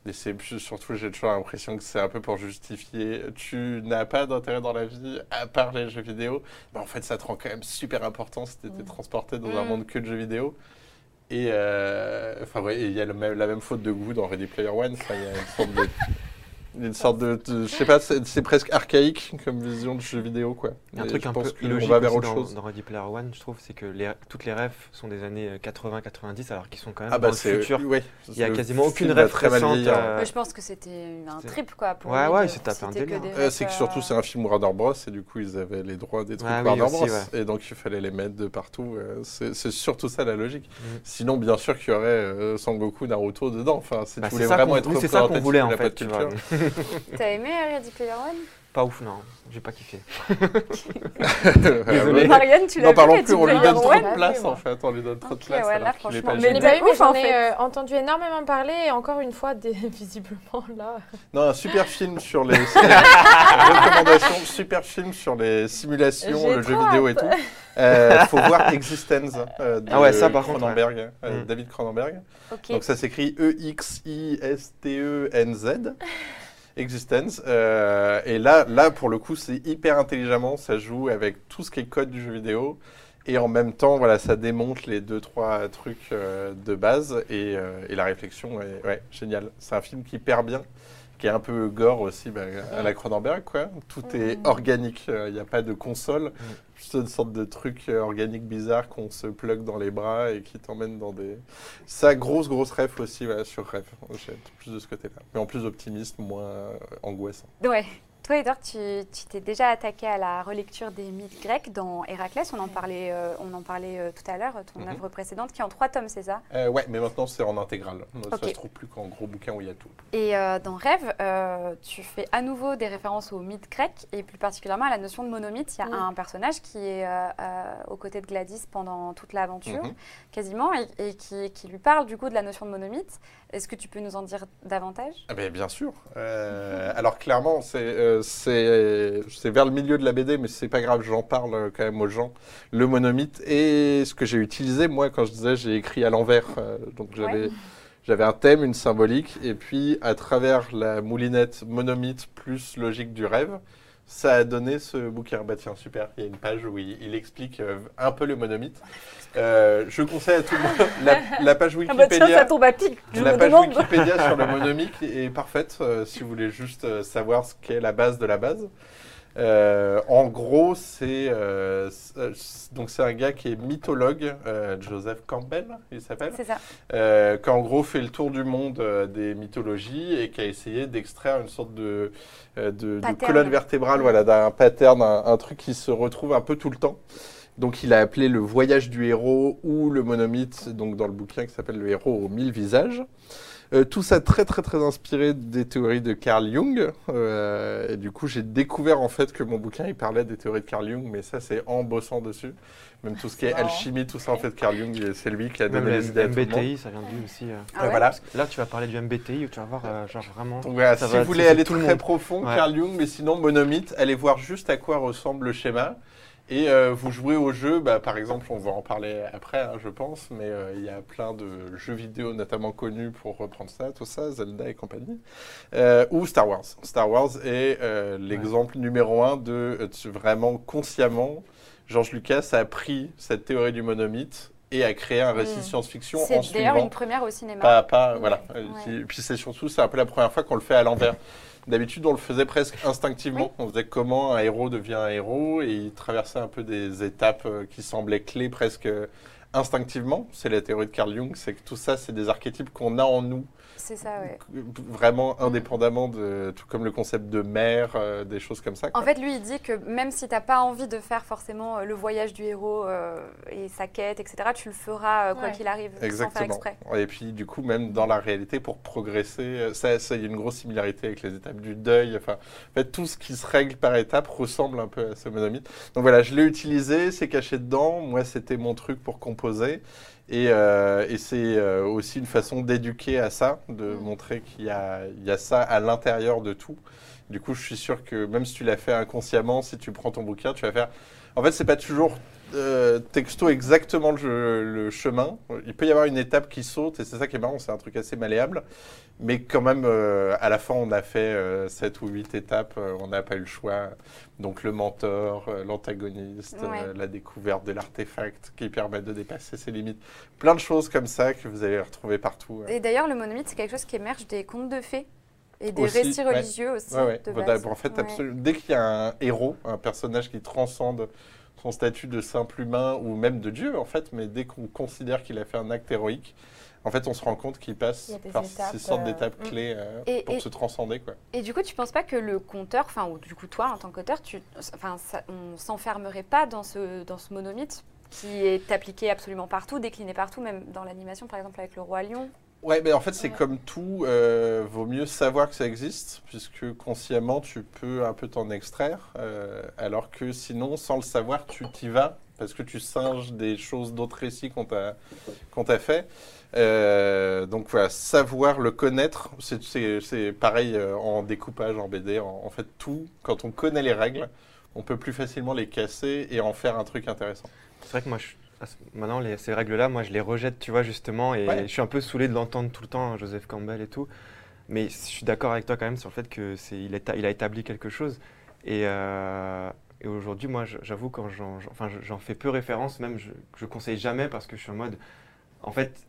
Et c'est surtout, j'ai toujours l'impression que c'est un peu pour justifier. Tu n'as pas d'intérêt dans la vie à part les jeux vidéo. Bah, en fait, ça te rend quand même super important si tu étais Mm. transporté dans un Mm. monde que de jeux vidéo. Et euh, ouais, il y a le même- la même faute de goût dans Ready Player One. Il y a une sorte de. Une sorte de, de- je sais pas, c'est c'est presque archaïque comme vision de jeu vidéo, quoi. Il y a un Et truc je un pense peu qu'on illogique va vers autre dans, chose. dans Ready Player One, je trouve, c'est que les, toutes les refs sont des années 80-90, alors qu'ils sont quand même Ah dans bah le c'est futur. ouais, Il y a le quasiment aucune très mal récente. vieillir. euh, je pense que c'était un trip, quoi. Pour Ouais, ouais, tapé un délire. Euh, c'est que surtout euh, c'est un film Warner Bros et du coup ils avaient les droits des trucs Ah oui, Warner aussi, Bros ouais. et donc il fallait les mettre de partout. euh, c'est c'est surtout ça la logique. Mm. Sinon bien sûr qu'il y aurait euh, Sangoku, Naruto dedans. Enfin si Bah, tu voulais vraiment être c'est ça qu'on voulait en fait, T'as aimé euh, Ready Player One? Pas ouf, non. J'ai pas kiffé. Désolé. Marianne, tu l'as N'en vu parlons plus, on lui donne trop de place en fait, on lui donne trop de place. mais pas vu, mais ouf, en j'en ai fait. euh, entendu énormément parler et encore une fois, visiblement là. Non, un super film sur les. Recommandation, super film sur les simulations, J'ai le jeu vidéo et tout. Euh, faut voir Existence de Ah ouais, ça, par contre, Cronenberg, Mm. David Cronenberg. Donc ça s'écrit E E-X-I-S-T-E-N-Z. Existence. Euh, et là, là, pour le coup, c'est hyper intelligemment. Ça joue avec tout ce qui est code du jeu vidéo. Et en même temps, voilà, ça démonte les deux, trois trucs euh, de base. Et, euh, et la réflexion est ouais, géniale. C'est un film qui perd bien, qui est un peu gore aussi, bah, à la Cronenberg. Quoi. Tout est organique. Il n'y a pas de console. Juste une sorte de truc euh, organique bizarre qu'on se plug dans les bras et qui t'emmène dans des. Ça, grosse, grosse ref aussi sur. J'ai plus de ce côté-là. Mais en plus optimiste, moins euh, angoissant. Ouais. Toi, Edouard, tu t'es déjà attaqué à la relecture des mythes grecs dans Héraclès. On en parlait, euh, on en parlait euh, tout à l'heure, ton Mhm. œuvre précédente, qui est en trois tomes, c'est ça? Euh, ouais, mais maintenant c'est en intégrale. Ça Ok. se trouve plus qu'en gros bouquin où il y a tout. Et euh, dans Rêve, tu fais à nouveau des références aux mythes grecs et plus particulièrement à la notion de monomythe. Il y a Mm. un personnage qui est aux côtés de Gladys pendant toute l'aventure, Mhm. quasiment, et, et qui, qui lui parle du coup de la notion de monomythe. Est-ce que tu peux nous en dire davantage? Ah ben, bien sûr. Euh, alors clairement, c'est euh, c'est vers le milieu de la BD, mais c'est pas grave, j'en parle euh, quand même aux gens. Le monomythe et ce que j'ai utilisé moi quand je disais j'ai écrit à l'envers, euh, donc j'avais j'avais un thème, une symbolique, et puis à travers la moulinette monomythe plus logique du rêve, ça a donné ce bouquin. Bah tiens super, il y a une page où il, il explique euh, un peu le monomythe. Euh, je conseille à tout le monde la, la page Ah bah Wikipédia. tombe à pic, La page Wikipédia sur le monomique est parfaite euh, si vous voulez juste savoir ce qu'est la base de la base. Euh, en gros, c'est euh, donc c'est un gars qui est mythologue, euh, Joseph Campbell, il s'appelle, C'est ça. euh, qui en gros fait le tour du monde euh, des mythologies et qui a essayé d'extraire une sorte de, euh, de, de colonne vertébrale, voilà, d'un pattern, un, un truc qui se retrouve un peu tout le temps. Donc il a appelé le voyage du héros ou le monomythe, donc dans le bouquin qui s'appelle le héros aux mille visages. Euh, tout ça très très très inspiré des théories de Carl Jung. Euh, et du coup j'ai découvert en fait que mon bouquin il parlait des théories de Carl Jung, mais ça c'est en bossant dessus. Même tout ce qui est alchimie, tout ça en fait Carl Jung, c'est lui qui a donné le les idées à tout le monde. MBTI, ça vient de lui aussi. euh. Ah ouais voilà. Là, tu vas parler du MBTI où tu vas voir, euh, genre vraiment. Donc voilà, Ça si va vous voulez aller tout très monde. profond, Ouais. Carl Jung, mais sinon monomythe, allez voir juste à quoi ressemble le schéma. Et euh, vous jouez au jeu, bah, par exemple, on va en parler après, hein, je pense, mais euh, il y a plein de jeux vidéo notamment connus pour reprendre ça, tout ça, Zelda et compagnie, Euh, ou Star Wars. Star Wars est l'exemple numéro un de de vraiment consciemment, George Lucas a pris cette théorie du monomythe et a créé un récit Mm. science-fiction en C'est d'ailleurs suivant une première au cinéma. pas, pas, voilà. Ouais. Puis c'est surtout, c'est un peu la première fois qu'on le fait à l'envers. D'habitude, on le faisait presque instinctivement. On faisait comment un héros devient un héros et il traversait un peu des étapes euh, qui semblaient clés presque instinctivement. C'est la théorie de Carl Jung, c'est que tout ça, c'est des archétypes qu'on a en nous, C'est ça, ouais. vraiment indépendamment de, tout comme le concept de mère, euh, des choses comme ça. En fait, lui, il dit que même si tu n'as pas envie de faire forcément euh, le voyage du héros euh, et sa quête, etc., tu le feras euh, quoi Ouais. qu'il arrive, sans faire Exactement. exprès. Et puis, du coup, même dans la réalité, pour progresser, euh, ça, ça, il y a une grosse similarité avec les étapes du deuil. Enfin, en fait, tout ce qui se règle par étapes ressemble un peu à ce monomythe. Donc voilà, je l'ai utilisé, c'est caché dedans. Moi, c'était mon truc pour Et, euh, et c'est euh, aussi une façon d'éduquer à ça, de Mm. montrer qu'il y y a ça à l'intérieur de tout. Du coup, je suis sûr que même si tu l'as fait inconsciemment, si tu prends ton bouquin, tu vas faire. En fait, c'est pas toujours euh, texto exactement le, le chemin. Il peut y avoir une étape qui saute et c'est ça qui est marrant, c'est un truc assez malléable. Mais quand même, euh, à la fin, on a fait 7 ou 8 étapes, euh, on n'a pas eu le choix. Donc le mentor, euh, l'antagoniste, Ouais. euh, la découverte de l'artefact qui permet de dépasser ses limites. Plein de choses comme ça que vous allez retrouver partout. Et d'ailleurs, le monomythe, c'est quelque chose qui émerge des contes de fées et des Aussi, récits ouais. religieux aussi. Ouais, de base. en fait, dès qu'il y a un héros, un personnage qui transcende son statut de simple humain ou même de Dieu, en fait, mais dès qu'on considère qu'il a fait un acte héroïque, en fait, on se rend compte qu'il passe par étapes, ces sortes euh, d'étapes mm. clés euh, Et- pour et- se transcender, quoi. Et du coup, tu penses pas que le conteur, enfin, ou du coup toi en tant qu'auteur, tu, enfin, on s'enfermerait pas dans ce, dans ce monomythe qui est appliqué absolument partout, décliné partout, même dans l'animation par exemple avec le roi lion. Ouais, mais en fait, c'est Ouais. comme tout, euh, vaut mieux savoir que ça existe, puisque consciemment, tu peux un peu t'en extraire, euh, alors que sinon, sans le savoir, tu t'y vas, parce que tu singes des choses, d'autres récits qu'on t'a qu'on t'a fait. Euh, donc voilà, savoir le connaître, c'est- c'est c'est pareil euh, en découpage, en BD, en, en fait tout, quand on connaît les règles, on peut plus facilement les casser et en faire un truc intéressant. C'est vrai que moi, je- ce- maintenant, les- ces règles-là, moi, je les rejette, tu vois, justement, et Ouais. je suis un peu saoulé de l'entendre tout le temps, Joseph Campbell et tout. Mais je suis d'accord avec toi quand même sur le fait que c'est, il, a établi quelque chose. Et, euh, et aujourd'hui, moi, j'avoue, quand j'en, enfin, fais peu référence, même, je, je conseille jamais parce que je suis en mode, en fait,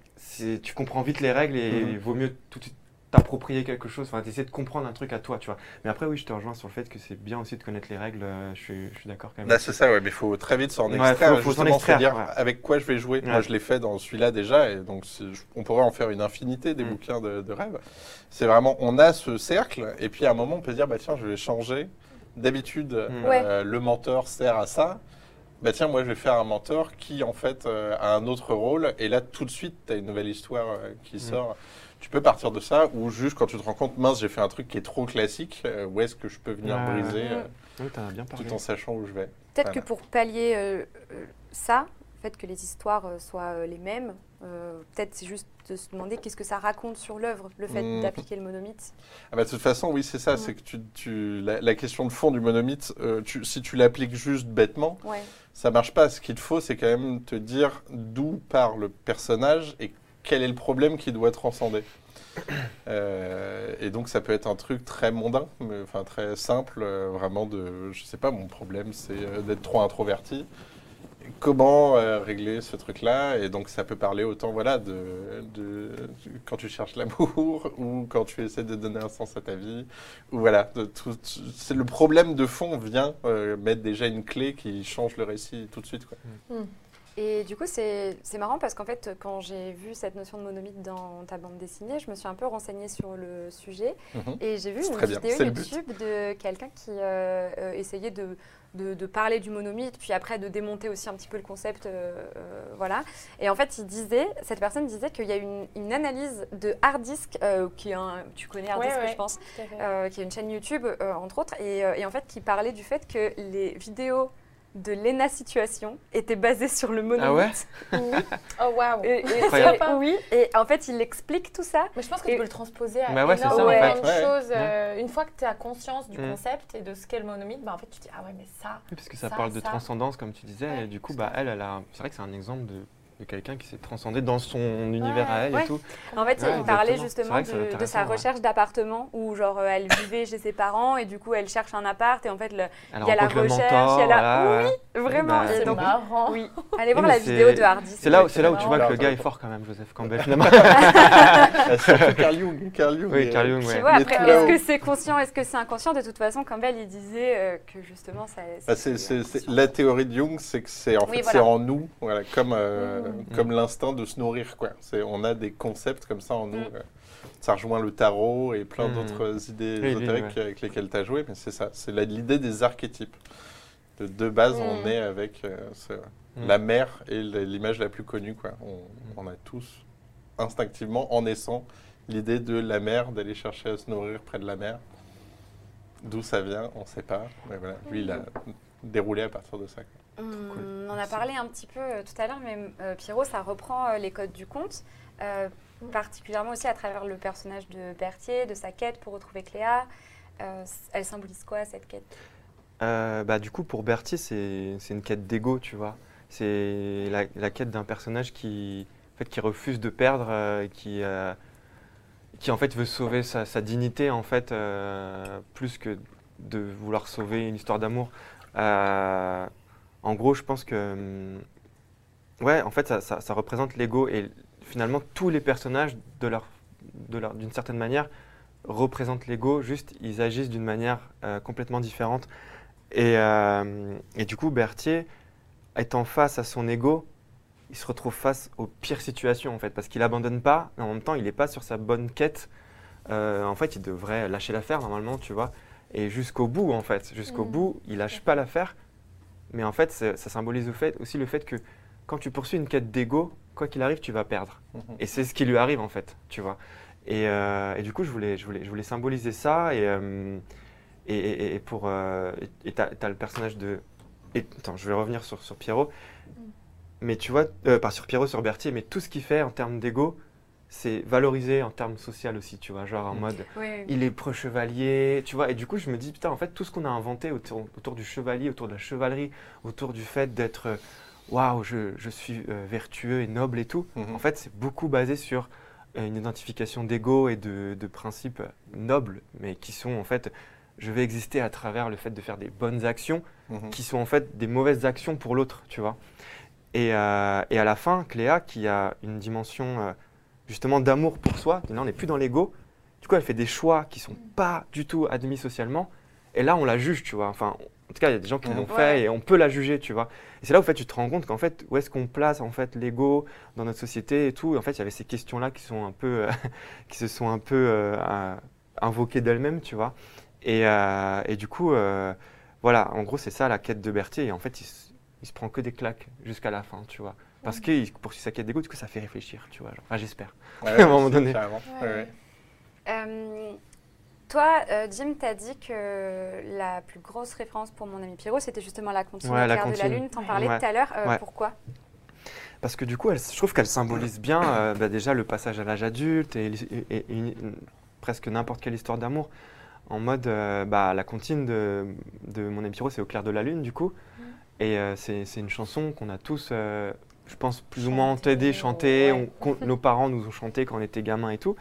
tu comprends vite les règles et il vaut mieux tout de suite t'approprier quelque chose, enfin, essayer de comprendre un truc à toi, tu vois. Mais après, oui, je te rejoins sur le fait que c'est bien aussi de connaître les règles, euh, je suis, je suis d'accord quand même. Là, c'est ça, ouais, mais il faut très vite s'en Ouais, extraire. faut- faut s'en justement, extraire, dire ouais. avec quoi je vais jouer. Moi, Ouais. je l'ai fait dans celui-là déjà, et donc on pourrait en faire une infinité des Mm. bouquins de, de rêves. C'est vraiment, on a ce cercle, et puis à un moment, on peut se dire, bah tiens, je vais changer. D'habitude, Mm. euh, le mentor sert à ça. Bah tiens, moi, je vais faire un mentor qui, en fait, euh, a un autre rôle, et là, tout de suite, tu as une nouvelle histoire euh, qui Mm. sort. Tu peux partir de ça, ou juste quand tu te rends compte, mince, j'ai fait un truc qui est trop classique, euh, où est-ce que je peux venir Ouais. briser, euh, Oui, t'en as bien parlé. tout en sachant où je vais. Peut-être Voilà. que pour pallier euh, ça, le fait que les histoires soient les mêmes, euh, peut-être c'est juste de se demander qu'est-ce que ça raconte sur l'œuvre, le fait Mhm. d'appliquer le monomythe. Ah bah, de toute façon, oui, c'est ça. Ouais. C'est que tu, tu- la, la question de fond du monomythe, euh, tu- si tu l'appliques juste bêtement, Ouais. ça marche pas. Ce qu'il faut, c'est quand même te dire d'où part le personnage et quel est le problème qu'il doit transcender. Euh, et donc, ça peut être un truc très mondain, mais, enfin très simple, euh, vraiment de, je sais pas, mon problème, c'est euh, d'être trop introverti. Comment euh, régler ce truc-là? Et donc, ça peut parler autant, voilà, de, de- quand tu cherches l'amour ou quand tu essaies de donner un sens à ta vie. Ou voilà, de tout- c'est le problème de fond vient euh, mettre déjà une clé qui change le récit tout de suite. Quoi. Et du coup, c'est c'est marrant parce qu'en fait, quand j'ai vu cette notion de monomythe dans ta bande dessinée, je me suis un peu renseignée sur le sujet Mhm. et j'ai vu une bien, vidéo. YouTube de quelqu'un qui euh, euh, essayait de, de, de parler du monomythe, puis après de démonter aussi un petit peu le concept. euh, euh, voilà. Et en fait, il disait, cette personne disait qu'il y a une, une analyse de Hard Disk, euh, qui est un, tu connais Hard Ouais, je pense, euh, qui est une chaîne YouTube, euh, entre autres, et, et en fait qui parlait du fait que les vidéos de Lena Situation étaient basées sur le monomythe. Ah ouais Oh waouh. Et, et- oui, et en fait, il explique tout ça. Mais je pense que Et- tu peux le transposer à Bah ouais, c'est ça, en énormément fait. de Ouais. choses. euh, une fois que tu as conscience du Mm. concept et de ce qu'est le monomythe, bah en fait tu te dis ah ouais mais ça. Oui, parce que ça, Ça, parle de ça. transcendance, comme tu disais, Ouais, et du coup, bah, elle, elle a, c'est vrai que c'est un exemple de, de quelqu'un qui s'est transcendé dans son univers à elle Ouais. et tout. En fait, Ouais, il parlait justement de, sa ouais. recherche d'appartement où genre euh, elle vivait chez ses parents et du coup elle cherche un appart et en fait le- Il y a la recherche, mentor, il y a la- voilà, ouais. vraiment. bah, C'est donc, marrant. oui, allez voir Oui, la vidéo de Hardy. C'est là, où- c'est là où tu vois que le gars est fort quand même, Joseph Campbell, finalement. Ah, surtout Carl Jung. Carl Jung, oui, euh, Carl Jung, est-ce que c'est conscient, est-ce que c'est inconscient? De toute façon, Campbell, il disait euh, que justement, ça. Inconscient. la théorie de Jung, c'est que c'est en Oui, fait c'est en nous, voilà, comme euh, Mm. comme l'instinct de se nourrir quoi. C'est on a des concepts comme ça en nous. Mm. euh. Ça rejoint le tarot et plein Mm. d'autres idées Oui, oui, ésotériques avec lesquelles tu as joué, mais c'est ça, c'est l'idée des archétypes. De, de base, on Mm. est avec euh, ce- la mère et l'image la plus connue quoi. On, on a tous instinctivement, en naissant, l'idée de la mer, d'aller chercher à se nourrir près de la mer. D'où ça vient, on ne sait pas. Mais voilà, lui, il a déroulé à partir de ça. On en a parlé un petit peu euh, tout à l'heure, mais euh, Pierrot, ça reprend euh, les codes du conte, euh, particulièrement aussi à travers le personnage de Berthier, de sa quête pour retrouver Cléa. Euh, elle symbolise quoi cette quête? Euh, bah, du coup, pour Bertie, c'est c'est une quête d'ego, tu vois. C'est la, la quête d'un personnage qui, en fait, qui refuse de perdre, euh, qui, euh, qui en fait veut sauver sa, sa dignité, en fait, euh, plus que de vouloir sauver une histoire d'amour. En gros, je pense que, hum, ouais, en fait, ça, ça- ça représente l'ego et finalement tous les personnages de leur, de leur, d'une certaine manière représentent l'ego. Juste, ils agissent d'une manière euh, complètement différente. Et, euh, et du coup, Berthier, étant face à son ego, il se retrouve face aux pires situations en fait, parce qu'il abandonne pas, mais en même temps, il n'est pas sur sa bonne quête. Euh, en fait, il devrait lâcher l'affaire normalement, tu vois. Et jusqu'au bout, en fait, jusqu'au Mhm. bout, il lâche pas l'affaire. Mais en fait, ça symbolise au fait, aussi le fait que quand tu poursuis une quête d'ego, quoi qu'il arrive, tu vas perdre. Mhm. Et c'est ce qui lui arrive en fait, tu vois. Et, euh, et du coup, je voulais, je, voulais, je voulais symboliser ça. Et, euh, et, et- et pour. euh, et tu as, le personnage de. Et, attends, je vais revenir sur, sur Pierrot. Mais tu vois, euh, pas sur Pierrot, sur Berthier, mais tout ce qu'il fait en termes d'ego, c'est valorisé en termes social aussi, tu vois. Genre en mode, Oui, il est pro-chevalier, tu vois. Et du coup, je me dis, putain, en fait, tout ce qu'on a inventé autour, autour du chevalier, autour de la chevalerie, autour du fait d'être, euh, waouh, je, je suis euh, vertueux et noble et tout, Mhm. en fait, c'est beaucoup basé sur euh, une identification d'ego et de, de principes nobles, mais qui sont en fait, je vais exister à travers le fait de faire des bonnes actions, Mhm. qui sont en fait des mauvaises actions pour l'autre, tu vois. Et, euh, et à la fin, Cléa, qui a une dimension euh, justement d'amour pour soi, là on n'est plus dans l'ego, du coup elle fait des choix qui sont pas du tout admis socialement, et là on la juge, tu vois. Enfin, en tout cas, il y a des gens qui l'ont fait et on peut la juger, tu vois. Et c'est là où en fait, tu te rends compte qu'en fait, où est-ce qu'on place en fait l'ego dans notre société et tout. Et en fait, il y avait ces questions-là qui sont un peu, euh, qui se sont un peu euh, invoquées d'elles-mêmes, tu vois. Et, euh, et du coup, voilà, en gros, c'est ça la quête de Berthier. Et en fait, il, il se prend que des claques jusqu'à la fin, tu vois. Parce qu'il poursuit sa quête d'ego, du coup, ça fait réfléchir, tu vois. Genre, enfin, j'espère. Ouais, à un moment donné. Euh, toi, euh, Jim, t'as dit que la plus grosse référence pour mon ami Pierrot, c'était justement la comptine Ouais, au la clair de la lune. T'en parlais Ouais. tout à l'heure. Euh, Ouais. Pourquoi? Parce que du coup, elle, je trouve qu'elle symbolise bien euh, bah, déjà le passage à l'âge adulte et, et- et une- une- presque n'importe quelle histoire d'amour. En mode, euh, bah, la comptine de, de Mon ami Pierrot, c'est Au clair de la lune, du coup. Et euh, c'est une chanson qu'on a tous, euh, je pense, plus ou moins Chanté, entendé, chanté, ouais. nos parents nous ont chanté quand on était gamins et tout.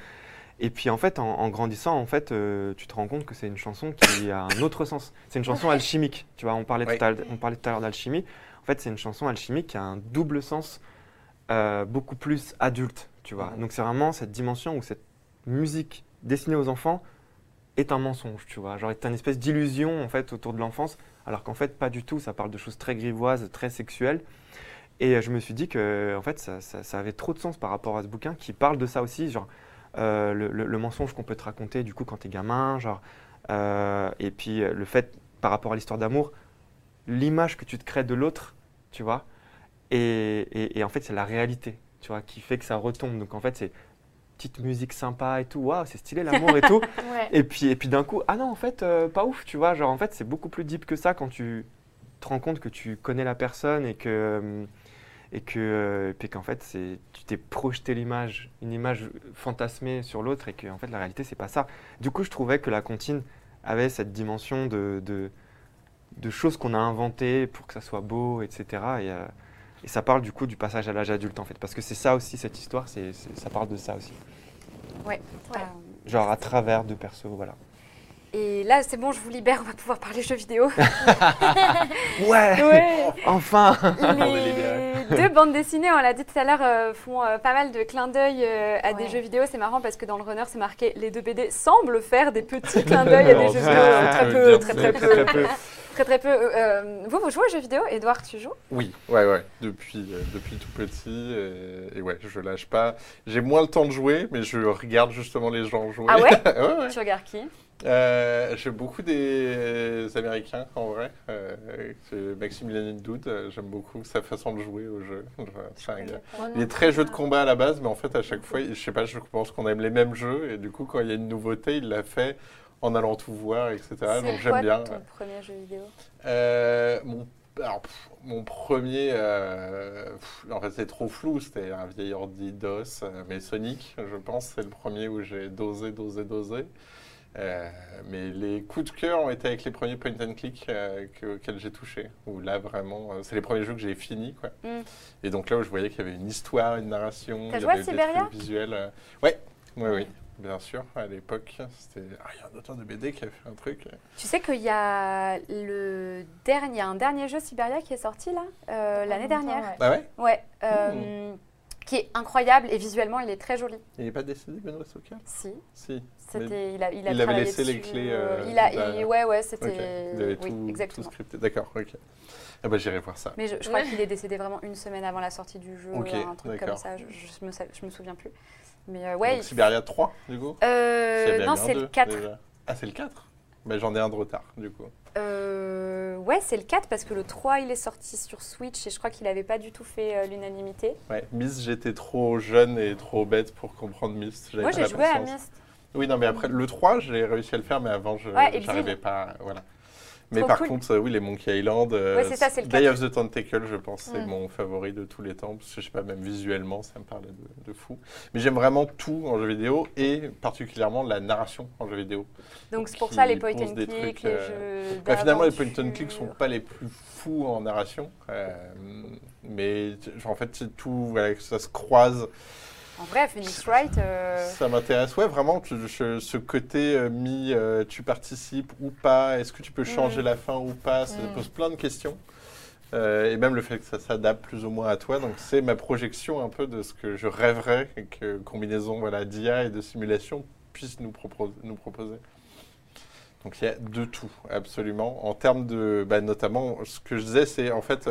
Et puis en fait, en, en grandissant, en fait, euh, tu te rends compte que c'est une chanson qui a un autre sens. C'est une chanson alchimique. Tu vois, on parlait, tout à, l'heure- on parlait tout à l'heure d'alchimie. En fait, c'est une chanson alchimique qui a un double sens euh, beaucoup plus adulte, tu vois. Donc c'est vraiment cette dimension où cette musique destinée aux enfants est un mensonge, tu vois. Genre est une espèce d'illusion en fait autour de l'enfance, alors qu'en fait pas du tout. Ça parle de choses très grivoises, très sexuelles. Et euh, je me suis dit que en fait ça, avait trop de sens par rapport à ce bouquin qui parle de ça aussi, genre euh, le, mensonge qu'on peut te raconter du coup quand t'es gamin, genre euh, et puis le fait par rapport à l'histoire d'amour, l'image que tu te crées de l'autre, tu vois. Et, et- et en fait, c'est la réalité, tu vois, qui fait que ça retombe. Donc en fait, c'est petite musique sympa et tout. Waouh, c'est stylé l'amour et tout. Ouais. Et puis, et puis d'un coup, ah non, en fait, euh, pas ouf, tu vois. Genre, en fait, c'est beaucoup plus deep que ça quand tu te rends compte que tu connais la personne et que. euh, et que, euh, puis qu'en fait, c'est, tu t'es projeté l'image, une image fantasmée sur l'autre et que en fait, la réalité, c'est pas ça. Du coup, je trouvais que la comptine avait cette dimension de, de, de choses qu'on a inventées pour que ça soit beau, etc. Et, euh, et ça parle du coup du passage à l'âge adulte, en fait. Parce que c'est ça aussi, cette histoire, c'est, ça parle de ça aussi. Euh, Genre à travers deux persos, voilà. Et là, c'est bon, je vous libère, on va pouvoir parler jeux vidéo. Ouais, Ouais. Enfin Les deux bandes dessinées, on l'a dit tout à l'heure, euh, font euh, pas mal de clins d'œil euh, à des Ouais. jeux vidéo. C'est marrant parce que dans le runner, c'est marqué les deux BD semblent faire des petits clins d'œil à des jeux ouais, vidéo. Très peu, très très peu. Très très peu. Euh, euh, vous, vous jouez aux jeux vidéo Edouard, tu joues? Oui, ouais, ouais, depuis, euh, depuis tout petit. Et, et ouais, je lâche pas. J'ai moins le temps de jouer, mais je regarde justement les gens jouer. Ah ouais ouais, ouais. Tu regardes qui? Euh, J'aime beaucoup des Américains, en vrai. Euh, c'est Maximilian Doud, euh, j'aime beaucoup sa façon de jouer au jeu. Enfin, c'est un gars. Il est très jeu de combat à la base, mais en fait, à chaque fois, je sais pas, je pense qu'on aime les mêmes jeux. Et du coup, quand il y a une nouveauté, il l'a fait en allant tout voir, etc. Donc j'aime bien. ton premier jeu vidéo? Euh, mon, alors, pff, mon premier, euh, pff, en fait c'est trop flou, c'était un vieil ordi DOS, euh, mais Sonic, je pense, c'est le premier où j'ai dosé, dosé, dosé. Euh, mais les coups de cœur ont été avec les premiers point and click euh, que- auxquels j'ai touché. Où là vraiment, euh, c'est les premiers jeux que j'ai finis quoi. Mm. Et donc là où je voyais qu'il y avait une histoire, une narration, il y avait des trucs visuels. Ouais, oui, oui, bien sûr. À l'époque, c'était ah, il y a un auteur de BD qui a fait un truc. Tu sais qu'il y a le dernier, un dernier jeu Siberia qui est sorti là euh, l'année dernière. Ouais. Ah ouais? Ouais. euh, Qui est incroyable et visuellement il est très joli. Il n'est pas décédé, Benoît Soka Si. Si. C'était, il a, il a il avait laissé les clés, euh, il a, derrière. il- ouais, ouais, c'était. il avait oui, tout, scripté. D'accord, ok. Ah bah j'irai voir ça. Mais je, je crois qu'il est décédé vraiment une semaine avant la sortie du jeu, Ok, un truc comme ça. Je, je me, je me souviens plus. Mais euh, ouais. Donc il- Siberia 3, du coup Euh, non, c'est le 4. déjà. Ah, c'est le 4 Mais j'en ai un de retard, du coup. Euh, ouais, c'est le 4 parce que le 3 il est sorti sur Switch et je crois qu'il n'avait pas du tout fait euh, l'unanimité. Ouais, Myst, j'étais trop jeune et trop bête pour comprendre Myst. Moi j'ai joué à. Myst. Oui, non, mais après, le 3, j'ai réussi à le faire, mais avant, je Ouais, n'arrivais pas. Voilà. Mais Trop par cool. contre, euh, oui, les Monkey Island, euh, Ouais, ça, le Day 4. of the Tentacle, je pense, c'est Mm. mon favori de tous les temps. Parce que je sais pas, même visuellement, ça me parlait de, de fou. Mais j'aime vraiment tout en jeu vidéo et particulièrement la narration en jeu vidéo. Donc c'est pour ça les point and click, les euh, jeux. Bah, finalement, les point and click sont pas les plus fous en narration. euh, mais en fait, c'est tout, voilà, que ça se croise. En vrai, Phoenix Wright. euh, Ça m'intéresse, ouais, vraiment, tu- je- ce côté euh, mi, euh, tu participes ou pas, est-ce que tu peux changer Mm. la fin ou pas, ça Mm. pose plein de questions. Euh, et même le fait que ça s'adapte plus ou moins à toi, donc c'est ma projection un peu de ce que je rêverais que combinaison voilà, d'IA et de simulation puisse nous, propos- nous proposer. Donc il y a de tout, absolument. En termes de, bah, notamment, ce que je disais, c'est en fait,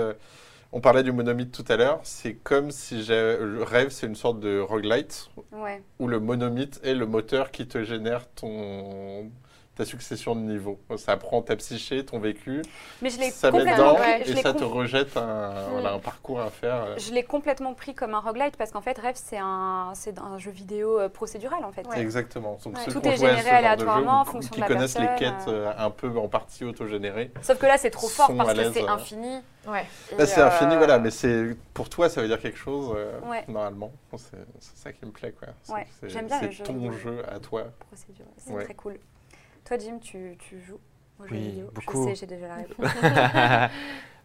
on parlait du monomythe tout à l'heure, c'est comme si j'ai, le rêve, c'est une sorte de roguelite, Ouais. où le monomythe est le moteur qui te génère ton, ta succession de niveaux. Ça prend ta psyché, ton vécu, Mais je l'ai ça met complètement. dedans ouais, je et ça te rejette un, voilà, un parcours à faire. euh. Je l'ai complètement pris comme un roguelite parce qu'en fait, Rêve, c'est un, c'est un jeu vidéo euh, procédural en fait. Ouais. Exactement. Donc, Ouais. ceux Tout qui est généré aléatoirement en fonction qui de la connaissent les personne, quêtes euh. un peu en partie autogénérées. Sauf que là, c'est trop fort parce que l'aise, c'est infini. Ouais. Là, c'est infini, voilà, mais c'est pour toi, ça veut dire quelque chose, euh, Ouais. normalement. C'est ça qui me plaît, quoi. C'est Ouais, j'aime bien C'est ton jeu à toi. procédural. C'est Ouais. très cool. Toi, Jim, tu, tu joues? Aux jeux Oui, vidéo beaucoup. Je sais, j'ai déjà la réponse.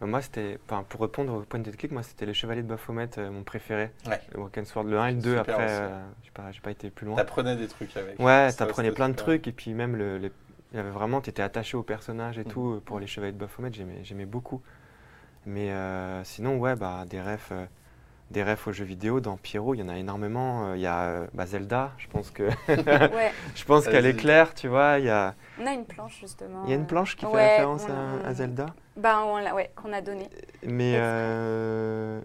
moi, c'était, enfin, pour répondre au point de clic, moi, c'était les Chevaliers de Baphomet, euh, mon préféré. Ouais. Le Broken Sword, le 1 et le 2. Super Après, euh, j'ai pas, j'ai pas été plus loin. T'apprenais des trucs avec. Ouais, t'apprenais plein de trucs et puis même le, les- il y avait vraiment, t'étais attaché au personnage et Mhm. tout. euh, Pour les Chevaliers de Baphomet, j'aimais, j'aimais beaucoup. Mais euh, sinon, ouais, bah des refs, euh, des refs aux jeux vidéo dans Pyro, il y en a énormément. Euh, Il y a euh, bah, Zelda, je pense que, ouais. je pense qu'elle est claire, tu vois. Il y a, On a une planche justement. il y a une euh, planche qui fait ouais, référence à, à Zelda. Ben, on l'a, ouais, qu'on a donné. Mais euh,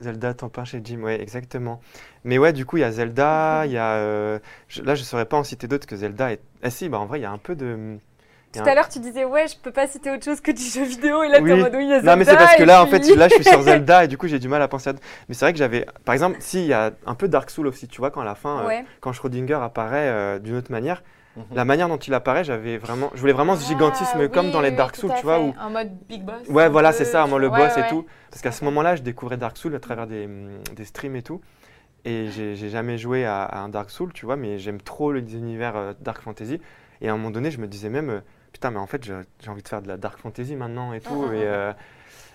Zelda Tempin chez Jim, ouais, exactement. Mais ouais, du coup, il y a Zelda, il y a. euh, je- là, je saurais pas en citer d'autres que Zelda. Est... Ah si, bah en vrai, il y a un peu de. Tout à l'heure, tu disais, ouais, je peux pas citer autre chose que du jeu vidéo. Et là, t'es Oui. en mode, oui, il y a Non, mais c'est Zelda, parce que et là, en fait, là, je suis sur Zelda et du coup, j'ai du mal à penser à. Mais c'est vrai que j'avais. Par exemple, si, il y a un peu Dark Souls aussi, tu vois, quand à la fin, euh, quand Schrödinger apparaît euh, d'une autre manière, Mhm. la manière dont il apparaît, j'avais vraiment. Je voulais vraiment ce gigantisme Ah, comme oui, dans les Dark Souls, tu vois, où En mode Big Boss. Ouais, voilà, c'est ça, moi, le boss Ouais, et tout. Parce qu'à ce moment-là, je découvrais Dark Souls à travers des, hum, des streams et tout. Et j'ai j'ai jamais joué à, à un Dark Souls, tu vois, mais j'aime trop les univers euh, Dark Fantasy. Et à un moment donné, je me disais même, euh, putain, mais en fait, j'ai envie de faire de la Dark Fantasy maintenant et tout. Et, euh,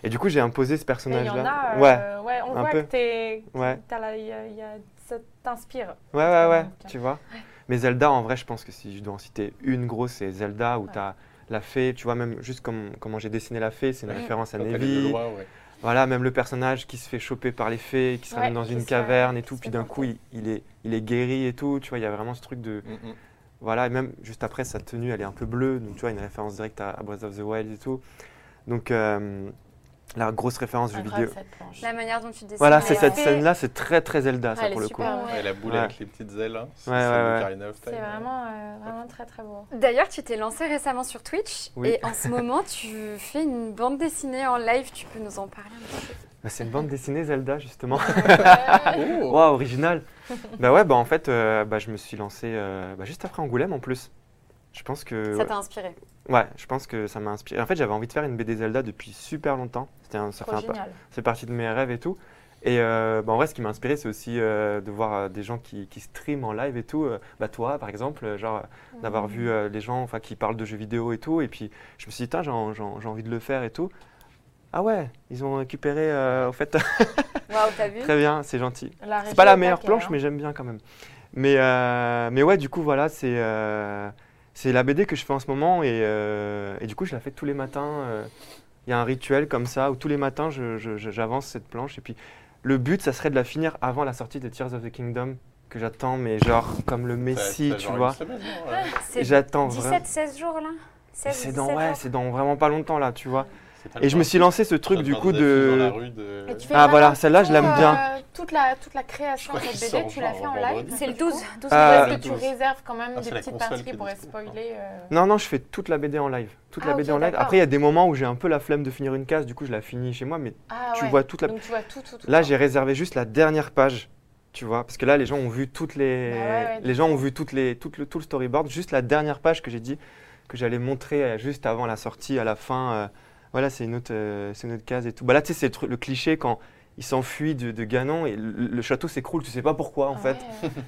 et du coup, j'ai imposé ce personnage-là. ouais, euh, ouais, on un voit peu. que t'es. Ouais. t'as la- il y a- il y a- ça t'inspire. ouais, ouais, ouais, Donc, tu vois. Mais Zelda, en vrai, je pense que si je dois en citer une grosse, c'est Zelda, où Ouais. tu as la fée, tu vois, même juste comme, comment j'ai dessiné la fée, c'est une référence à Nevi. loin, ouais. Voilà, même le personnage qui se fait choper par les fées, qui se Ouais, ramène dans une caverne et tout, puis d'un coup, il, est, il est guéri et tout, tu vois, il y a vraiment ce truc de... Mhm. Voilà, et même juste après, sa tenue, elle est un peu bleue, donc tu vois, une référence directe à, à Breath of the Wild et tout. Donc, euh, la grosse référence jeu Incroyable, vidéo. La manière dont tu dessines. Voilà, c'est cette scène-là, c'est très très Zelda, ça, pour le coup. la boule Ouais. avec les petites ailes, hein, c'est vraiment, euh, vraiment très très beau. D'ailleurs, tu t'es lancé récemment sur Twitch Oui. et en ce moment, tu fais une bande dessinée en live. Tu peux nous en parler un petit peu? Bah, c'est une bande dessinée Zelda, justement. Waouh, original Bah ouais, bah en fait, euh, bah, je me suis lancé euh, bah, juste après Angoulême en plus. Je pense que... Ça t'a inspiré Ouais, je pense que ça m'a inspiré. En fait, j'avais envie de faire une BD Zelda depuis super longtemps. C'était un, ça fait Trop un pa- génial. c'est partie de mes rêves et tout. Et euh, bah, en vrai, ce qui m'a inspiré, c'est aussi euh, de voir euh, des gens qui, qui streament en live et tout. Bah, toi, par exemple, genre d'avoir vu euh, les gens qui parlent de jeux vidéo et tout. Et puis, je me suis dit, j'ai envie de le faire et tout. Ah ouais, ils ont récupéré, euh, en fait, Waouh, t'as vu très bien, c'est gentil. C'est pas la au meilleure taquet, planche, hein. mais j'aime bien quand même. Mais, euh, mais ouais, du coup, voilà, c'est euh, c'est la BD que je fais en ce moment. Et, euh, et du coup, je la fais tous les matins. euh, Il y a un rituel comme ça où tous les matins, je- je- je- j'avance cette planche. Et puis, le but, ça serait de la finir avant la sortie de Tears of the Kingdom, que j'attends, mais genre comme le Messi, ça tu vois. ouais. C'est J'attends vraiment. 17, 16 jours là? 16, C'est dans, 17 ouais, jours c'est dans vraiment pas longtemps là, tu vois. Et je me suis lancé ce truc du coup de. Ah voilà, celle-là je l'aime bien. toute, la, toute la création de cette BD, tu l'as fait en live. C'est le du coup 12. 12 Ah, Est-ce que tu 12. réserves quand même Ah, des petites parties qui est pour dispo. spoiler euh, Non, non, je fais toute la BD en live. Toute la Ah, BD en live. Après, il y a des moments où j'ai un peu la flemme de finir une case, du coup, je la finis chez moi, mais Ah tu ouais. vois toute la. Donc tu vois tout, tout, tout. Là, j'ai réservé juste la dernière page, tu vois, parce que là, les gens ont vu toutes les, Bah ouais, ouais, les gens ont vu toutes les, tout le, tout le storyboard, juste la dernière page que j'ai dit que j'allais montrer euh, juste avant la sortie, à la fin. euh, voilà, c'est une autre, euh, c'est une autre case et tout. Bah là, tu sais, c'est le, le cliché quand il s'enfuit de, de Ganon et le, le château s'écroule. Tu sais pas pourquoi en Ah fait.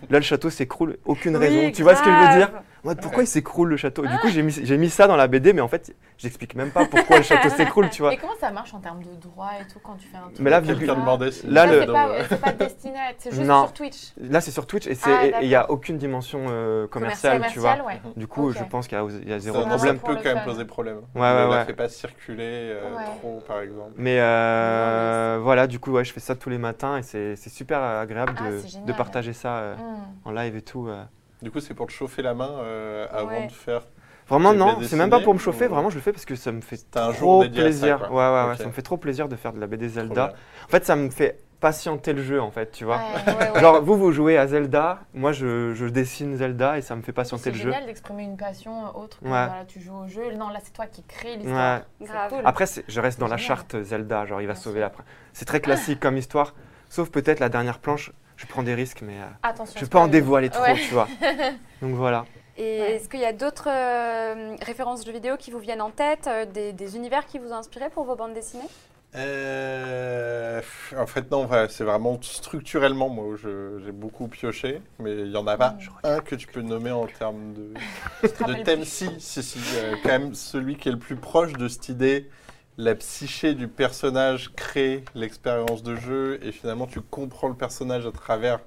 Là, le château s'écroule, aucune Oui, raison. Tu vois ce que je veux dire? Mode, pourquoi il s'écroule le château? Et Du coup, j'ai mis, j'ai mis ça dans la BD, mais en fait, j'explique même pas pourquoi le château s'écroule, tu vois. Et comment ça marche en termes de droit et tout quand tu fais un truc Mais là, vu ça? que- Là, Ça, le- c'est pas, c'est pas destiné à être, c'est juste Non. sur Twitch. Là, c'est sur Twitch et c'est- Ah, et il n'y a aucune dimension euh, commerciale, tu Commercial, vois. ouais. Du coup, Ok. je pense qu'il y a, il y a Ça, zéro problème. ça pour peut le quand même fun. poser problème. Ouais, ne ouais, la ouais. fait pas circuler euh, Ouais. trop, par exemple. Mais euh, voilà, du coup, ouais, je fais ça tous les matins et c'est c'est super agréable Ah, de, c'est génial. de partager ça euh, Hmm. en live et tout. euh. Du coup, c'est pour te chauffer la main euh, avant Ouais. de faire. Vraiment, non, c'est même pas pour me chauffer, ou- vraiment, je le fais parce que ça me fait T'as un jour trop ça, plaisir. quoi. ouais, ouais, ouais, ça me fait trop plaisir de faire de la BD Trop Zelda. En fait, ça me fait patienter le jeu, en fait, tu vois. Ouais. Ouais, ouais. Genre, vous, vous jouez à Zelda, moi, je, je dessine Zelda et ça me fait patienter C'est le jeu. génial d'exprimer une passion autre que Ouais. voilà, tu joues au jeu. Non, là, c'est toi qui crée l'histoire. C'est cool. Après, c'est- je reste dans la charte Zelda, genre il va Bien sauver la. C'est très classique comme histoire, sauf peut-être la dernière planche, je prends des risques, mais euh, Attention. je peux pas en dévoiler trop, Ouais. tu vois. Donc voilà. Et Ouais. est-ce qu'il y a d'autres euh, références de vidéos qui vous viennent en tête, euh, des, des univers qui vous ont inspiré pour vos bandes dessinées? Euh, en fait, non, c'est vraiment structurellement, moi, j'ai beaucoup pioché, mais il n'y en a pas Je un que tu peux nommer en termes de, de thème. plus. Si, si, si, euh, quand même celui qui est le plus proche de cette idée, la psyché du personnage crée l'expérience de jeu, et finalement, tu comprends le personnage à travers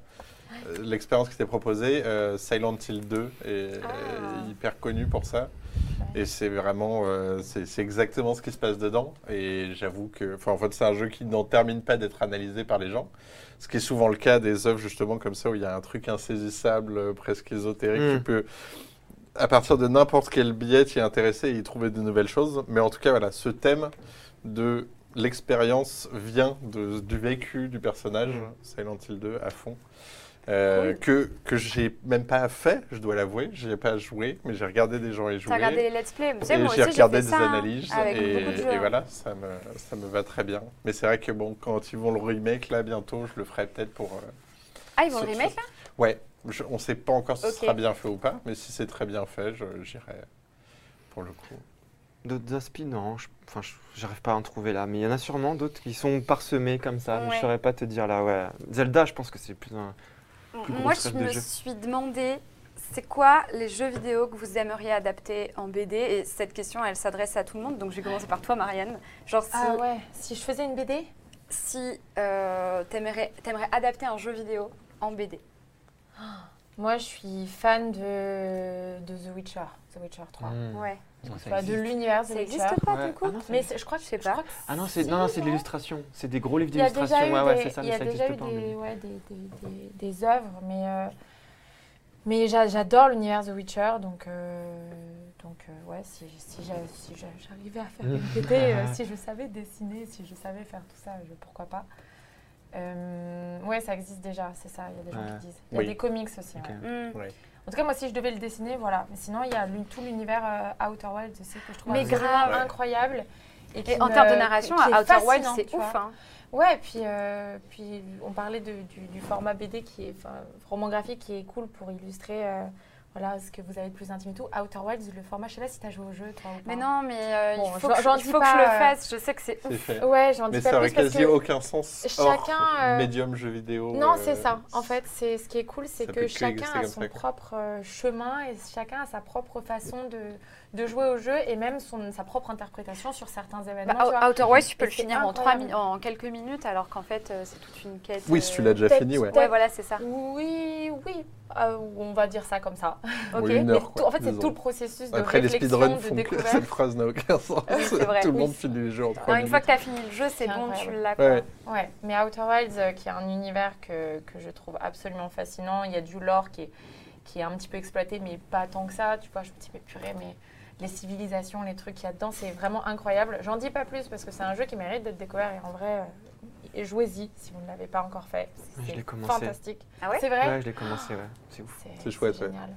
euh, l'expérience qui t'est proposée. Euh, Silent Hill 2 est, Ah. est hyper connu pour ça. Et c'est vraiment, euh, c'est exactement ce qui se passe dedans. Et j'avoue que, enfin, en fait, c'est un jeu qui n'en termine pas d'être analysé par les gens. Ce qui est souvent le cas des œuvres justement comme ça où il y a un truc insaisissable, presque ésotérique. Mm. Tu peux, à partir de n'importe quel billet, t'y intéresser et y trouver de nouvelles choses. Mais en tout cas, voilà, ce thème de l'expérience vient de- du vécu du personnage, Mm. Silent Hill 2 à fond. Euh, que que j'ai même pas fait, je dois l'avouer, j'y ai pas joué, mais j'ai regardé des gens y jouer. regardé les let's play Tu sais, Et moi j'ai aussi, regardé fait des ça, analyses avec et, beaucoup de jeux. et voilà, ça me, ça me va très bien. Mais c'est vrai que bon, quand ils vont le remake là bientôt, je le ferai peut-être pour. euh, Ah, ils vont le remake là? Ouais, je- on sait pas encore si ce sera bien fait ou pas, mais si c'est très bien fait, je- j'irai pour le coup. D'autres aspi, non, je- enfin, je- j'arrive pas à en trouver là, mais il y en a sûrement d'autres qui sont parsemés comme ça, Ouais. je saurais pas te dire là, ouais. Zelda, je pense que c'est plus un. Plus Moi, je me jeu. suis demandé, c'est quoi les jeux vidéo que vous aimeriez adapter en BD Et cette question, elle s'adresse à tout le monde, donc je vais commencer par toi, Marianne. Genre, si, Ah ouais, si je faisais une BD si euh, t'aimerais t'aimerais adapter un jeu vidéo en BD. Moi, je suis fan de, de The Witcher, The Witcher 3. Hmm. Ouais. Enfin, de l'univers The Ça Witcher. existe pas, Ouais. du coup Ah non, ça Mais je crois que Je sais pas. Ah non, c'est non, non, c'est de l'illustration, c'est des gros livres d'illustration, ouais, ouais, c'est ça, il y a ça déjà eu pas. des, mais- ouais, des, des, des- des œuvres, mais, euh, mais j'a- j'adore l'univers The Witcher, donc, euh, donc euh, ouais, si, si j'a- si j'a- j'arrivais à faire une BD, euh, si je savais dessiner, si je savais faire tout ça, je- pourquoi pas. Euh, ouais, ça existe déjà, c'est ça, il y a des gens qui disent. Il y a Oui. des comics aussi. Ouais. Hmm. En tout cas, moi, si je devais le dessiner, voilà. Mais sinon, il y a tout l'univers euh, Outer Wilds aussi que je trouve Mais grave. incroyable. Et, en me- termes de narration, Outer Wilds, c'est ouf. hein. Ouais, et puis, euh, puis on parlait de- du, du format BD qui est, roman graphique qui est cool pour illustrer euh, voilà, ce que vous avez de plus intime et tout. Outer Wilds, le format, je sais pas si tu as joué au jeu, toi ou pas. Mais non, mais euh, Bon, il faut, j'en- que, j'en il dis faut que je pas, le euh, fasse. Je sais que c'est C'est ouf. fait. Ouais, j'en dis Mais pas ça aurait plus parce quasi aucun sens chacun, euh, médium jeu vidéo. Non, euh, c'est ça. En fait, c'est ce qui est cool, c'est ça que que chacun a son ça, propre euh, chemin et chacun a sa propre façon de, de jouer au jeu et même son, sa propre interprétation sur certains événements. Bah, tu vois. Outer Wilds, tu peux Et le finir en, quelques minutes, alors qu'en fait, euh, c'est toute une quête. Oui, si tu euh, l'as déjà peut-être- fini, ouais. Ouais, voilà, c'est ça. Oui, oui, euh, on va dire ça comme ça. Ok. Oui, une Mais heure, tout- quoi, en fait, c'est tout le processus de Après, les speedruns de font que découverte. cette phrase n'a aucun sens. Oui, c'est vrai. Tout le monde Oui. finit les jeux en 3 Non, une minutes. fois que tu as fini le jeu, c'est bon, tu l'as. Ouais. Ouais, mais Outer Wilds, euh, qui est un univers que, que je trouve absolument fascinant. Il y a du lore qui est, qui est un petit peu exploité, mais pas tant que ça. Tu vois, je me dis, mais purée, mais les civilisations, les trucs qu'il y a dedans, c'est vraiment incroyable. J'en dis pas plus parce que c'est un jeu qui mérite d'être découvert et en vrai, euh, jouez-y si vous ne l'avez pas encore fait. C'est l'ai commencé. fantastique. Ah ouais C'est vrai Ouais, je l'ai commencé, ouais. C'est ouf. C'est chouette, ouais. génial.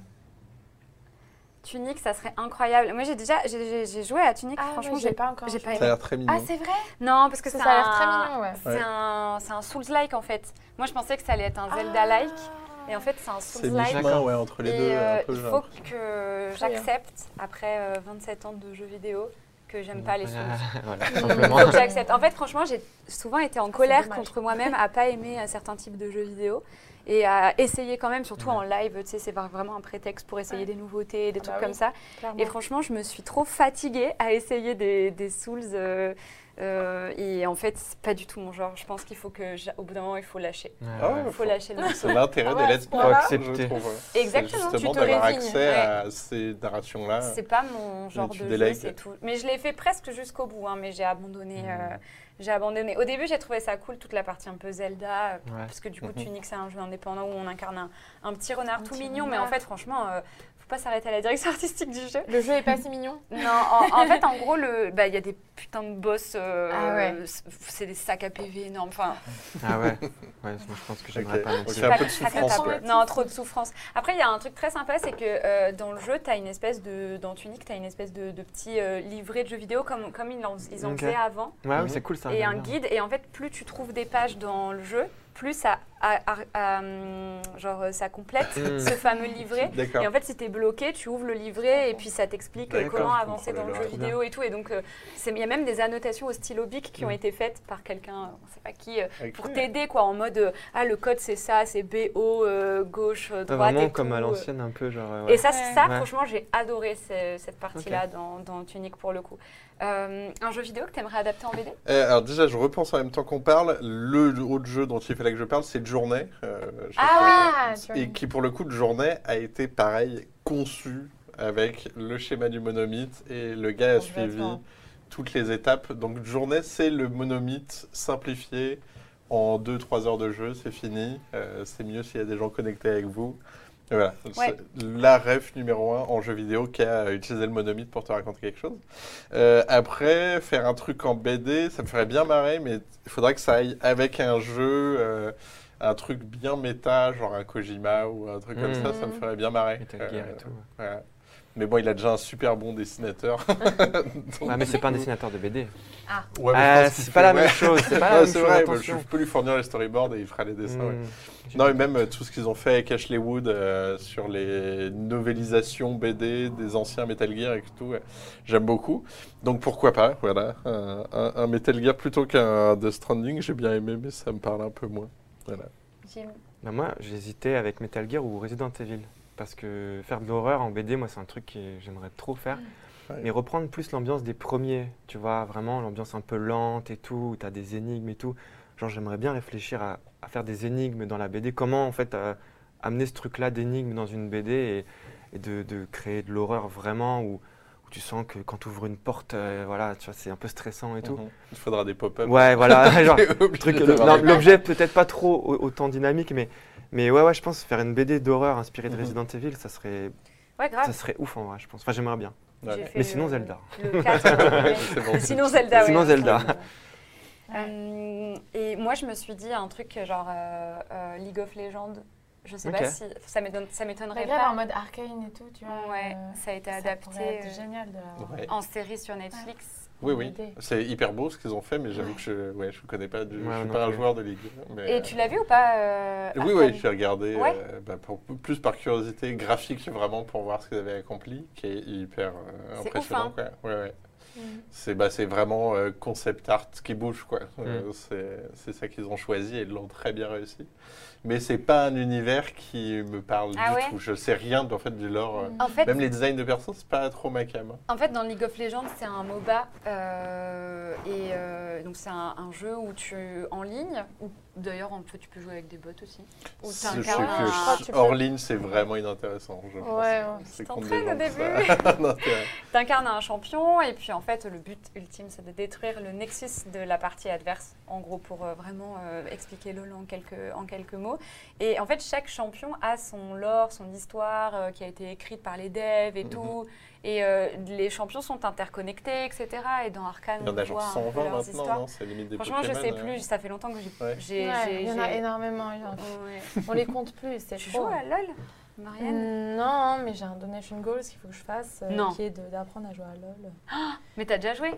Tunic, ça serait incroyable. Moi, j'ai déjà j'ai- j'ai j'ai joué à Tunic. Ah, Franchement, ouais, j'ai j'ai pas encore. j'ai pas joué. Ça a l'air très mignon. Ah, c'est vrai Non, parce que Ça, c'est ça a l'air un- très mignon, ouais. C'est Ouais. un, c'est un Souls-like en fait. Moi, je pensais que ça allait être un Zelda-like. Ah. Et en fait, c'est un mi-chemin ouais, entre les Et deux. euh, un peu, il faut que j'accepte, après euh, 27 ans de jeux vidéo, que j'aime pas les Souls. voilà, Il simplement. faut que j'accepte. En fait, franchement, j'ai souvent été en colère contre moi-même à pas aimer un certain type de jeux vidéo et à essayer quand même, surtout Ouais. en live. Tu sais, c'est vraiment un prétexte pour essayer Ouais. des nouveautés, des Ah trucs bah comme oui. ça. Clairement. Et franchement, je me suis trop fatiguée à essayer des, des Souls. euh, euh, et en fait, c'est pas du tout mon genre. Je pense qu'il faut que, au bout d'un moment, il faut lâcher. Ouais, Ah ouais. ouais, Il faut lâcher le morceau. C'est l'intérêt Ah des ouais, faut je accepter. trouve. Exactement, C'est justement tu te d'avoir accès à ces narrations-là. C'est pas mon genre de jeu, délègues. c'est tout. Mais je l'ai fait presque jusqu'au bout, hein, mais j'ai abandonné. Mmh. euh, j'ai abandonné. Au début, j'ai trouvé ça cool, toute la partie un peu Zelda, euh, Ouais. parce que du coup, Mhm. Tunic, c'est un jeu indépendant où on incarne un, un petit renard Un tout petit mignon, mais en fait, franchement, euh, faut pas s'arrêter à la direction artistique du jeu. Le jeu est pas si mignon. Non, en, en fait, en gros, le- bah, il y a des putains de boss, euh, Ah ouais. c'est des sacs à PV énormes. Enfin, Ah ouais. Ouais, moi, je pense que j'aimerais Ok. pas non Ok, plus. un pas peu de souffrance, quoi. Non, trop de souffrance. Après, il y a un truc très sympa, c'est que euh, dans le jeu, tu as une espèce de. Dans Tunic, tu as une espèce de, de petit euh, livret de jeux vidéo comme, comme ils en, ils en Ok. faisaient avant. Ouais, oui, c'est cool ça. et un bien. guide. Et en fait, plus tu trouves des pages dans le jeu, plus ça, a- a- a- hum, genre, ça complète Mm. ce fameux livret. Et en fait, si tu es bloqué, tu ouvres le livret et puis ça t'explique euh, comment je avancer dans le jeu vidéo et tout. Et donc, euh, c'est- il y a même des annotations au stylo bic qui ont Mm. été faites par quelqu'un, euh, on sait pas qui, euh, Ok. pour t'aider quoi, en mode euh, ah le code c'est ça, c'est BO, euh, gauche, euh, Ouais, droite vraiment et comme tout, à euh. l'ancienne, un peu genre. Et ça, Ouais. ça Ouais. franchement, j'ai adoré ce- cette partie-là dans, dans Tunic pour le coup. Euh, un jeu vidéo que tu aimerais adapter en BD Euh, alors déjà, je repense en même temps qu'on parle. Le autre jeu dont il fallait que je parle, c'est Journée. euh, Ah, et qui pour le coup de Journée a été pareil conçu avec le schéma du monomythe et le gars a suivi toutes les étapes. Donc Journée, c'est le monomythe simplifié en 2-3 heures de jeu, c'est fini. C'est mieux s'il y a des gens connectés avec vous. Et voilà, Ouais. c'est la ref numéro un en jeu vidéo qui a utilisé le monomythe pour te raconter quelque chose. Euh, après, faire un truc en BD, ça me ferait bien marrer, mais il faudrait que ça aille avec un jeu, euh, un truc bien méta, genre un Kojima ou un truc comme ça, ça me ferait bien marrer. Metal Gear et tout. ouais. voilà. Mais bon, il a déjà un super bon dessinateur. Ouais, mais c'est pas un dessinateur de BD. Ouais, mais je Ah, pense qu'il c'est pas fait- la même ouais. chose. C'est pas la Ouais, même c'est chose. vrai, attention. je peux lui fournir les storyboards et il fera les dessins. ouais. Non, et même euh, tout ce qu'ils ont fait avec Ashley Wood euh, sur les novélisations BD des anciens Metal Gear et tout, ouais, j'aime beaucoup. Donc pourquoi pas, voilà, un, un- un Metal Gear plutôt qu'un Death Stranding, j'ai bien aimé, mais ça me parle un peu moins. Voilà. Jim Bah, moi, j'hésitais avec Metal Gear ou Resident Evil. Parce que faire de l'horreur en BD, moi, c'est un truc que j'aimerais trop faire. Ouais. Mais reprendre plus l'ambiance des premiers, tu vois, vraiment l'ambiance un peu lente et tout, où tu as des énigmes et tout. Genre, j'aimerais bien réfléchir à, à faire des énigmes dans la BD. Comment, en fait, euh, amener ce truc-là d'énigmes dans une BD et, et de, de créer de l'horreur vraiment, où, où tu sens que quand tu ouvres une porte, euh, voilà, tu vois, c'est un peu stressant et tout. Mhm. Il faudra des pop-up. Ouais, voilà, l'objet peut-être pas trop au- autant dynamique, mais, mais ouais, ouais, je pense faire une BD d'horreur inspirée de Mhm. Resident Evil, ça serait, Ouais, grave. ça serait ouf en vrai, je pense. Enfin, j'aimerais bien. Ouais. Mais sinon, le- Zelda. Le 4, ouais. C'est bon. Sinon Zelda, ouais. Sinon Zelda. Euh, et moi, je me suis dit un truc genre euh, euh, League of Legends. Je sais pas si ça m'étonne- ça m'étonnerait pas. en mode arcane et tout, tu vois. Ouais, euh, ça a été ça adapté pourrait être génial de l'avoir. Ouais. en série sur Netflix. Oui, oui. C'est hyper beau ce qu'ils ont fait, mais j'avoue que je ouais, je connais pas, du, Ouais, je suis non pas un plus. joueur de Ligue. mais, Et tu l'as vu ou pas euh, Oui, oui, j'ai regardé Ouais. euh, bah, pour- plus par curiosité graphique, vraiment pour voir ce qu'ils avaient accompli, qui est hyper euh, C'est impressionnant. ouf, quoi. Ouais, ouais. Mhm. C'est bah, c'est vraiment euh, concept art qui bouge, quoi. Euh, c'est- c'est ça qu'ils ont choisi et ils l'ont très bien réussi. Mais c'est pas un univers qui me parle Ah du ouais tout. Je sais rien en fait du lore. euh, En fait, Même les designs de persos, c'est pas trop ma cam. En fait, dans League of Legends, c'est un MOBA euh, et euh, donc c'est un, un jeu où tu en ligne. D'ailleurs, fait, tu peux jouer avec des bots aussi. Je sais que tu hors ligne, c'est vraiment inintéressant. Je pense. Ouais. C'est Tu au c'est vrai. T'incarnes un champion et puis en fait, le but ultime, c'est de détruire le nexus de la partie adverse, en gros, pour euh, vraiment euh, expliquer LoL en quelques, en quelques mots. Et en fait, chaque champion a son lore, son histoire euh, qui a été écrite par les devs et Mhm. tout. Et euh, les champions sont interconnectés, etc. Et dans Arcane, Il y en on a voit genre un peu 120 leurs maintenant, histoires. non? C'est limite des Franchement, je Pokémon, sais euh. plus, ça fait longtemps que j'ai. Ouais. j'ai- Ouais, j'ai- il y en a énormément. il y en a- Ouais. On les compte plus, c'est Tu trop. joues à LoL, Marianne? Mm, Non, mais j'ai un donation goals qu'il faut que je fasse, euh, qui est de- d'apprendre à jouer à LoL. Mais t'as déjà joué?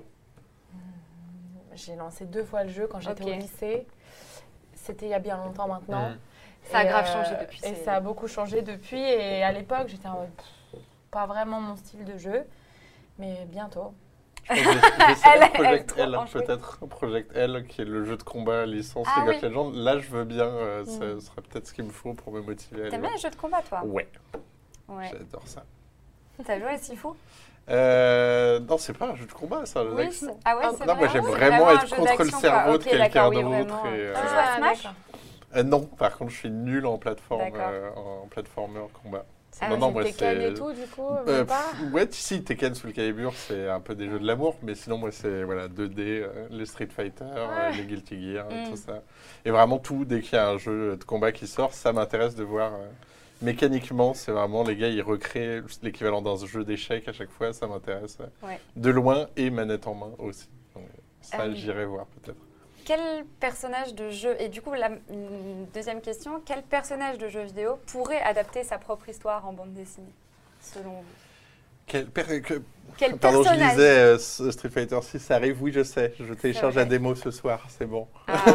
J'ai lancé deux fois le jeu quand j'étais au lycée. C'était il y a bien longtemps maintenant. Mm. Ça a grave euh, changé depuis. Et c'est- ça a beaucoup changé depuis. Et à l'époque, j'étais en mode, pas vraiment mon style de jeu. Mais bientôt. Je Elle- Project L, enjouée. peut-être. Project L, qui est le jeu de combat licence Ah League of oui. Legends. Là, je veux bien. euh, ça Mm. serait peut-être ce qu'il me faut pour me motiver T'aimes bien les jeux de combat, toi? Ouais, Ouais. j'adore ça. T'as joué à Sifu? Euh, non, c'est pas un jeu de combat, jeu Oui, ah ouais, Ah, c'est Non, vrai moi j'aime Ah oui, vraiment être contre le cerveau de quelqu'un oui, d'autre. euh, Tu joues à Smash? Euh, non, par contre, je suis nul en plateforme, euh, en platformer combat. Ah, non, C'est non, moi Tekken et tout, du coup, Euh, même pas pff, ouais, si Tekken sous le Calibur, c'est un peu des jeux de l'amour, mais sinon, moi, c'est voilà, 2D, euh, les Street Fighter, euh, Ouais. les Guilty Gear, Mm. tout ça. Et vraiment, tout, dès qu'il y a un jeu de combat qui sort, ça m'intéresse de voir. euh, mécaniquement, c'est vraiment, les gars, ils recréent l'équivalent d'un jeu d'échecs à chaque fois, ça m'intéresse. euh, Ouais. De loin et manette en main aussi. Donc, ça, Euh, j'irai voir peut-être. Quel personnage de jeu, et du coup, la deuxième question, quel personnage de jeu vidéo pourrait adapter sa propre histoire en bande dessinée, selon vous? Quel, per- que- Quel Pardon, je disais euh, Street Fighter 6, ça arrive, oui, je sais. Je télécharge la démo ce soir, c'est bon. Ah,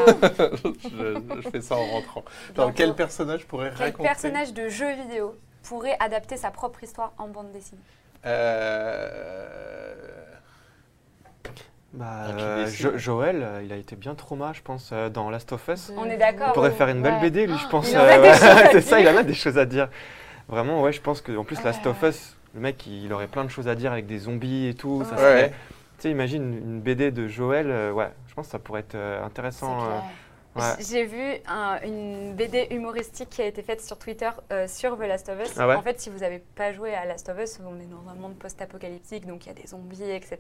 je, je fais ça en rentrant. Alors, quel personnage pourrait Quel raconter personnage de jeu vidéo pourrait adapter sa propre histoire en bande dessinée? Euh, Bah, euh. Jo- Joël, euh, il a été bien trauma, je pense, euh, dans Last of Us. On est d'accord. Il pourrait faire une belle Ouais. BD, lui, je pense. euh, ouais, choses à c'est ça, il a des choses à dire. Vraiment, ouais, je pense que en plus, Last of Us, le mec, il aurait plein de choses à dire avec des zombies et tout. Ça serait-. Tu sais, imagine une, BD de Joël, euh, ouais, je pense que ça pourrait être euh, C'est intéressant. Ouais. J'ai vu un- une BD humoristique qui a été faite sur Twitter euh, sur The Last of Us. Ah ouais en fait, si vous n'avez pas joué à Last of Us, on est dans un monde post-apocalyptique, donc il y a des zombies, etc.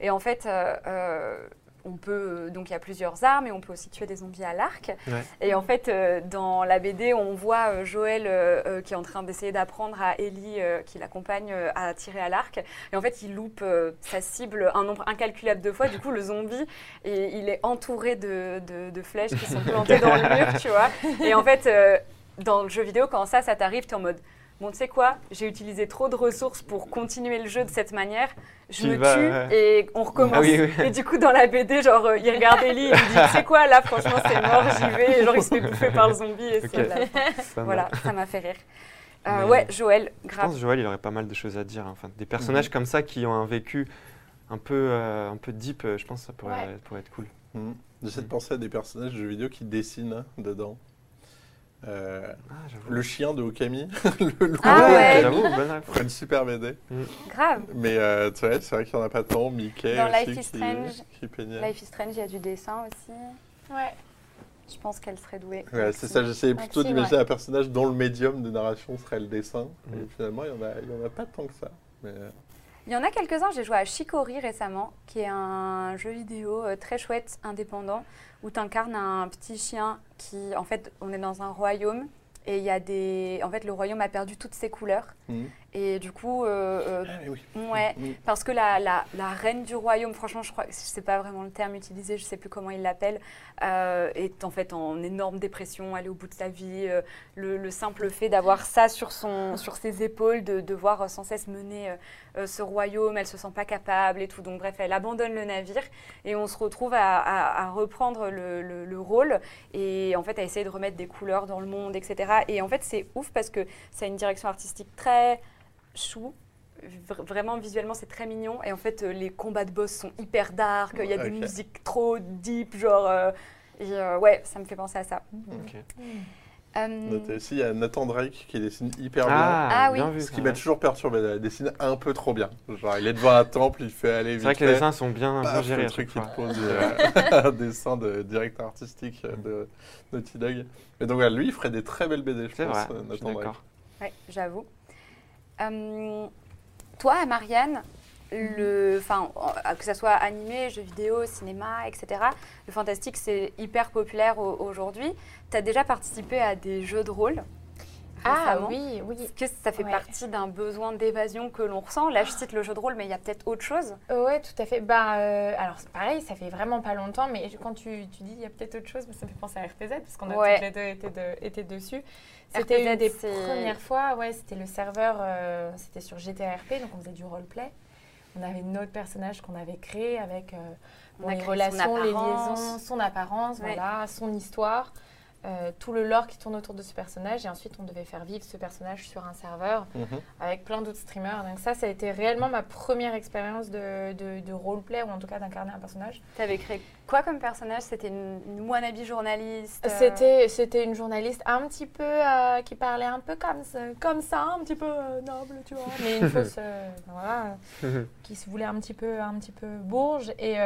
Et en fait, euh, euh, on peut donc il y a plusieurs armes et on peut aussi tuer des zombies à l'arc. Ouais. Et en fait, euh, dans la BD, on voit euh, Joël euh, euh, qui est en train d'essayer d'apprendre à Ellie, euh, qui l'accompagne, euh, à tirer à l'arc. Et en fait, il loupe euh, sa cible un nombre incalculable de fois. Du coup, le zombie, et il est entouré de, de- de flèches qui sont plantées dans le mur, tu vois. Et en fait, euh, dans le jeu vidéo, quand ça, ça t'arrive, tu es en mode. Bon, tu sais quoi, j'ai utilisé trop de ressources pour continuer le jeu de cette manière. Je Tu me vas, tue ouais. et on recommence. Ah oui, oui. Et du coup, dans la BD, genre, euh, il regarde Ellie et il dit, tu sais quoi, là, franchement, c'est mort, j'y vais. Et genre, il se fait bouffer par le zombie et c'est la fin. Voilà, ça m'a fait rire. Euh, ouais, Joël, Je grave. pense que Joël, il aurait pas mal de choses à dire. hein. Enfin, des personnages comme ça qui ont un vécu un peu, euh, un peu deep, euh, je pense que ça pourrait, Ouais. pourrait être cool. Mhm. J'essaie de penser à des personnages de jeux vidéo qui dessinent dedans. Euh, Ah, le chien de Okami, le loup, Ah ouais. J'avoue, une super BD. Grave. Mais euh, tu vois, c'est vrai qu'il n'y en a pas tant. Mickey Dans aussi Life is qui, Strange. qui peignait. Life is Strange, il y a du dessin aussi. Ouais. Je pense qu'elle serait douée. Ouais, c'est ça, j'essayais plutôt d'imaginer un personnage dont le médium de narration serait le dessin. Et Mm. finalement, il n'y en, a- il y en a pas tant que ça. Mais, euh, Il y en a quelques-uns, j'ai joué à Chicory récemment, qui est un jeu vidéo très chouette, indépendant, où tu incarnes un petit chien qui, en fait, on est dans un royaume. Et il y a des. En fait, le royaume a perdu toutes ses couleurs. mhm. Et du coup, euh, euh, Ah, oui. ouais. Parce que la, la, la reine du royaume, franchement, je crois que c'est pas vraiment le terme utilisé, je sais plus comment il l'appelle, euh, est en fait en énorme dépression, elle est au bout de sa vie. euh, le, le simple fait d'avoir ça sur, son, sur ses épaules, de devoir sans cesse mener ce royaume, elle se sent pas capable et tout. Donc bref, elle abandonne le navire et on se retrouve à, à- à reprendre le, le- le rôle et en fait à essayer de remettre des couleurs dans le monde, etc. Et en fait, c'est ouf parce que ça a une direction artistique très chou. Vraiment, visuellement, c'est très mignon. Et en fait, euh, les combats de boss sont hyper dark. Il y a des Ok. musiques trop deep, genre. euh, et euh, ouais, ça me fait penser à ça. Ok. Noté aussi, il y a Nathan Drake qui dessine hyper Ah, Ah oui. bien vu. bien. Ce qui m'a toujours perturbé, il dessine un peu trop bien. Genre, il est devant un temple, il fait aller vite. C'est vrai que les dessins sont bien, bien Paf, gérés le truc qui te pose un dessin de directeur artistique de Naughty Dog. Et donc voilà, lui, il ferait des très belles BD, je C'est pense, vrai, je suis Nathan Drake. d'accord. ouais, j'avoue. Euh, toi, Marianne, que ça soit animé, jeux vidéo, cinéma, etc. Le fantastique, c'est hyper populaire au- aujourd'hui. Tu as déjà participé à des jeux de rôle? Ah oui, oui. Est-ce que ça fait Ouais. partie d'un besoin d'évasion que l'on ressent Là, je cite le jeu de rôle, mais il y a peut-être autre chose. Ouais, tout à fait. Bah, euh, alors pareil, ça fait vraiment pas longtemps, mais quand tu, tu dis il y a peut-être autre chose, ça me fait penser à RPZ, parce qu'on a Ouais. toutes les deux été, de- été dessus. C'était une des premières fois, ouais, c'était le serveur, euh, c'était sur GTRP, donc on faisait du roleplay. On avait notre personnage qu'on avait créé avec euh, bon, les relations, les liaisons, son apparence, Ouais. voilà, son histoire, euh, tout le lore qui tourne autour de ce personnage. Et ensuite, on devait faire vivre ce personnage sur un serveur Mhm. avec plein d'autres streamers. Donc ça, ça a été réellement ma première expérience de, de, de roleplay, ou en tout cas d'incarner un personnage. Tu avais créé quoi comme personnage? C'était une, une wannabe journaliste euh, C'était, c'était une journaliste un petit peu, euh, qui parlait un peu comme ça, comme ça un petit peu euh, noble, tu vois. Mais une fausse, euh, voilà, euh, qui se voulait un petit peu, un petit peu bourge. Et,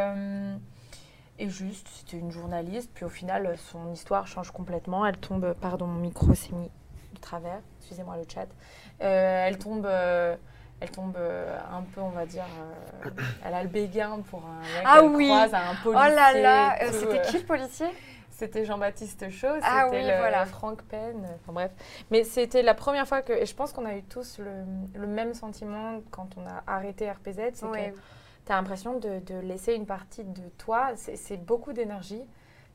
et juste, c'était une journaliste. Puis au final, son histoire change complètement. Elle tombe, pardon, mon micro s'est mis de travers. Excusez-moi le chat. Euh, elle tombe. euh, elle tombe euh, un peu, on va dire, elle a le béguin pour un mec Ah oui. croise, un Oh policier. là là tout, C'était qui le policier? c'était Jean-Baptiste Chaud, c'était Ah oui, voilà. Franck Penn, enfin bref. Mais c'était la première fois que, et je pense qu'on a eu tous le, le même sentiment quand on a arrêté RPZ, c'est que tu as l'impression de, de laisser une partie de toi, c'est beaucoup d'énergie.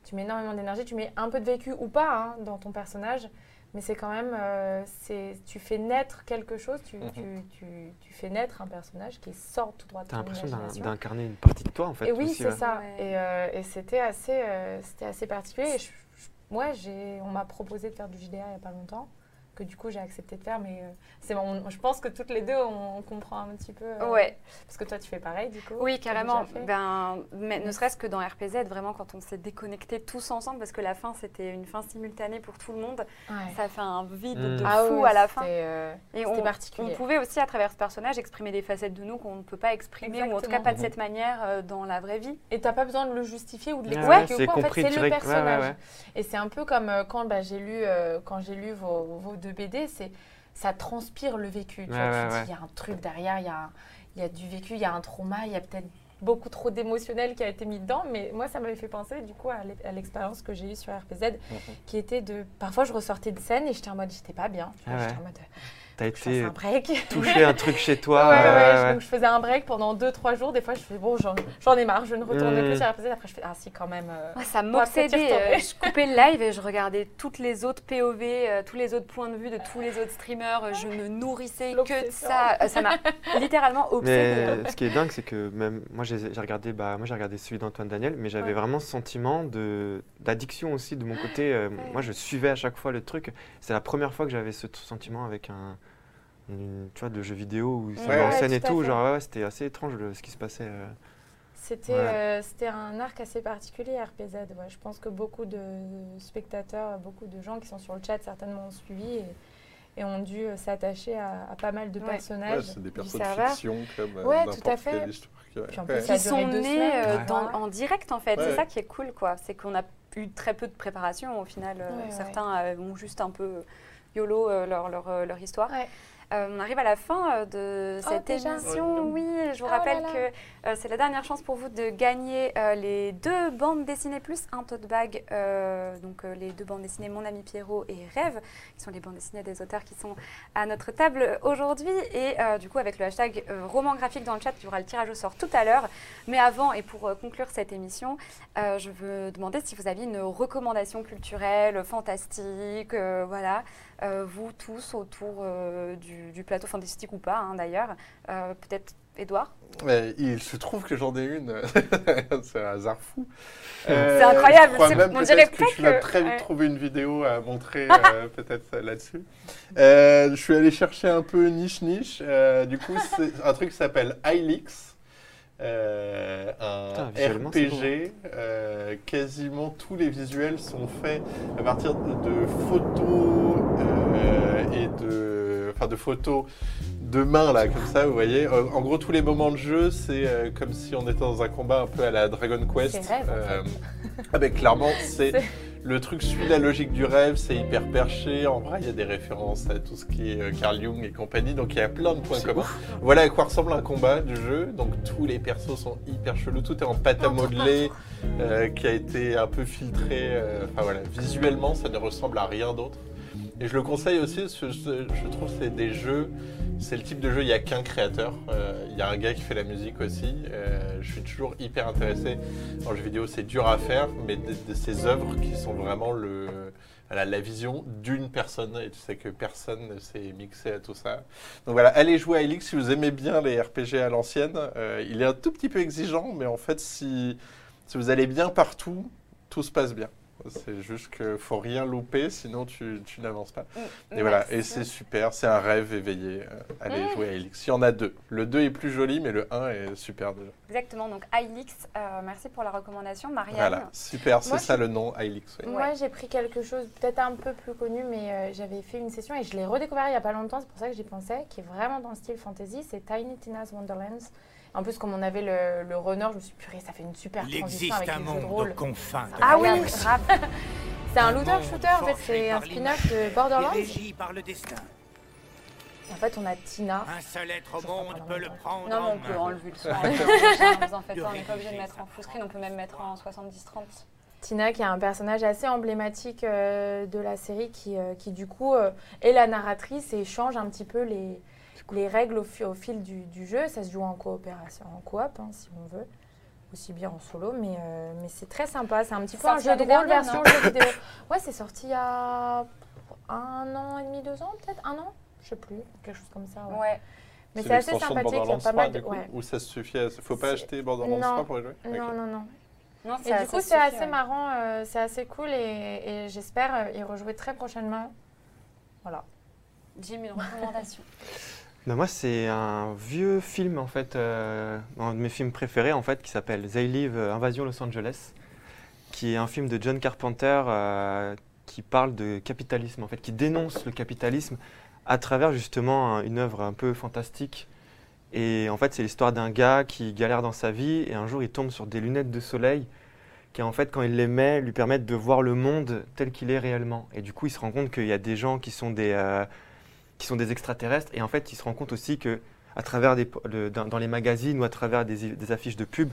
Tu mets énormément d'énergie, tu mets un peu de vécu ou pas hein, dans ton personnage, mais c'est quand même, euh, c'est- tu fais naître quelque chose, tu, Mhm. tu, tu- tu fais naître un personnage qui sort tout droit de T'as l'impression d'incarner une partie de toi en fait. Et oui, c'est ouais. ça. Ouais. Et, euh, et c'était assez, euh, c'était assez particulier. Et je- je- moi, j'ai, on m'a proposé de faire du JDR il n'y a pas longtemps, que du coup j'ai accepté de faire. Mais euh, c'est bon, je pense que toutes les deux, on, comprend un petit peu. euh, Ouais. Parce que toi, tu fais pareil, du coup. Oui, carrément. Ben, mais ne Oui. serait-ce que dans RPZ, vraiment, quand on s'est déconnectés tous ensemble, parce que la fin, c'était une fin simultanée pour tout le monde, Ouais. ça fait un vide Mm. de Ah fou oui, à la fin. euh, Et on, particulier. on pouvait aussi, à travers ce personnage, exprimer des facettes de nous qu'on ne peut pas exprimer, ou en tout cas pas de cette manière euh, dans la vraie vie. Et t'as pas besoin de le justifier ou de l'expliquer ouais, ou quoi. En fait, compris c'est le direct. Ouais, ouais, personnage. ouais. Et c'est un peu comme euh, quand bah, j'ai lu, euh, quand j'ai lu vos, vos deux BD, c'est ça transpire le vécu. Tu, Ouais, vois, tu ouais, dis, il y a un truc derrière, il y a, un- il y a du vécu, il y a un trauma, il y a peut-être beaucoup trop d'émotionnel qui a été mis dedans. Mais moi, ça m'avait fait penser du coup à l'e- à l'expérience que j'ai eue sur RPZ, Mhm. qui était de... Parfois, je ressortais de scène et j'étais en mode, j'étais pas bien. Tu vois, Ah ouais. J'étais en mode, T'as été un break. touché un truc chez toi. Ouais, ouais, ouais, ouais, ouais. Donc je faisais un break pendant 2-3 jours. Des fois, je fais bon, j'en ai marre, je ne retourne Mm. plus sur RPZ. Après, je fais ah si, quand même. euh, Moi, ça m'obsédait. euh, je coupais le live et je regardais toutes les autres POV, euh, tous les autres points de vue de tous les autres streamers. Euh, Je ne nourrissais que de ça. Euh, Ça m'a littéralement obsédée. Mais ce qui est dingue, c'est que même moi j'ai regardé, bah, moi j'ai regardé celui d'Antoine Daniel, mais j'avais Ouais. vraiment ce sentiment de d'addiction aussi de mon côté. Euh, Ouais. Moi je suivais à chaque fois le truc. C'est la première fois que j'avais ce sentiment avec un, une, tu vois, de jeu vidéo où se Ouais, en scène et tout. Genre ouais, c'était assez étrange le- ce qui se passait. euh. C'était Ouais. euh, c'était un arc assez particulier RPZ. Ouais. Je pense que beaucoup de spectateurs, beaucoup de gens qui sont sur le chat certainement ont suivi et, et ont dû euh, s'attacher à, à pas mal de Ouais. Ouais, personnages c'est des du persos de fiction comme Ouais, tout à fait. Puis en ouais. plus, ça a qui duré sont deux nés euh, dans- en direct en fait. Ouais. C'est ça qui est cool quoi. C'est qu'on a eu très peu de préparation au final. Ouais, certains ont juste un peu YOLO euh, leur, leur, leur histoire. Ouais. Euh, on arrive à la fin euh, de Oh, cette émission. Oui, je vous Oh là rappelle là. que euh, c'est la dernière chance pour vous de gagner euh, les deux bandes dessinées plus un tote bag. euh, donc euh, les deux bandes dessinées Mon ami Pierrot et Rêve, qui sont les bandes dessinées des auteurs qui sont à notre table aujourd'hui. Et euh, du coup, avec le hashtag euh, roman graphique dans le chat, il y aura le tirage au sort tout à l'heure. Mais avant, et pour euh, conclure cette émission, euh, je veux demander si vous aviez une recommandation culturelle, fantastique, euh, voilà, vous tous autour euh, du, du plateau fantastique ou pas, hein, d'ailleurs. Euh, Peut-être Edouard il se trouve que j'en ai une. c'est un hasard fou. C'est incroyable, je crois c'est- même on dirait que pas tu vas que- très vite ouais. trouver une vidéo à montrer euh, peut-être là-dessus. Euh, je suis allé chercher un peu niche niche. Euh, du coup, c'est un truc qui s'appelle. Euh, un Putain, RPG. euh, quasiment tous les visuels sont faits à partir de, de photos euh, de, enfin de photos de main là, comme ça, vous voyez. Euh, En gros, tous les moments de jeu, c'est euh, comme si on était dans un combat un peu à la Dragon Quest. Rêve, en Euh, avec clairement, c'est Le truc suit la logique du rêve, c'est hyper perché. En vrai, il y a des références à tout ce qui est euh, Carl Jung et compagnie, donc il y a plein de points communs. Voilà à quoi ressemble un combat du jeu. Donc tous les persos sont hyper chelous, tout est en pâte à modeler, euh, qui a été un peu filtré. Enfin voilà, visuellement, ça ne ressemble à rien d'autre. Et je le conseille aussi, parce que je, trouve c'est des jeux, c'est le type de jeu, il n'y a qu'un créateur. Euh, Il y a un gars qui fait la musique aussi. Euh, je suis toujours hyper intéressé en jeu vidéo, c'est dur à faire, mais de, de ces œuvres qui sont vraiment le, voilà, la vision d'une personne. Et tu sais que personne ne s'est mixé à tout ça. Donc voilà, allez jouer à Elix si vous aimez bien les RPG à l'ancienne. Euh, il est un tout petit peu exigeant, mais en fait, si, si vous allez bien partout, tout se passe bien. C'est juste qu'il faut rien louper, sinon tu, tu n'avances pas. Et voilà, et c'est super, c'est un rêve éveillé. Euh, allez Mm. jouer à Elix. Il y en a deux. Le 2 est plus joli, mais le 1 est super déjà. Exactement, donc Ailix, euh, merci pour la recommandation. Marianne, Voilà, super, c'est ça le nom, Elix. oui. Moi, j'ai pris quelque chose peut-être un peu plus connu, mais euh, j'avais fait une session et je l'ai redécouvert il n'y a pas longtemps, c'est pour ça que j'y pensais, qui est vraiment dans le style fantasy, c'est Tiny Tina's Wonderlands. En plus, comme on avait le, le runner, je me suis dit, purée, ça fait une super Il transition existe avec un les jeux de monde rôle. confins de Ah oui, grave. C'est un looter monde shooter, en fait, c'est un spin-off de Borderlands. par le destin. En fait, on a Tina. Un seul être au monde peut le prendre Non, mais on peut enlever le son. Vous en faites pas, on n'est pas obligé de mettre en full screen, on peut même mettre en 70-30. Tina, qui est un personnage assez emblématique euh, de la série, qui, euh, qui du coup euh, est la narratrice et change un petit peu les, les règles au, fi- au fil du, du jeu. Ça se joue en coopération, en coop, hein, si on veut, aussi bien en solo, mais, euh, mais c'est très sympa. C'est un petit peu un jeu de rôle version jeu vidéo. Ouais, c'est sorti il y a un an et demi, deux ans, peut-être un an, je sais plus, quelque chose comme ça. ouais. Ouais. Mais c'est assez sympathique, il y a pas mal 3, de. coup, ouais. Ou ça suffit à... Faut pas acheter Borderlands Non. 3 pour y jouer. Non, non, non. Non, Et du coup, c'est assez ouais. marrant, euh, c'est assez cool et, et j'espère euh, y rejouer très prochainement. Voilà. Jim, une recommandation. Ben moi, c'est un vieux film, en fait, euh, un de mes films préférés, en fait, qui s'appelle They Live euh, Invasion Los Angeles, qui est un film de John Carpenter euh, qui parle de capitalisme, en fait, qui dénonce le capitalisme à travers justement un- une œuvre un peu fantastique. Et en fait, c'est l'histoire d'un gars qui galère dans sa vie et un jour, il tombe sur des lunettes de soleil qui, en fait, quand il les met, lui permettent de voir le monde tel qu'il est réellement. Et du coup, il se rend compte qu'il y a des gens qui sont des, qui sont des extraterrestres. Et en fait, il se rend compte aussi que à travers des, le- dans, dans les magazines ou à travers des, des affiches de pub,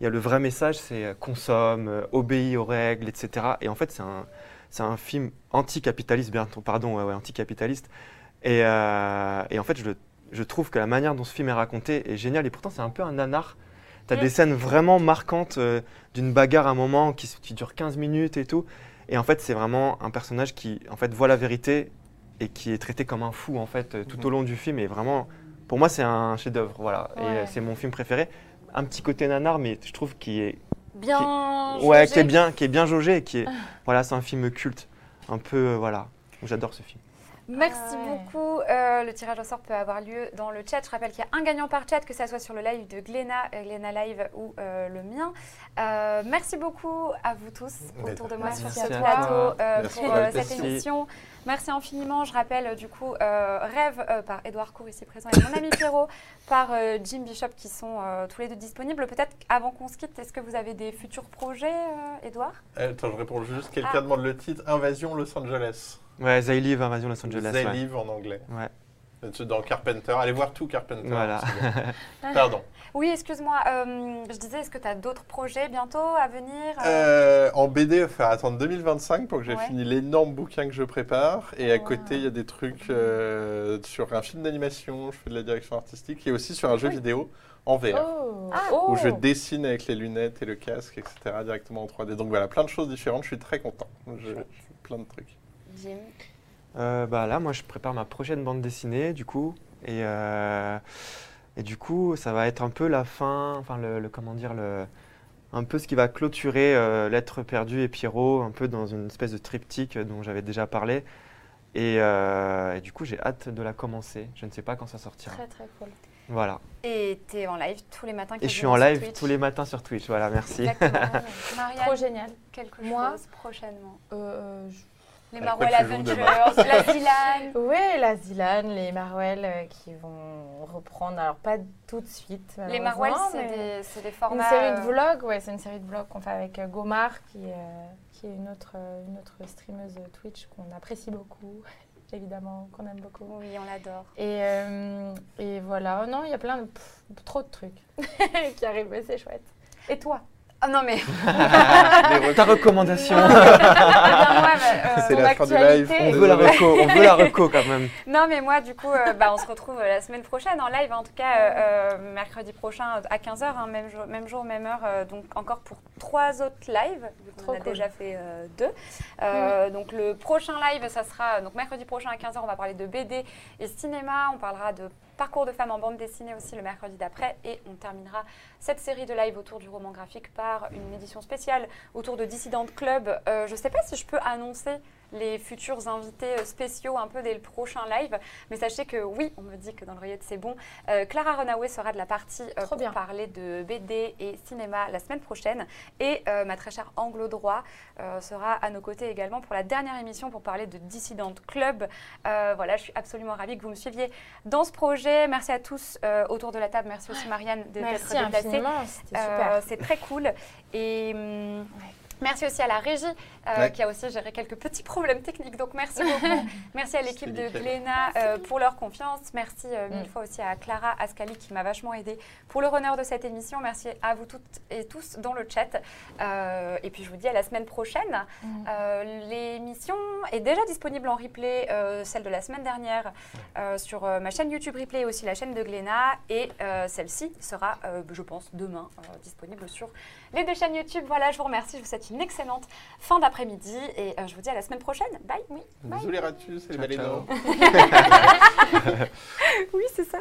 il y a le vrai message, c'est euh, consomme, euh, obéis aux règles, etc. Et en fait, c'est un, c'est un film anticapitaliste, pardon, ouais, ouais, anticapitaliste. Et, euh, et en fait, je, le- je trouve que la manière dont ce film est raconté est géniale. Et pourtant, c'est un peu un nanar. Tu as Mm. des scènes vraiment marquantes euh, d'une bagarre à un moment qui, qui dure 15 minutes et tout. Et en fait, c'est vraiment un personnage qui en fait, voit la vérité et qui est traité comme un fou en fait euh, tout Mhm. au long du film. Et vraiment, pour moi, c'est un chef-d'œuvre. Voilà. Et Ouais. euh, c'est mon film préféré. Un petit côté nanar, mais je trouve qu'il est, Bien. ouais, jaugé. qui est bien, qui est bien jaugé. et Qui est, voilà, c'est un film culte. Un peu, euh, voilà. J'adore ce film. Merci Ah ouais. beaucoup. Euh, le tirage au sort peut avoir lieu dans le chat. Je rappelle qu'il y a un gagnant par chat, que ça soit sur le live de Gléna, euh, Gléna Live ou euh, le mien. Euh, merci beaucoup à vous tous autour de moi sur ce plateau euh, pour euh, cette émission. Merci infiniment. Je rappelle du coup euh, Rêve euh, par Édouard Cour ici présent et mon ami Pierrot par euh, Jim Bishop qui sont euh, tous les deux disponibles. Peut-être avant qu'on se quitte, est-ce que vous avez des futurs projets, euh, Édouard? Euh, Attends, je réponds juste. Quelqu'un Ah. demande le titre Invasion Los Angeles. Ouais, They Live, Invasion Los Angeles. They ouais. Live en anglais. Ouais. Dans Carpenter. Allez voir tout Carpenter. Voilà. bien. Pardon. Oui, excuse-moi. euh, je disais, est-ce que tu as d'autres projets bientôt à venir euh, Euh, en BD, il va falloir attendre 2025 pour que j'ai Ouais. fini l'énorme bouquin que je prépare. Et à côté, il y a des trucs euh, sur un film d'animation, je fais de la direction artistique, et aussi sur un jeu vidéo en VR. Oh, Ah. oh. Où je dessine avec les lunettes et le casque, etc. directement en 3D. Donc voilà, plein de choses différentes. Je suis très content. Je, je fais plein de trucs. Jim Euh, bah là, moi, je prépare ma prochaine bande dessinée, du coup, et, euh, et du coup, ça va être un peu la fin, enfin, le, le- comment dire, le, un peu ce qui va clôturer euh, L'être perdu et Pierrot, un peu dans une espèce de triptyque dont j'avais déjà parlé. Et, euh, et du coup, j'ai hâte de la commencer. Je ne sais pas quand ça sortira. Très très cool. Voilà. Et tu es en live tous les matins. Et je suis en live Twitch. tous les matins sur Twitch. Voilà, merci. Exactement. Marianne, Trop génial. quelque Moi chose prochainement. Euh, je- Les Marwell Adventures, la Zilan. Oui, la Zilan, les Marwell euh, qui vont reprendre, alors pas tout de suite. Les Marwell, c'est des, des Une formats. série de euh, vlogs, ouais, c'est une série de vlogs qu'on fait avec euh, Gomar, qui, est, euh, qui est une autre, une autre streameuse Twitch qu'on apprécie beaucoup, évidemment, qu'on aime beaucoup. Oui, on l'adore. Et, euh, et voilà, non, il y a plein de. pff, trop de trucs qui arrivent, mais c'est chouette. Et toi? Ah non, mais. Ta recommandation. Eh bien, moi, bah, euh, C'est la fin du live. on veut la reco, on veut la reco quand même. Non, mais moi, du coup, euh, bah, on se retrouve euh, la semaine prochaine en live, en tout cas euh, euh, mercredi prochain à 15h, même, jour, même jour, même heure, euh, donc encore pour trois autres lives, vu qu'on a cool. déjà fait euh, deux. Euh, Donc le prochain live, ça sera donc mercredi prochain à 15h, on va parler de BD et cinéma, on parlera de parcours de femmes en bande dessinée aussi le mercredi d'après, et on terminera cette série de live autour du roman graphique par une édition spéciale autour de Dissident Club. Euh, je ne sais pas si je peux annoncer les futurs invités euh, spéciaux un peu dès le prochain live, mais sachez que oui, on me dit que dans le c'est bon. Euh, Clara Runaway sera de la partie euh, pour bien. parler de BD et cinéma la semaine prochaine, et euh, ma très chère Anglo Droit sera à nos côtés également pour la dernière émission pour parler de Dissident Club. Voilà, je suis absolument ravie que vous me suiviez dans ce projet. Merci à tous autour de la table. Merci aussi Marianne de Merci déplacée. c'est très cool. Et hum, merci aussi à la régie euh, Ouais. qui a aussi géré quelques petits problèmes techniques. Donc merci beaucoup. merci à l'équipe de nickel. Gléna euh, pour leur confiance. Merci euh, mille Mm. fois aussi à Clara Ascali qui m'a vachement aidée pour le runner de cette émission. Merci à vous toutes et tous dans le chat. Euh, et puis je vous dis à la semaine prochaine. Mm. Euh, L'émission est déjà disponible en replay, euh, celle de la semaine dernière, euh, sur euh, ma chaîne YouTube Replay et aussi la chaîne de Gléna. Et euh, celle-ci sera, euh, je pense, demain euh, disponible sur les deux chaînes YouTube. Voilà, je vous remercie. Je vous souhaite une excellente fin d'après-midi et euh, je vous dis à la semaine prochaine. Bye. Oui. Bisous les et les oui, c'est ça.